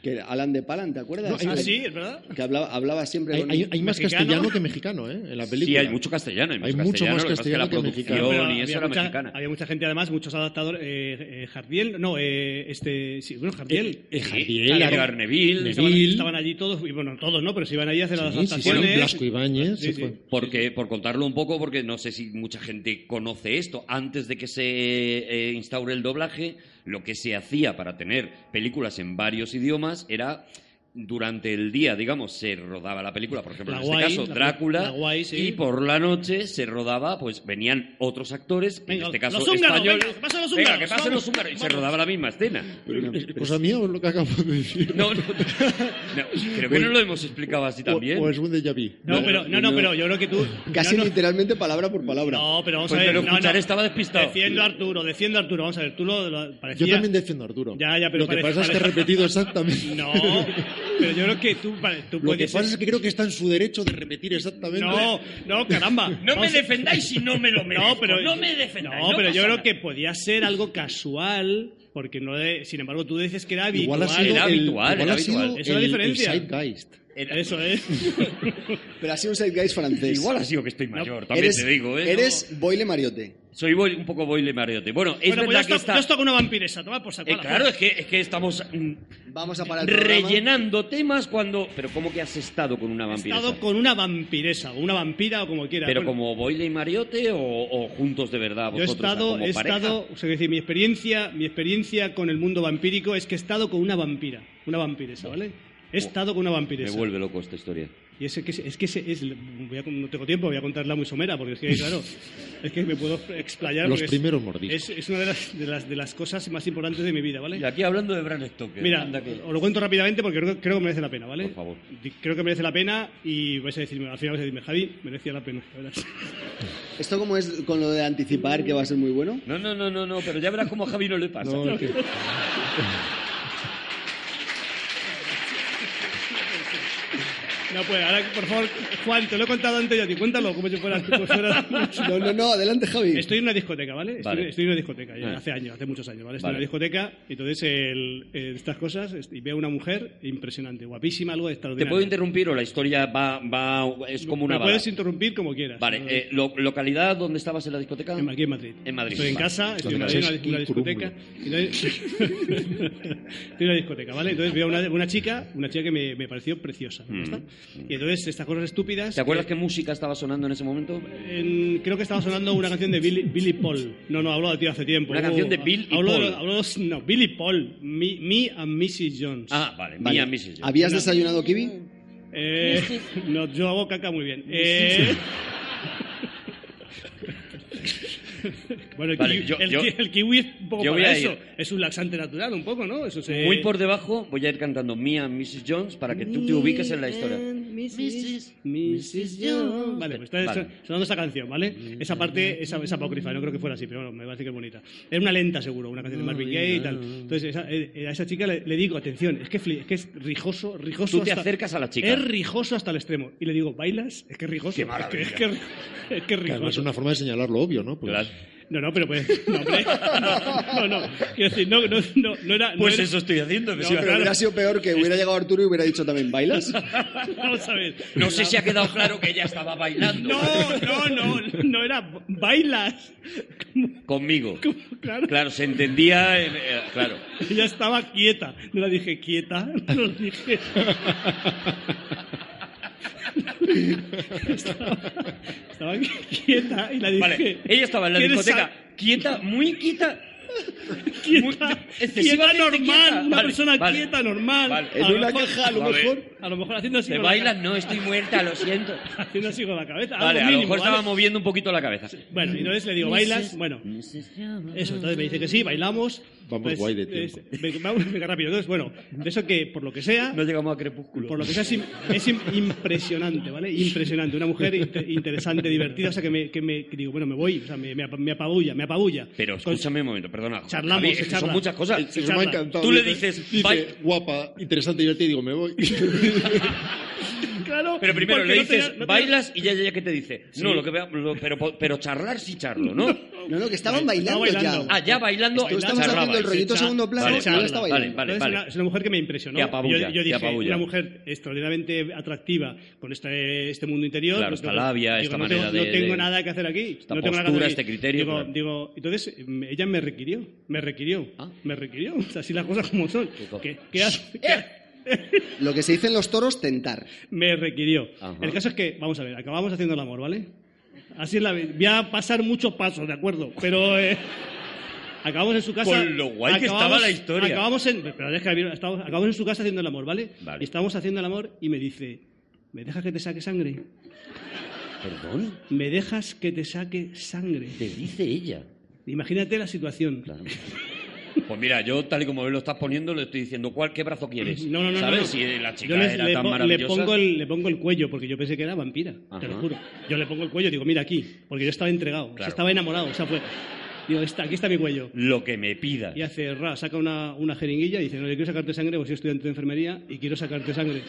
Que Alan de Palan, ¿te acuerdas? No, Ah, Que- sí, es verdad. Que hablaba, hablaba siempre Hay, con... hay- hay más mexicano. castellano que mexicano, ¿eh? En la película. Sí, hay mucho castellano. Hay, Hay mucho, castellano, más lo que la castellano que mexicano. Pero y eso había era mucha, mexicana. había mucha gente además, muchos adaptadores. Eh, eh, Jardiel, no, eh, este, sí, bueno, Jardiel. Eh, eh, Jardiel, Neville, estaban, Neville. estaban allí todos, y bueno, todos no, pero se iban allí a hacer las Sí, sí, sí, adaptaciones. Blasco Ibáñez. Porque, por contarlo un poco, porque no sé si mucha gente conoce esto, antes de que se eh, instaure el doblaje, lo que se hacía para tener películas en varios idiomas era durante el día, digamos, se rodaba la película, por ejemplo, La en este guay, caso, la- Drácula, la guay, sí. y por la noche se rodaba, pues venían otros actores, Venga, en este caso los húngaros, españoles. venga, que pasen los Venga, húngaros, que pasen vamos, los húngaros, y se vamos. rodaba la misma escena. Pero ¿Es cosa mía o es lo que acabo de decir? No, no, no, creo que no lo hemos explicado así también. O, o es un déjà vu. No, pero, no, no, pero yo creo que tú. Casi no, no, literalmente palabra por palabra. no, pero vamos Pues a ver. escucharé, no. estaba despistado. Defiendo a Arturo, defiendo a Arturo. Vamos a ver, tú lo, lo- parecía. Yo también defiendo a Arturo. Ya, ya, pero Lo que pasa es que he repetido exactamente. No, [laughs] Pero yo creo que tú, vale, tú Lo que puedes pasa es que creo que está en su derecho de repetir exactamente. No, no, caramba. [laughs] No me defendáis si no me lo [laughs] merezco. No, pero, no me defendáis. No, pero yo creo nada. que podía ser algo casual, porque no de- sin embargo tú dices que era habitual. Igual ha sido, Era el, habitual, igual era ha sido habitual. Esa es la el- el diferencia. zeitgeist. Era- Eso es. [laughs] Pero ha sido un Zeitgeist francés. Igual ha sido que estoy mayor, también eres, te digo, ¿eh? Eres Boile Mariote. Soy boy- un poco boile mariote. Bueno, es bueno, pues verdad yo que está... yo estoy con una vampiresa, toma por saco. Eh, claro, es que, es que estamos mm, Vamos a parar el programa. rellenando temas cuando... Pero ¿cómo que has estado con una He vampira? estado con una vampiresa, o una vampira, o como quiera. ¿Pero Bueno, como boile y mariote o, o juntos de verdad Yo he vosotros? o sea, estado, como he pareja? estado, o sea, decir, mi experiencia, mi experiencia con el mundo vampírico es que he estado con una vampira, una vampiresa, ¿vale? He estado con una Me vampiresa. vuelve loco esta historia. Y es que es que es, voy a- no tengo tiempo, voy a contarla muy somera, porque es que, claro, es que me puedo explayar. Los primeros mordiscos. Es, es una de las, de, las, de las cosas más importantes de mi vida, ¿vale? Y aquí hablando de Bram Stoker. Mira, anda que- os lo cuento rápidamente porque creo, creo que merece la pena, ¿vale? Por favor. Creo que merece la pena y vais a decirme, al final vais a decirme, Javi, merecía la pena. [laughs] ¿Esto cómo es con lo de anticipar que va a ser muy bueno? No, no, no, no, no, pero ya verás cómo a Javi no le pasa. No, es que- [laughs] No, pues ahora, por favor, Juan, te lo he contado antes yo a ti, cuéntalo como si fuera... como si fuera- [laughs] No, no, no, adelante Javi. Estoy en una discoteca, ¿vale? Estoy, Vale. estoy en una discoteca, ya Ah. hace años, hace muchos años, ¿vale? Estoy Vale. en una discoteca y entonces el- eh, estas cosas y veo una mujer impresionante, guapísima, algo ¿Te extraordinario. puedo interrumpir o la historia va, va es como una Me puedes interrumpir como quieras. Vale, ¿no? eh, lo- ¿localidad donde estabas en la discoteca? En- Aquí en Madrid. En Madrid, Estoy en casa, estoy en Madrid, en una, una discoteca. y entonces- [laughs] estoy en una discoteca, ¿vale? Entonces veo una, una chica, una chica que me, me pareció preciosa. ¿ya Mm. Está? Y entonces estas cosas estúpidas. ¿Te acuerdas que- qué música estaba sonando en ese momento? en- creo que estaba sonando una canción de Billy, Billy Paul. No, no, hablo de ti hace tiempo. Una canción de Bill y hablo de Paul. hablo de no, Billy Paul. Me, me and Mrs. Jones. Ah, vale, Vale. Mía Mrs. Jones. ¿Habías desayunado kiwi? Eh, no, yo hago caca muy bien. Eh, [laughs] [laughs] bueno, el, Vale, kiwi, yo- el, yo- ki- el kiwi es un poco yo voy para a eso. ir. Es un laxante natural, un poco, ¿no? Eso se... Muy por debajo voy a ir cantando Mía Mrs. Jones para que tú te ubiques en la historia. Mrs. Mrs. Jones. Vale, pues está Vale. sonando esa canción, ¿vale? Esa parte esa, esa apócrifa, no creo que fuera así, pero bueno, me parece que es bonita. Es una lenta, seguro, una canción de Marvin Gaye y tal. Entonces, esa- eh, a esa chica le, le digo, atención, es que, fli- es que es rijoso, rijoso. Tú te hasta- acercas a la chica. Es rijoso hasta el extremo. Y le digo, ¿bailas? Es que es rijoso. Qué [laughs] es que es que, es que es que además es rijoso. una forma de señalar lo obvio, ¿no? Pues- Claro. No, no, pero pues. No, hombre, [laughs] no, no, no. Quiero decir, no, no, no, no era. no Pues era- eso estoy haciendo. No, Pero hubiera sido peor que hubiera llegado Arturo y hubiera dicho también, ¿bailas? [laughs] Vamos a ver. No sé si ha quedado claro que ella estaba bailando No, no, no, no era bailas. conmigo. Claro, Claro, se entendía, eh, eh, claro. ella estaba quieta. No la dije quieta, no la dije. [laughs] Estaba, estaba quieta y la dije. Vale, ella estaba en la ¿quieres discoteca quieta, muy quieta. Quieta, muy- quieta normal, quieta. una Vale, persona vale. quieta normal. Vale. A En lo una mejor- caja, a lo mejor. A lo mejor haciendo así ¿Te bailas? ca- No, estoy muerta, lo siento. [laughs] Haciendo así con la cabeza. Vale, algo a lo mínimo, mejor ¿vale? estaba moviendo un poquito la cabeza. Bueno, y entonces le digo, ¿bailas? Bueno, eso, entonces me dice que sí, bailamos. Vamos Pues, guay de tiempo. es- venga, vamos venga, rápido. Entonces, bueno, de eso que, por lo que sea, No llegamos a crepúsculo. por lo que sea, es, im- es im- impresionante, ¿vale? Impresionante. Una mujer inte- interesante, divertida, o sea, que me, que me que digo, bueno, me voy, o sea, me, me ap- me apabulla, me apabulla. Pero Con- escúchame un momento, perdona. Charlamos, Javi, se son muchas cosas. Se Eso me ha encantado. Tú le Dice- dices, dice, "Vai- guapa, interesante, divertida, y digo, me voy. [laughs] [laughs] Claro, Pero primero le no tenía- dices, no tenía- bailas y ya, ya, ya que te dice. Sí. No, lo que vea, lo- pero, pero charlar sí charlo, ¿no? [laughs] No, no, que estaban Estaba bailando, bailando. ya. Ah, ya bailando. Tú estabas charlabais. haciendo el rollito Se segundo plano Vale, y ella vale, está vale, bailando. vale. Una- es una mujer que me impresionó. Te apabulla, yo, yo dije, apabulla. una mujer extraordinariamente atractiva con este, este mundo interior. Claro, pues, esta labia, digo, esta no manera tengo, de- No tengo de- nada que hacer aquí. esta no tengo nada que postura, hacer aquí. este criterio, Digo, claro. digo, entonces mm, ella me requirió. Me requirió. Ah. Me requirió. O sea, así las cosas como son. ¿Qué, qué has- qué- Lo que se dice en los toros, tentar. me requirió. Ajá. El caso es que, vamos a ver, acabamos haciendo el amor, ¿vale? Así es la vida. Voy a pasar muchos pasos, ¿de acuerdo? Pero eh, acabamos en su casa. Con lo guay que acabamos- estaba la historia. Acabamos en, pero deja que- estamos- acabamos en su casa haciendo el amor, ¿vale? Vale. Y estábamos haciendo el amor y me dice, ¿me dejas que te saque sangre? Perdón, ¿Me dejas que te saque sangre? te dice ella. Imagínate la situación. Claro. Pues mira, yo tal y como lo estás poniendo, le estoy diciendo, ¿cuál, ¿qué brazo quieres? No, no, no. ¿Sabes? no. Si la chica Yo les- era le, tan le maravillosa. pongo el, le pongo el cuello, porque yo pensé que era vampira, te lo juro. Yo le pongo el cuello digo, mira aquí, porque yo estaba entregado, o sea, Claro. estaba enamorado. O sea, fue, Digo, está, aquí está mi cuello. Lo que me pidas. Y hace, ra, saca una, una jeringuilla y dice, no, yo quiero sacarte sangre porque soy estudiante de enfermería y quiero sacarte sangre.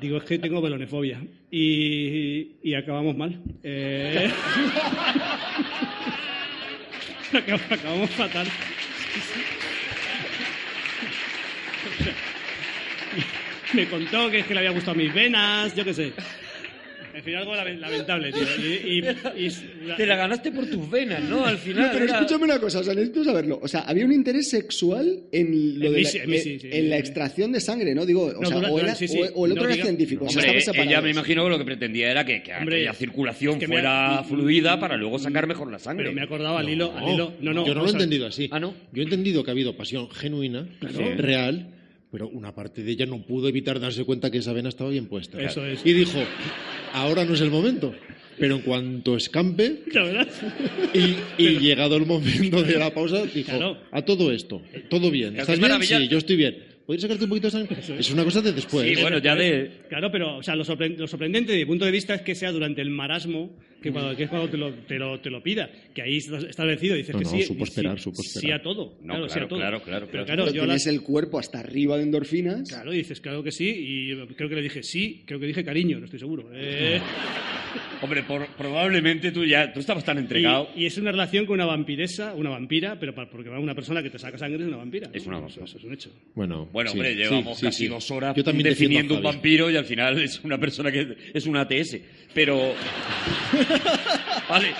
Digo, es que tengo velonefobia. Y, y acabamos mal. Eh, [laughs] acabamos fatal. Me contó que es que le había gustado mis venas, yo qué sé. En fin, algo lamen- lamentable, tío. Y, y- y- [laughs] Te la ganaste por tus venas, ¿no? Al No, final. pero era- escúchame una cosa, o sea, necesito saberlo. O sea, había un interés sexual en, lo En de mí la, sí, en mí sí, sí, en sí, la extracción de sangre, ¿no? Digo, o, No, sea, o, era- sí, sí. o- o el otro No era diga- científico. o sea, Hombre, ella me imagino que lo que pretendía era que, que Hombre, aquella circulación es que fuera ha- fluida para luego sacar mejor la sangre. Pero me acordaba al hilo, al hilo. No, no, yo no lo he entendido así. Ah, ¿no? Yo he entendido que ha habido pasión genuina, real, pero una parte de ella no pudo evitar darse cuenta que esa vena estaba bien puesta. Eso es. Y dijo, ahora no es el momento. Pero en cuanto escampe, y, y llegado el momento de la pausa, dijo, Claro. a todo esto, todo bien. ¿Estás bien? maravilla. Sí, yo estoy bien. ¿Podrías sacarte un poquito de sangre? Es una cosa de después. Sí, bueno, ya de. Claro, pero o sea, lo, sorpre- lo sorprendente desde mi punto de vista es que sea durante el marasmo, que, cuando, que es cuando te lo, te, lo, te lo pida, que ahí estás establecido y dices No, que no, sí, supo sí, esperar, sí a todo. No, claro, sí claro, a todo. claro, claro, Pero claro. claro, Pero yo tienes la- el cuerpo hasta arriba de endorfinas. Claro, dices, claro que sí, y creo que le dije sí, creo que dije cariño, no estoy seguro. Eh, [laughs] Hombre, por- probablemente tú ya. Tú estabas tan entregado. y, y es una relación con una vampiresa, una vampira, pero pa- porque va una persona que te saca sangre es una vampira. ¿no? Es una Eso- vampira. Eso es un hecho. Bueno, Bueno, sí, hombre, sí, llevamos sí, casi sí. dos horas Yo también definiendo un vampiro y al final es una persona que es una ATS. Pero. [laughs] [laughs] vale.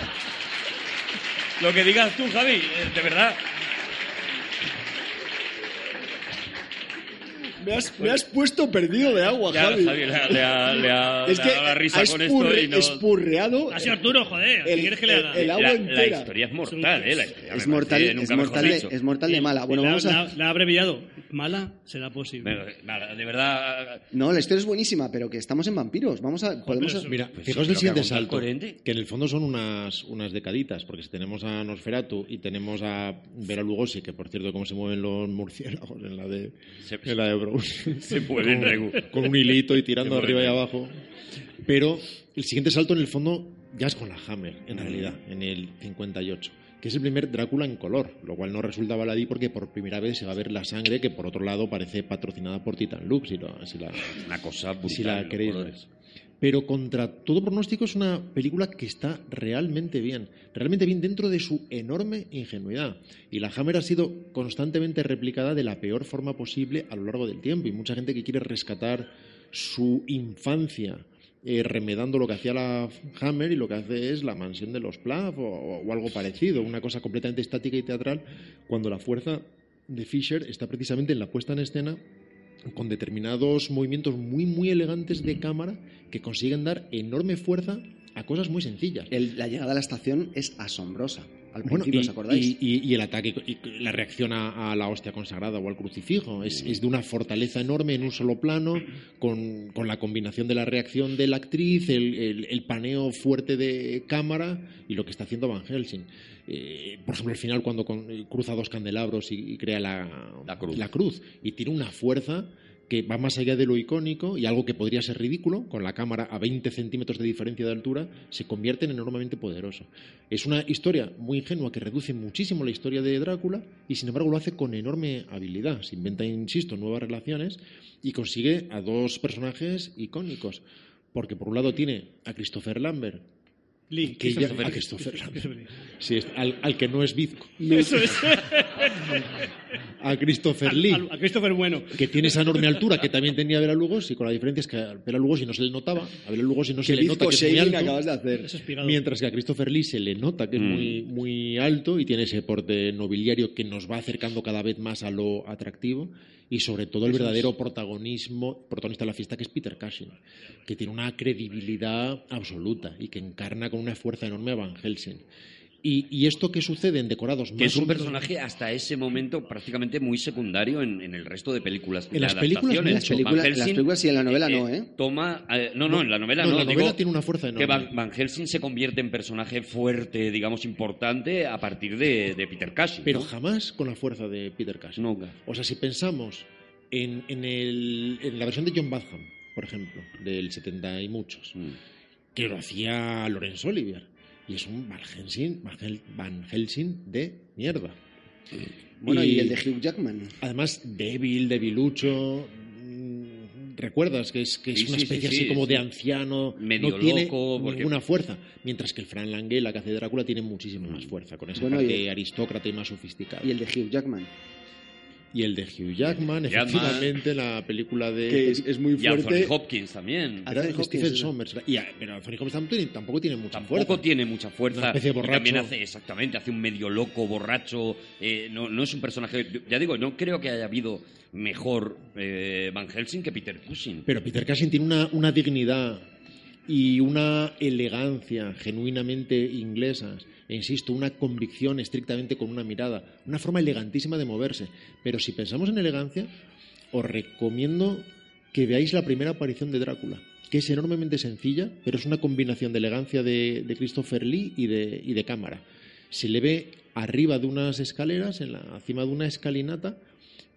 Lo que digas tú, Javi, eh, de verdad. Me has, me has puesto perdido de agua, Ya, Javi. Javi le ha, le [laughs] es le que ha dado la risa ha con esto espurre- y no. espurreado. Ha sido Arturo, joder, ¿qué El- quieres que le haga? el- el agua la, la entera. historia es mortal, ¿eh? La historia Es mortal, es de, dicho. es mortal de mala. Bueno, la, vamos a... la- la ha abreviado. Mala será posible. Pero, de verdad. No, la historia es buenísima, pero que estamos en vampiros. Vamos a... Podemos... Mira, Pues fijaos el que siguiente salto, que en el fondo son unas, unas decaditas, porque si tenemos a Nosferatu y tenemos a Vera Lugosi, que por cierto, cómo se mueven los murciélagos en la de, Se- en la de Brown. [laughs] Se mueven, con, con un hilito y tirando Se mueven, arriba y abajo. Pero el siguiente salto en el fondo ya es con la Hammer, en realidad, en el 58 que es el primer Drácula en color, lo cual no resulta baladí porque por primera vez se va a ver la sangre que por otro lado parece patrocinada por Titan Lux, si, lo- si la, Una cosa brutal. si la queréis. Pero contra todo pronóstico es una película que está realmente bien, realmente bien dentro de su enorme ingenuidad. Y la Hammer ha sido constantemente replicada de la peor forma posible a lo largo del tiempo. Y mucha gente que quiere rescatar su infancia eh, remedando lo que hacía la Hammer y lo que hace es la mansión de los Plath o, o algo parecido, una cosa completamente estática y teatral, cuando la fuerza de Fisher está precisamente en la puesta en escena con determinados movimientos muy, muy elegantes de cámara que consiguen dar enorme fuerza a cosas muy sencillas. El- la llegada a la estación es asombrosa. Al Bueno, principio, y, ¿os acordáis? y- y- y el ataque, y la reacción a, a la hostia consagrada o al crucifijo es, es de una fortaleza enorme en un solo plano, con, con la combinación de la reacción de la actriz, el, el- el paneo fuerte de cámara y lo que está haciendo Van Helsing. Eh, por ejemplo, al final cuando con- cruza dos candelabros y, y crea la, La cruz. la cruz y tiene una fuerza que va más allá de lo icónico y algo que podría ser ridículo, con la cámara a 20 centímetros de diferencia de altura, se convierte en enormemente poderoso. Es una historia muy ingenua que reduce muchísimo la historia de Drácula y sin embargo lo hace con enorme habilidad. Se inventa, insisto, nuevas relaciones y consigue a dos personajes icónicos. Porque por un lado tiene a Christopher Lambert, Lee, que ya- Christopher a. Christopher Lee. sí, es- al, al que no es Bizco, Eso es. [laughs] a Christopher Lee. a Christopher Bueno. que tiene esa enorme altura que también tenía Bela Lugosi, con la diferencia es que a Bela Lugosi no se le notaba, a Bela Lugosi no se ¿Qué le nota que es muy alto, acabas de hacer? Mientras que a Christopher Lee se le nota que es Mm. muy, muy alto y tiene ese porte nobiliario que nos va acercando cada vez más a lo atractivo y sobre todo el verdadero protagonismo, protagonista de la fiesta que es Peter Cushing, que tiene una credibilidad absoluta y que encarna con una fuerza enorme a Van Helsing. Y, y esto que sucede en decorados Que es un personaje hasta ese momento prácticamente muy secundario en, en el resto de películas. En las películas. En las películas- Van en las Helsing, películas sí, en la novela no, ¿eh? Toma, eh, no, no, en la novela No, no. la digo novela tiene una fuerza Que enorme. Van, Van Helsing se convierte en personaje fuerte, digamos, importante a partir de, de Peter Cushing. pero ¿no? jamás con la fuerza de Peter Cushing. Nunca. O sea, si pensamos en, en el- en la versión de John Badham, por ejemplo, del 70 y muchos, Mm. Que lo hacía Laurence Olivier, y es un Van Helsing, Van Hel- Van Helsing de mierda. Bueno, y, el de Hugh Jackman. Además, débil, debilucho. mm, Recuerdas que es, que es Sí, una especie sí, así sí, como de anciano, Medio no tiene loco, porque- ninguna fuerza. Mientras que el Fran Langella, que hace Drácula, tiene muchísima más fuerza, con esa Bueno, y- parte aristócrata y más sofisticada. Y el de Hugh Jackman. Y el de Hugh Jackman, Jackman. efectivamente, la película de... Que es, es muy Y Anthony fuerte. Hopkins también. Ah, Era Anthony Hopkins, Sommers. Y, a- pero Anthony Hopkins tampoco, tampoco tiene mucha Tampoco fuerza. tiene mucha fuerza. Una especie de y también borracho. hace, exactamente, hace un medio loco, borracho. eh, no, no es un personaje. Ya digo, no creo que haya habido mejor eh, Van Helsing que Peter Cushing. Pero Peter Cushing tiene una, una dignidad y una elegancia genuinamente inglesas. E insisto, una convicción estrictamente con una mirada, una forma elegantísima de moverse. Pero si pensamos en elegancia, os recomiendo que veáis la primera aparición de Drácula, que es enormemente sencilla, pero es una combinación de elegancia de, Christopher Lee y de, y de cámara. Se le ve arriba de unas escaleras, en la, encima de una escalinata,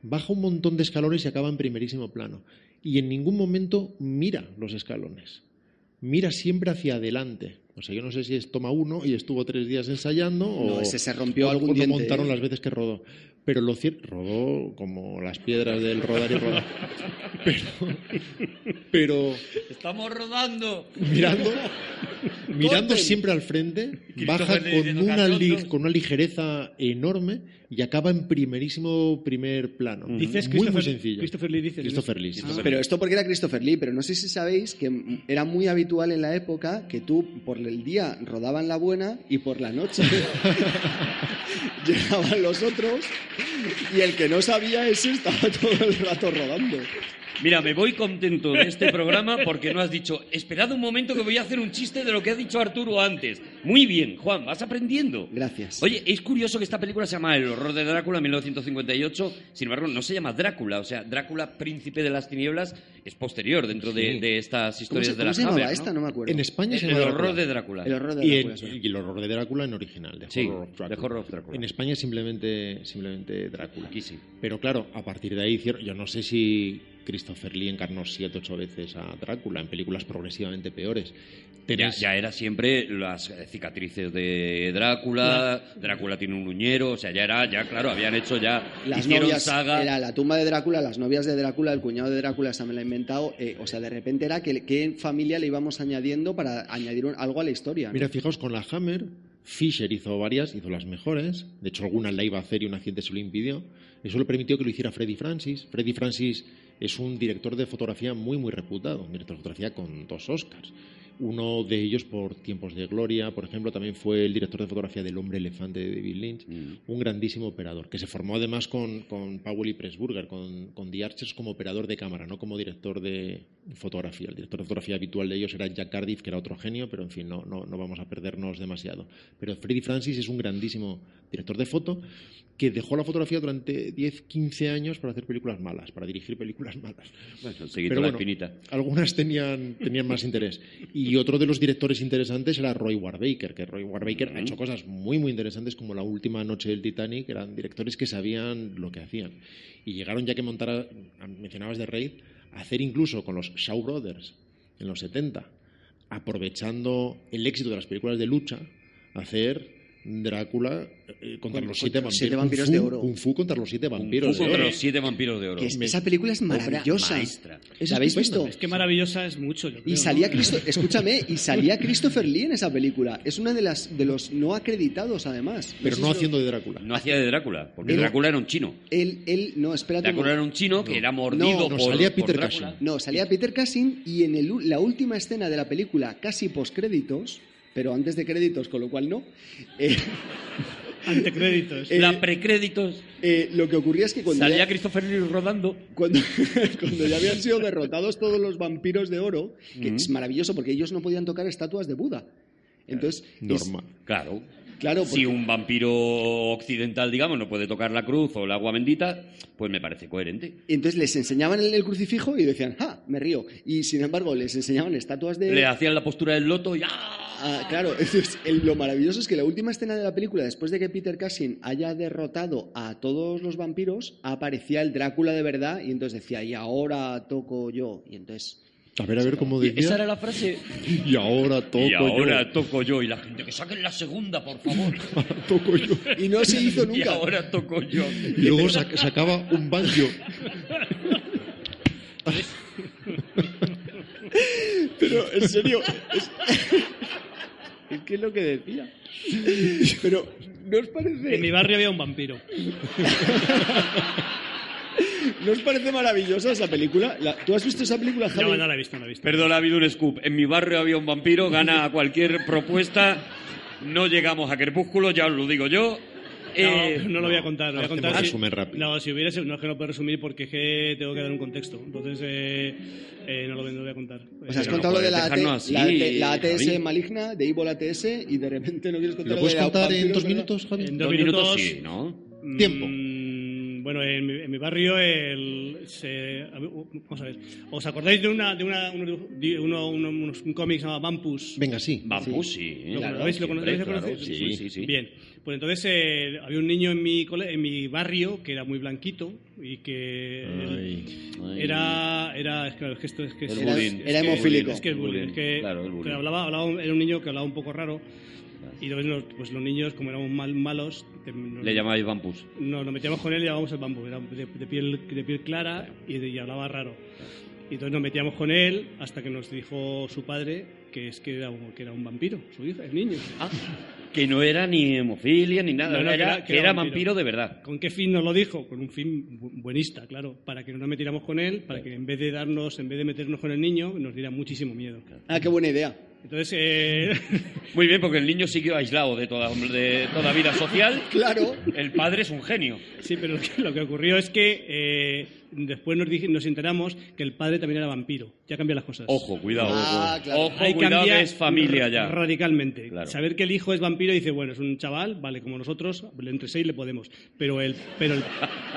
baja un montón de escalones y acaba en primerísimo plano. Y en ningún momento mira los escalones. Mira siempre hacia adelante. O sea, yo no sé si es toma uno y estuvo tres días ensayando o, No, ese se rompió o- algún o no diente, montaron ¿eh? las veces que rodó. Pero lo cierto, rodó como las piedras del rodar y rodar. [laughs] Pero, pero Estamos rodando. mirando, [laughs] mirando Corten. siempre al frente, baja Christopher Lee con diciendo una, li- con una ligereza enorme y acaba en primerísimo primer plano. Dices muy, muy Christopher- sencillo. Christopher Lee, dices. Christopher Lee, sí. Ah. Pero esto porque era Christopher Lee, pero no sé si sabéis que era muy habitual en la época que tú por el día rodaban la buena y por la noche [laughs] llegaban los otros y el que no sabía ese estaba todo el rato rodando. Mira, me voy contento de este programa porque no has dicho, esperad un momento que voy a hacer un chiste de lo que ha dicho Arturo antes. Muy bien, Juan, vas aprendiendo. Gracias. Oye, es curioso que esta película se llama El horror de Drácula 1958, sin embargo no se llama Drácula, o sea, Drácula príncipe de las tinieblas es posterior dentro de, Sí. de estas ¿Cómo historias se, de cómo las se llamaba Hammer, esta? ¿no? No me acuerdo. En España El, se el llama horror Drácula. de Drácula. El horror de Y, Drácula, y el horror de Drácula en original, de Sí, Horror of Drácula. The Horror of Drácula. En España simplemente, simplemente Drácula. Aquí sí. Pero claro, a partir de ahí yo no sé si Christopher Lee encarnó siete ocho veces a Drácula en películas progresivamente peores. Ya, Tenés- ya era siempre las eh, cicatrices de Drácula, Drácula tiene un uñero, o sea, ya era, ya claro, habían hecho ya, Las hicieron novias, saga. era la tumba de Drácula, las novias de Drácula, el cuñado de Drácula, se me la ha inventado. eh, o sea, de repente era que qué familia le íbamos añadiendo para añadir un- algo a la historia. ¿no? Mira, fijaos, con la Hammer, Fisher hizo varias, hizo las mejores. De hecho, algunas la iba a hacer y un accidente se lo impidió. Eso le permitió que lo hiciera Freddy Francis. Freddy Francis es un director de fotografía muy, muy reputado. Un director de fotografía con dos Oscars. Uno de ellos por Tiempos de Gloria, por ejemplo, también fue el director de fotografía del Hombre Elefante de David Lynch. Mm. Un grandísimo operador, que se formó además con, con Powell y Pressburger, con, con The Archers como operador de cámara, no como director de fotografía. El director de fotografía habitual de ellos era Jack Cardiff, que era otro genio, pero en fin, no, no, no vamos a perdernos demasiado. Pero Freddie Francis es un grandísimo director de foto que dejó la fotografía durante 10, 15 años para hacer películas malas, para dirigir películas malas. Bueno, Pero la espinita. algunas tenían, tenían más interés. Y otro de los directores interesantes era Roy Warbaker, que Roy Warbaker ha hecho cosas muy, muy interesantes como La última noche del Titanic, eran directores que sabían lo que hacían. Y llegaron ya que montar, a- mencionabas de Raid, a hacer incluso con los Shaw Brothers en los 70, aprovechando el éxito de las películas de lucha, hacer Drácula eh, contra Con- los siete vampiros. siete Kung vampiros Fu- de oro. Kung Fu contra los siete vampiros Kung Fu de contra oro. los siete vampiros de oro. Es- esa película es maravillosa. ¿La habéis visto? Es que maravillosa es mucho, yo creo, Y salía ¿no? Cristo, [laughs] escúchame, y salía Christopher Lee en esa película. Es una de las de los no acreditados además. Pero no haciendo de Drácula. No hacía de Drácula, porque Él- Drácula era un chino. él él no, espérate. Drácula era un chino que era mordido No, no, por, salía por Peter Drácula. Cushing. No, salía Peter Cushing y en el la última escena de la película, casi postcréditos, pero antes de créditos, con lo cual no. eh, [laughs] Ante créditos. Eh, La precréditos. eh, lo que ocurría es que cuando Salía ya, Christopher Lee rodando. cuando, [laughs] cuando ya habían sido derrotados todos los vampiros de oro, que es maravilloso porque ellos no podían tocar estatuas de Buda. Entonces, es- Normal. Claro. claro, Si un vampiro occidental, digamos, no puede tocar la cruz o el agua bendita, pues me parece coherente. entonces les enseñaban el, el crucifijo y decían, ¡ah! Me río. Y sin embargo, les enseñaban estatuas de. Le hacían la postura del loto y ¡ah! Ah, claro, [laughs] entonces, el- lo maravilloso es que la última escena de la película, después de que Peter Cushing haya derrotado a todos los vampiros, aparecía el Drácula de verdad y entonces decía, y ahora toco yo. Y entonces A ver, a ver cómo Y decía. esa era la frase. Y ahora toco y ahora yo. toco yo. Y la gente, que saquen la segunda, por favor. [laughs] toco yo. Y no se hizo [laughs] y nunca. ahora toco yo. Y luego sac- sacaba un banjo. Pero, en serio, es, es que es lo que decía. Pero, ¿no os parece, En mi barrio había un vampiro. [laughs] ¿no os parece maravillosa esa película? La- ¿Tú has visto esa película, Javi? No, no la he visto, no la he visto. Perdón, ha habido un scoop. En mi barrio había un vampiro, gana a cualquier propuesta. No llegamos a Crepúsculo, ya os lo digo yo. Eh, no, no lo voy a contar. Lo voy a contar si- resumen rápido. No, si hubiera sido- no es que no puedo resumir porque es que tengo que dar un contexto. Entonces, eh, eh, no, lo, no lo voy a contar. O sea, has no contado lo de la, AT dejarnos así, la, AT la ATS Javi. maligna, de Evil ATS, y de repente no quieres contar ¿Lo puedes de la contar en dos minutos, Javi? En dos dos minutos minutos, sí, ¿no? Tiempo. Bueno, en mi, en mi barrio, el, se, vamos a ver. ¿Os acordáis de una, de una, uno, de uno- uno- unos, un cómic que se llama Vampus? Venga, sí. Bambú, sí. ¿Lo claro, conocéis? ¿Lo siempre? ¿Lo claro, conocéis? sí, sí, sí. Bien, pues entonces eh, había un niño en mi, cole- en mi barrio que era muy blanquito y que Ay. Ay. era, era es que, es que esto es que es, Era- bullying. era Es que- hemofílico. es que es bullying, es que, Claro, bullying. que hablaba, hablaba- era un niño que hablaba un poco raro y entonces los, pues los niños como éramos mal, malos te- nos, Le llamáis Vampus. nos, nos metíamos con él y llevábamos el bambú, era de, de piel, de piel clara y, de- y hablaba raro. Y entonces nos metíamos con él hasta que nos dijo su padre que es que era un, que era un vampiro, su hijo, el niño. Ah, que no era ni hemofilia ni nada, No, no, que era, era- que era era vampiro. vampiro de verdad. ¿Con qué fin nos lo dijo? Con un fin bu- buenista, claro, para que no nos metiéramos con él, para que en vez de darnos, en vez de meternos con el niño, nos diera muchísimo miedo. Ah, qué buena idea. Entonces, eh, [laughs] Muy bien, porque el niño siguió aislado de toda, de toda vida social. Claro. El padre es un genio. sí, pero lo que, lo que ocurrió es que eh, después nos, dije- nos enteramos que el padre también era vampiro. Ya cambian las cosas. Ojo, cuidado. Ah, ojo, claro. Ojo, Ahí cuidado, que es familia ya. Radicalmente. Claro. Saber que el hijo es vampiro y dice, bueno, es un chaval, vale, como nosotros, entre seis le podemos. Pero el, pero el,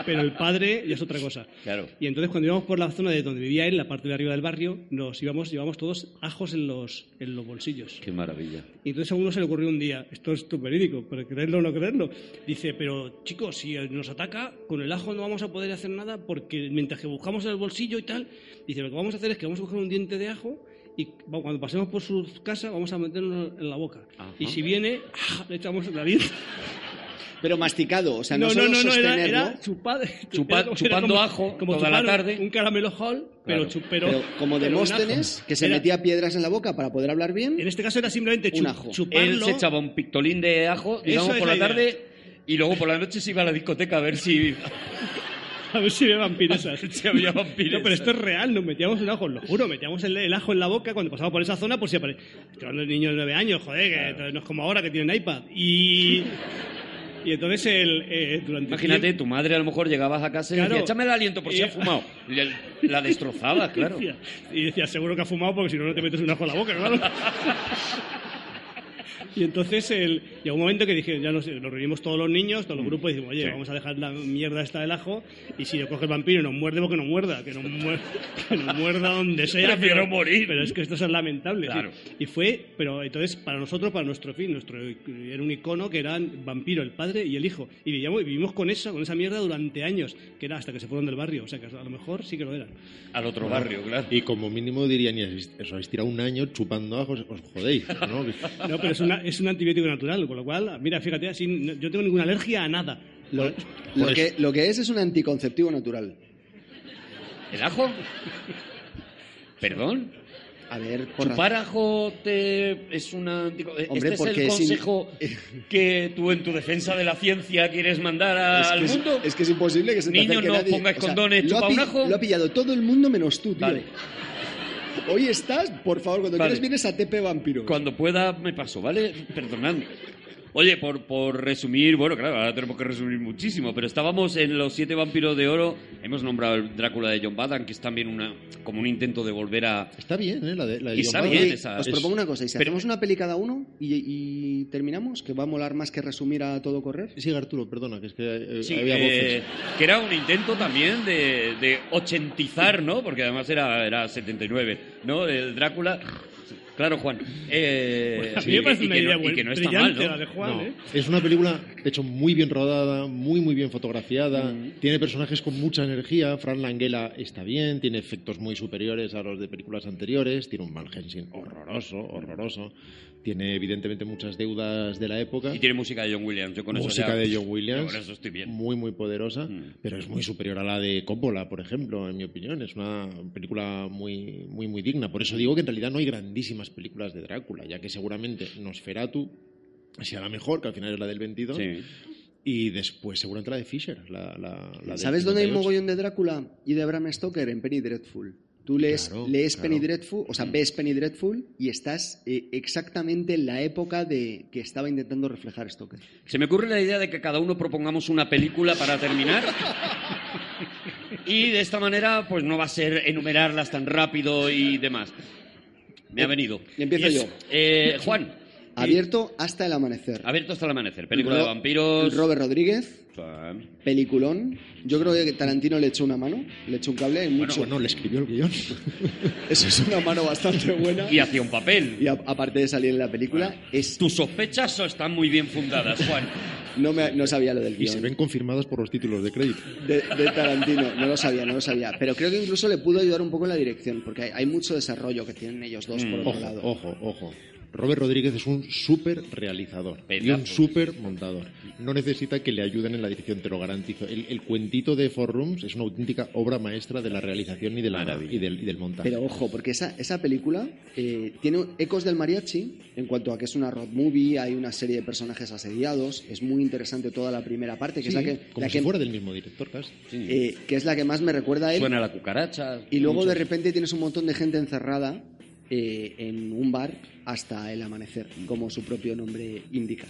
pero el padre ya es otra cosa. Claro. Y entonces cuando íbamos por la zona de donde vivía él, la parte de arriba del barrio, nos íbamos, llevamos todos ajos en los, en los bolsillos. Qué maravilla. Y entonces a uno se le ocurrió un día, esto es tu verídico, pero creerlo o no creerlo, dice, pero chicos, si nos ataca, con el ajo no vamos a poder hacer nada porque mientras que buscamos en el bolsillo y tal, dice, lo que vamos a hacer es que vamos a buscar un diente de ajo y cuando pasemos por su casa vamos a meternos en la boca. Ajá. Y si viene, ¡ah! le echamos la diente. Pero masticado, o sea, no, no, solo no, no, era, sostenerlo. era chupar- Chupa- era como- chupando era ajo como toda la tarde. Un caramelo hall, pero, Claro. chu- pero, pero como un. Demóstenes, que se Era- metía piedras en la boca para poder hablar bien. En este caso era simplemente Un chu- ajo. chuparlo. Él se echaba un pictolín de ajo, digamos, por la la tarde y luego por la noche se iba a la discoteca a ver si, A ver si ve vampiresas. [laughs] si había vampiros. No, pero esto es real, nos metíamos un ajo, lo juro, metíamos el, el ajo en la boca cuando pasaba por esa zona por si aparecía. De niños de 9 años, joder, que no es como ahora que tienen iPad. Y, y entonces el, eh, durante Imagínate, tiempo- tu madre a lo mejor llegabas a casa y Claro. decía, échame el aliento por si Y- ha fumado. Y la destrozabas, [laughs] claro. Y decía, seguro que ha fumado porque si no, no te metes un ajo en la boca, claro. [laughs] Y entonces el, llegó un momento que dije, ya nos, nos reunimos todos los niños, todos los grupos, y decimos, oye, Sí. vamos a dejar la mierda esta del ajo, y si lo coge el vampiro y nos muerde, porque nos muerda, que nos, muer- [laughs] que nos muerda donde sea. Prefiero pero, morir. Pero es que esto es lamentable. Claro. sí. Y fue, pero entonces, para nosotros, para nuestro fin, nuestro era un icono que eran vampiro, el padre y el hijo. Y vivimos con esa, con esa mierda durante años, que era hasta que se fueron del barrio. O sea, que a lo mejor sí que lo eran. Al otro barrio, claro. Y como mínimo dirían, "Y os os habéis tirado un año chupando ajos, os jodéis, ¿no? [laughs] No, pero es, una, es un antibiótico natural, con lo cual, mira, fíjate, así, no- yo tengo ninguna alergia a nada. Lo, lo que, lo que es es un anticonceptivo natural. ¿El ajo? ¿Perdón? A ver, por ¿Chupar ajo te es una... digo, Hombre, ¿Este es porque el es in- consejo [laughs] que tú en tu defensa de la ciencia quieres mandar a- Es que al es, mundo? es que es imposible que se te Niños, acerque no nadie. pongáis O sea, condones, lo ha chupa un ajo. Lo ha pillado todo el mundo menos tú, tío. Vale. Hoy estás, por favor, cuando Vale. quieres vienes a TP Vampiro. Cuando pueda me paso, ¿vale? Perdonadme. Oye, por, por resumir, bueno, claro, ahora tenemos que resumir muchísimo, pero estábamos en Los Siete Vampiros de Oro, hemos nombrado el Drácula de John Badham, que es también una, como un intento de volver a... Está bien, ¿eh? La de, la de Está John bien, Badham. esa- Os es- propongo una cosa, y si pero- hacemos una peli cada uno y, y terminamos, que va a molar más que resumir a todo correr. Sí, Arturo, perdona, que es que eh, Sí, había eh, voces. que era un intento también de, de ochentizar, ¿no? Porque además era, era 79, ¿no? El Drácula... Claro, Juan. Eh, a mí sí, me parece y una que idea no- y buena, que no está mal, brillante ¿no? la de Juan, No, ¿eh? Es una película, de hecho, muy bien rodada, muy, muy bien fotografiada. Mm. Tiene personajes con mucha energía. Fran Langella está bien, tiene efectos muy superiores a los de películas anteriores. Tiene un Van Helsing horroroso, horroroso. Tiene, evidentemente, muchas deudas de la época. Y tiene música de John Williams. Yo con eso música ya- de John Williams. yo con eso estoy bien. Muy, muy poderosa, Mm. pero es muy superior a la de Coppola, por ejemplo, en mi opinión. Es una película muy, muy, muy digna. Por eso digo que en realidad no hay grandísimas películas de Drácula, ya que seguramente Nosferatu sea la mejor, que al final es la del 22. Sí. Y después seguramente la de Fisher, la, la, la del ¿Sabes dónde hay un 58. mogollón de Drácula y de Bram Stoker? En Penny Dreadful. Tú lees, Claro, lees claro. Penny Dreadful, o sea, ves Penny Dreadful y estás eh, exactamente en la época de que estaba intentando reflejar Stoker. Se me ocurre la idea de que cada uno propongamos una película para terminar. Y de esta manera, pues no va a ser enumerarlas tan rápido y demás. Me ha venido. y empiezo es- yo. eh, Juan, Abierto hasta el amanecer. abierto hasta el amanecer. Película Ro- de vampiros. Robert Rodríguez, peliculón. Yo creo que Tarantino le echó una mano, le echó un cable. Hay mucho. Bueno, le escribió el guion. [laughs] Eso es una mano bastante buena. Y hacía un papel. Y a- aparte de salir en la película, es, Tus sospechas están muy bien fundadas, Juan. [laughs] no, me- no sabía lo del Y se guion. ven confirmados por los títulos de crédito. de, de Tarantino. No lo sabía, no lo sabía. Pero creo que incluso le pudo ayudar un poco en la dirección, porque hay, hay mucho desarrollo que tienen ellos dos por otro Ojo, lado. ojo, ojo. Robert Rodríguez es un súper realizador y un súper montador. No necesita que le ayuden en la dirección, te lo garantizo. El, el cuentito de Four Rooms es una auténtica obra maestra de la realización y, de la, Maravilla. y, del, y del montaje. Pero ojo, porque esa, esa película eh, tiene ecos del mariachi en cuanto a que es una road movie, hay una serie de personajes asediados, es muy interesante toda la primera parte, que Sí, es la que, como la si que, fuera del mismo director, casi. eh, que es la que más me recuerda a él. Suena la cucaracha. Y luego mucho. de repente tienes un montón de gente encerrada eh, en un bar hasta el amanecer, como su propio nombre indica.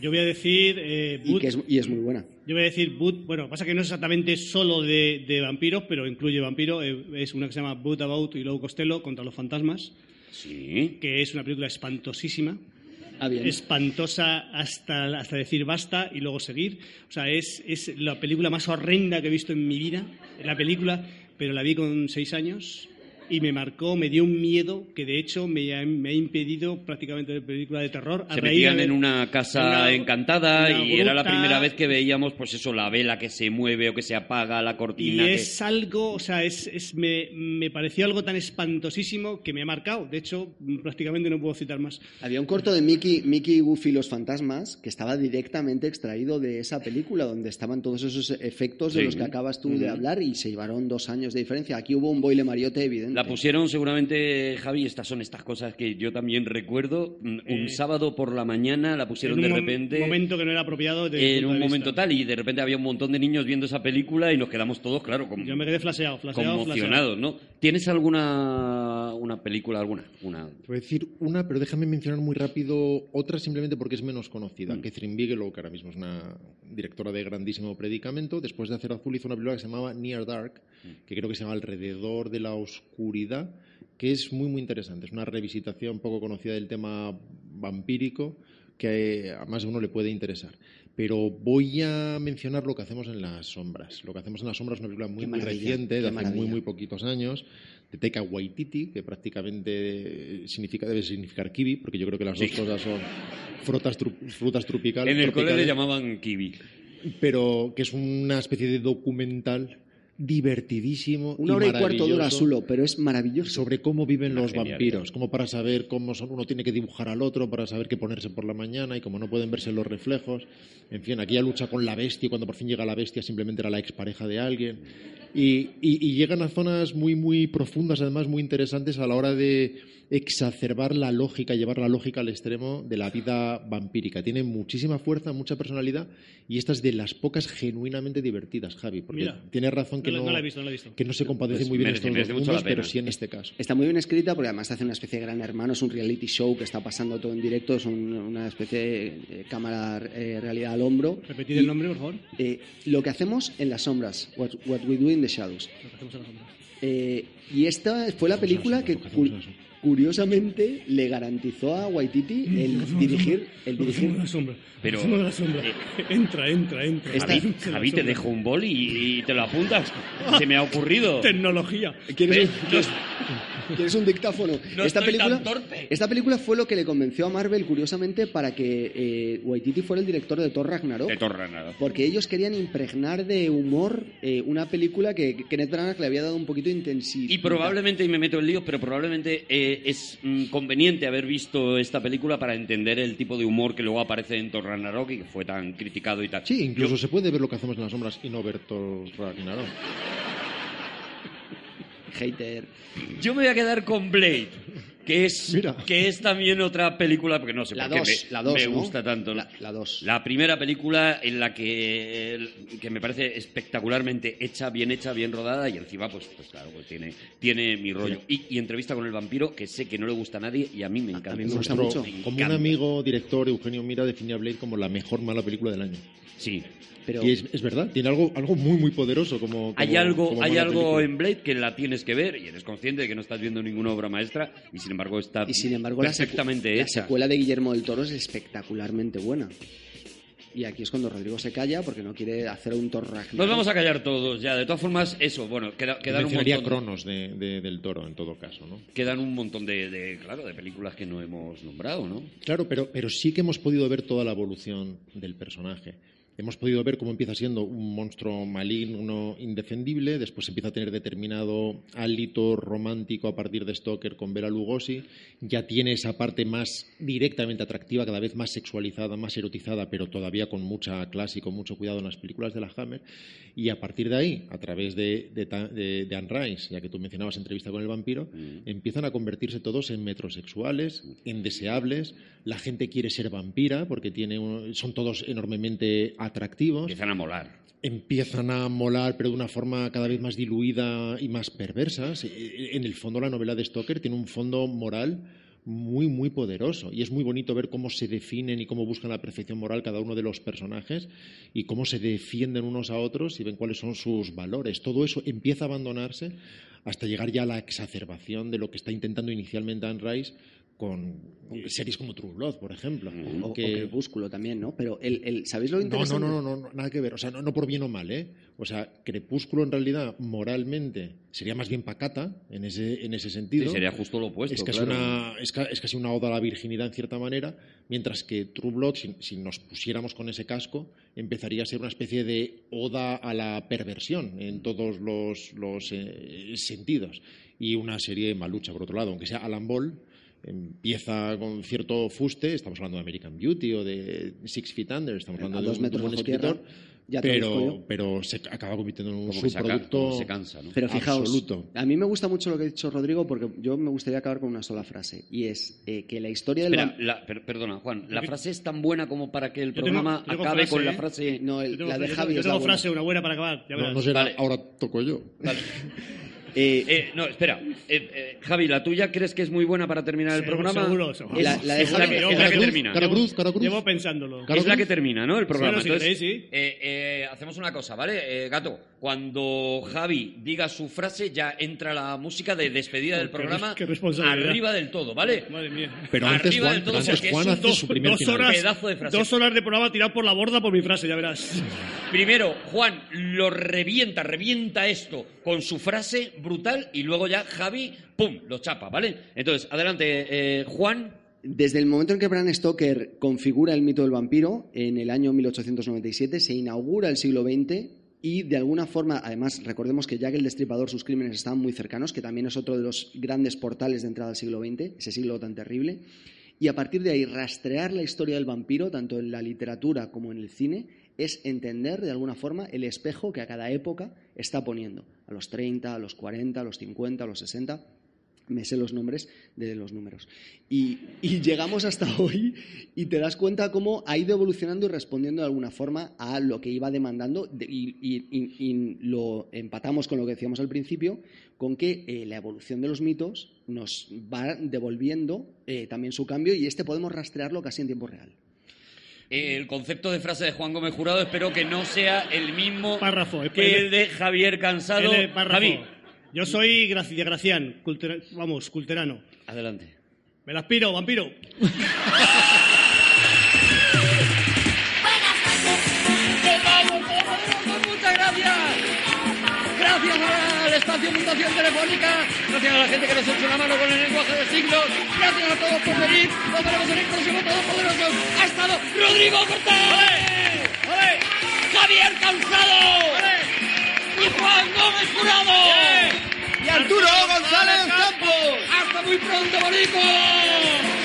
Yo voy a decir. eh, Y, Boot- que es, y es muy buena. Yo voy a decir Boot. Bueno, pasa que no es exactamente solo de, de vampiros, pero incluye vampiro. eh, es una que se llama Boot About y Low Costello contra los fantasmas, Sí. que es una película espantosísima. Ah, espantosa hasta, hasta decir basta y luego seguir. O sea, es, es la película más horrenda que he visto en mi vida, la película, pero la vi con seis años y me marcó, me dio un miedo que de hecho me ha, me ha impedido prácticamente ver película de terror. A Se raíz metían de- en una casa una- encantada una y era la primera vez que veíamos, pues eso, la vela que se mueve o que se apaga, la Y cortina. que- es algo, o sea, es, es- me, me pareció algo tan espantosísimo que me ha marcado. De hecho, prácticamente no puedo citar más. Había un corto de Mickey, Mickey Goofy y los fantasmas que estaba directamente extraído de esa película donde estaban todos esos efectos de los que acabas tú de hablar y se llevaron dos años de diferencia. Aquí hubo un boile mariote evidente. La pusieron seguramente, Javi, estas son estas cosas que yo también recuerdo. mm, Un Eh, sábado por la mañana la pusieron en de un mom- repente. momento que no era apropiado. En un de momento vista. tal, y de repente había un montón de niños viendo esa película y nos quedamos todos, claro, como Yo me quedé flaseado, flaseado, conmocionados, ¿no? ¿Tienes alguna una película, alguna? Una... Te voy a decir una, pero déjame mencionar muy rápido otra simplemente porque es menos conocida. Catherine Bigelow, que ahora mismo es una directora de grandísimo predicamento, después de hacer Azul hizo una película que se llamaba Near Dark, que creo que se llama Alrededor de la Oscuridad, que es muy, muy interesante. Es una revisitación poco conocida del tema vampírico que a más de uno le puede interesar. Pero voy a mencionar lo que hacemos en las sombras. Lo que hacemos en las sombras es una película muy, muy reciente, de hace muy, maravilla. muy poquitos años, de Taika Waititi, que prácticamente significa, debe significar kiwi, porque yo creo que las dos cosas son frutas, tru- frutas tropicales. En el cole le llamaban kiwi. Pero que es una especie de documental divertidísimo. Una y hora y cuarto dura maravilloso solo, pero es maravilloso. sobre cómo viven Una los genialidad. vampiros, como para saber cómo son, uno tiene que dibujar al otro, para saber qué ponerse por la mañana y como no pueden verse los reflejos. En fin, aquella lucha con la bestia, y cuando por fin llega la bestia simplemente era la expareja de alguien. Y, y- y llegan a zonas muy, muy profundas, además muy interesantes a la hora de exacerbar la lógica, llevar la lógica al extremo de la vida vampírica. Tiene muchísima fuerza, mucha personalidad y esta es de las pocas genuinamente divertidas, Javi, porque Mira, tienes razón que no no, no la he visto, no la he visto. que no se compadece Pues muy bien merece- estos dos mundos, pero sí en este caso. Está muy bien escrita porque además hace una especie de gran hermano, es un reality show que está pasando todo en directo, es un- una especie de eh, cámara eh, realidad al hombro. Repetid Y, el nombre, por favor. eh, lo que hacemos en las sombras, what, What we do in the shadows. Lo que hacemos en las sombras. Eh, y esta fue la película que Curiosamente le garantizó a Waititi el dirigir, el dirigir de la sombra. Pero, de la sombra. Entra, entra, entra. Javi, Entra en la Javi, te dejo un bol y, y te lo apuntas. Se me ha ocurrido. Tecnología. ¿Quieres, un, los- [laughs] quieres un dictáfono? No esta, estoy película, tan torpe. esta película fue lo que le convenció a Marvel, curiosamente, para que eh, Waititi fuera el director de Thor Ragnarok. De torra nada. Porque ellos querían impregnar de humor eh, una película que Kenneth Branagh le había dado un poquito de intensidad. Y probablemente, y me meto en líos, pero probablemente eh, es mm, conveniente haber visto esta película para entender el tipo de humor que luego aparece en Thor Ragnarok y que fue tan criticado y tal. Sí, incluso Yo- se puede ver lo que hacemos en las sombras y no ver Thor Ragnarok. Hater. Yo me voy a quedar con Blade, que es, Mira. que es también otra película, porque no sé La por qué 2, me, la 2, me ¿no? gusta tanto. La- la dos. La primera película en la que, que me parece espectacularmente hecha, bien hecha, bien rodada y encima, pues, pues claro, pues tiene, tiene mi rollo. Y, y entrevista con el vampiro, que sé que no le gusta a nadie y a mí me encanta. mí me gusta mucho. Como un amigo director, Eugenio Mira, definía Blade como la mejor mala película del año. Sí. Pero Y es, es verdad, tiene algo, algo muy, muy poderoso como. Hay como- algo, como hay algo película. en Blade que la tienes que ver y eres consciente de que no estás viendo ninguna obra maestra y sin embargo está Y sin embargo, la, perfectamente la hecha. secuela de Guillermo del Toro es espectacularmente buena. Y aquí es cuando Rodrigo se calla porque no quiere hacer un Thor Ragnarok. Nos vamos a callar todos ya. De todas formas, eso, bueno, queda, quedan, un montón, Cronos de, de- del Toro, en todo caso, ¿no? quedan un montón de, de, claro, de películas que no hemos nombrado, ¿no? Claro, pero, pero sí que hemos podido ver toda la evolución del personaje. Hemos podido ver cómo empieza siendo un monstruo maligno, indefendible, después empieza a tener determinado hálito romántico a partir de Stoker con Bela Lugosi, ya tiene esa parte más directamente atractiva, cada vez más sexualizada, más erotizada, pero todavía con mucha clase y con mucho cuidado en las películas de la Hammer, y a partir de ahí, a través de, de, Ta- de- de Anne Rice, ya que tú mencionabas entrevista con el vampiro, empiezan a convertirse todos en metrosexuales, en deseables, la gente quiere ser vampira porque tiene un- son todos enormemente atractivos, Empiezan a molar. empiezan a molar pero de una forma cada vez más diluida y más perversa. En el fondo la novela de Stoker tiene un fondo moral muy, muy poderoso. Y es muy bonito ver cómo se definen y cómo buscan la perfección moral cada uno de los personajes y cómo se defienden unos a otros y ven cuáles son sus valores. Todo eso empieza a abandonarse hasta llegar ya a la exacerbación de lo que está intentando inicialmente Anne Rice con series como True Blood, por ejemplo. O, o que- Crepúsculo también, ¿no? Pero el, el- ¿sabéis lo no, interesante? no, no, no, no, nada que ver. O sea, no, no por bien o mal, ¿eh? O sea, Crepúsculo en realidad, moralmente, sería más bien pacata en ese, en ese sentido. Sí, sería justo lo opuesto. es, casi claro. una, es, es casi una oda a la virginidad en cierta manera, mientras que True Blood, si, si nos pusiéramos con ese casco, empezaría a ser una especie de oda a la perversión en todos los, los, eh, sentidos. Y una serie malucha, por otro lado, aunque sea Alan Ball, empieza con cierto fuste, estamos hablando de American Beauty o de Six Feet Under, estamos hablando A de dos un, metros buen bajo tierra, escritor, ya te lo digo pero, pero se acaba convirtiendo en un Como se, subproducto se cansa, ¿no? Pero fijaos, absoluto. a mí me gusta mucho lo que ha dicho Rodrigo porque yo me gustaría acabar con una sola frase y es eh, que la historia del Espera, vam- la- per- perdona, Juan, ¿la frase es tan buena como para que el Yo programa tengo acabe frase, con la ¿eh? frase? no, el- Yo tengo, la de yo Javi tengo- yo es la tengo buena. frase, una buena para acabar. Ya No, no será, Vale. ahora toco yo. Vale. [laughs] Eh, Eh, no, espera. Eh, eh, Javi, ¿la tuya crees que es muy buena para terminar el Seguro, programa? seguro, seguro. La- la de es la que, es la que termina. Cara cruz, cara cruz. Llevo pensándolo. Cara Es la que termina, ¿no? El programa. Entonces, queréis, sí. eh, eh, hacemos una cosa, ¿vale? Eh, gato, cuando Javi diga su frase, ya entra la música de despedida del programa qué responsabilidad. arriba del todo, ¿vale? Madre mía. Pero antes Arriba Juan, del todo, antes porque es Juan un hace Dos, su primer dos final. horas, Pedazo de frase. dos horas de programa tirado por la borda por mi frase, ya verás. Primero, Juan lo revienta, revienta esto con su frase brutal y luego ya Javi, ¡pum!, lo chapa, ¿vale? Entonces, adelante, eh, Juan. Desde el momento en que Bram Stoker configura el mito del vampiro, en el año 1897, se inaugura el siglo XX y de alguna forma, además, recordemos que Jack el Destripador, sus crímenes estaban muy cercanos, que también es otro de los grandes portales de entrada al siglo XX, ese siglo tan terrible. Y a partir de ahí, rastrear la historia del vampiro, tanto en la literatura como en el cine, es entender de alguna forma el espejo que a cada época está poniendo. A los 30, a los 40, a los 50, a los 60 me sé los nombres de los números. Y, llegamos hasta [laughs] hoy y te das cuenta cómo ha ido evolucionando y respondiendo de alguna forma a lo que iba demandando de- y, y- y- y lo empatamos con lo que decíamos al principio, con que eh, la evolución de los mitos nos va devolviendo eh, también su cambio y este podemos rastrearlo casi en tiempo real. El concepto de frase de Juan Gómez Jurado espero que no sea el mismo Párrafo, que el- de Javier Cansado. el párrafo. Javi, Yo soy de Gracián, cultera- vamos, culterano. Adelante. Me las piro, vampiro. [laughs] espacio Telefónica, gracias a la gente que nos echa una mano con el lenguaje de signos, gracias a todos por venir, nos veremos en el próximo Todopoderosos. Ha estado Rodrigo Cortés, Javier Cansado. Y Juan Gómez Jurado. Y Arturo González Campos. ¡Hasta muy pronto, bonico!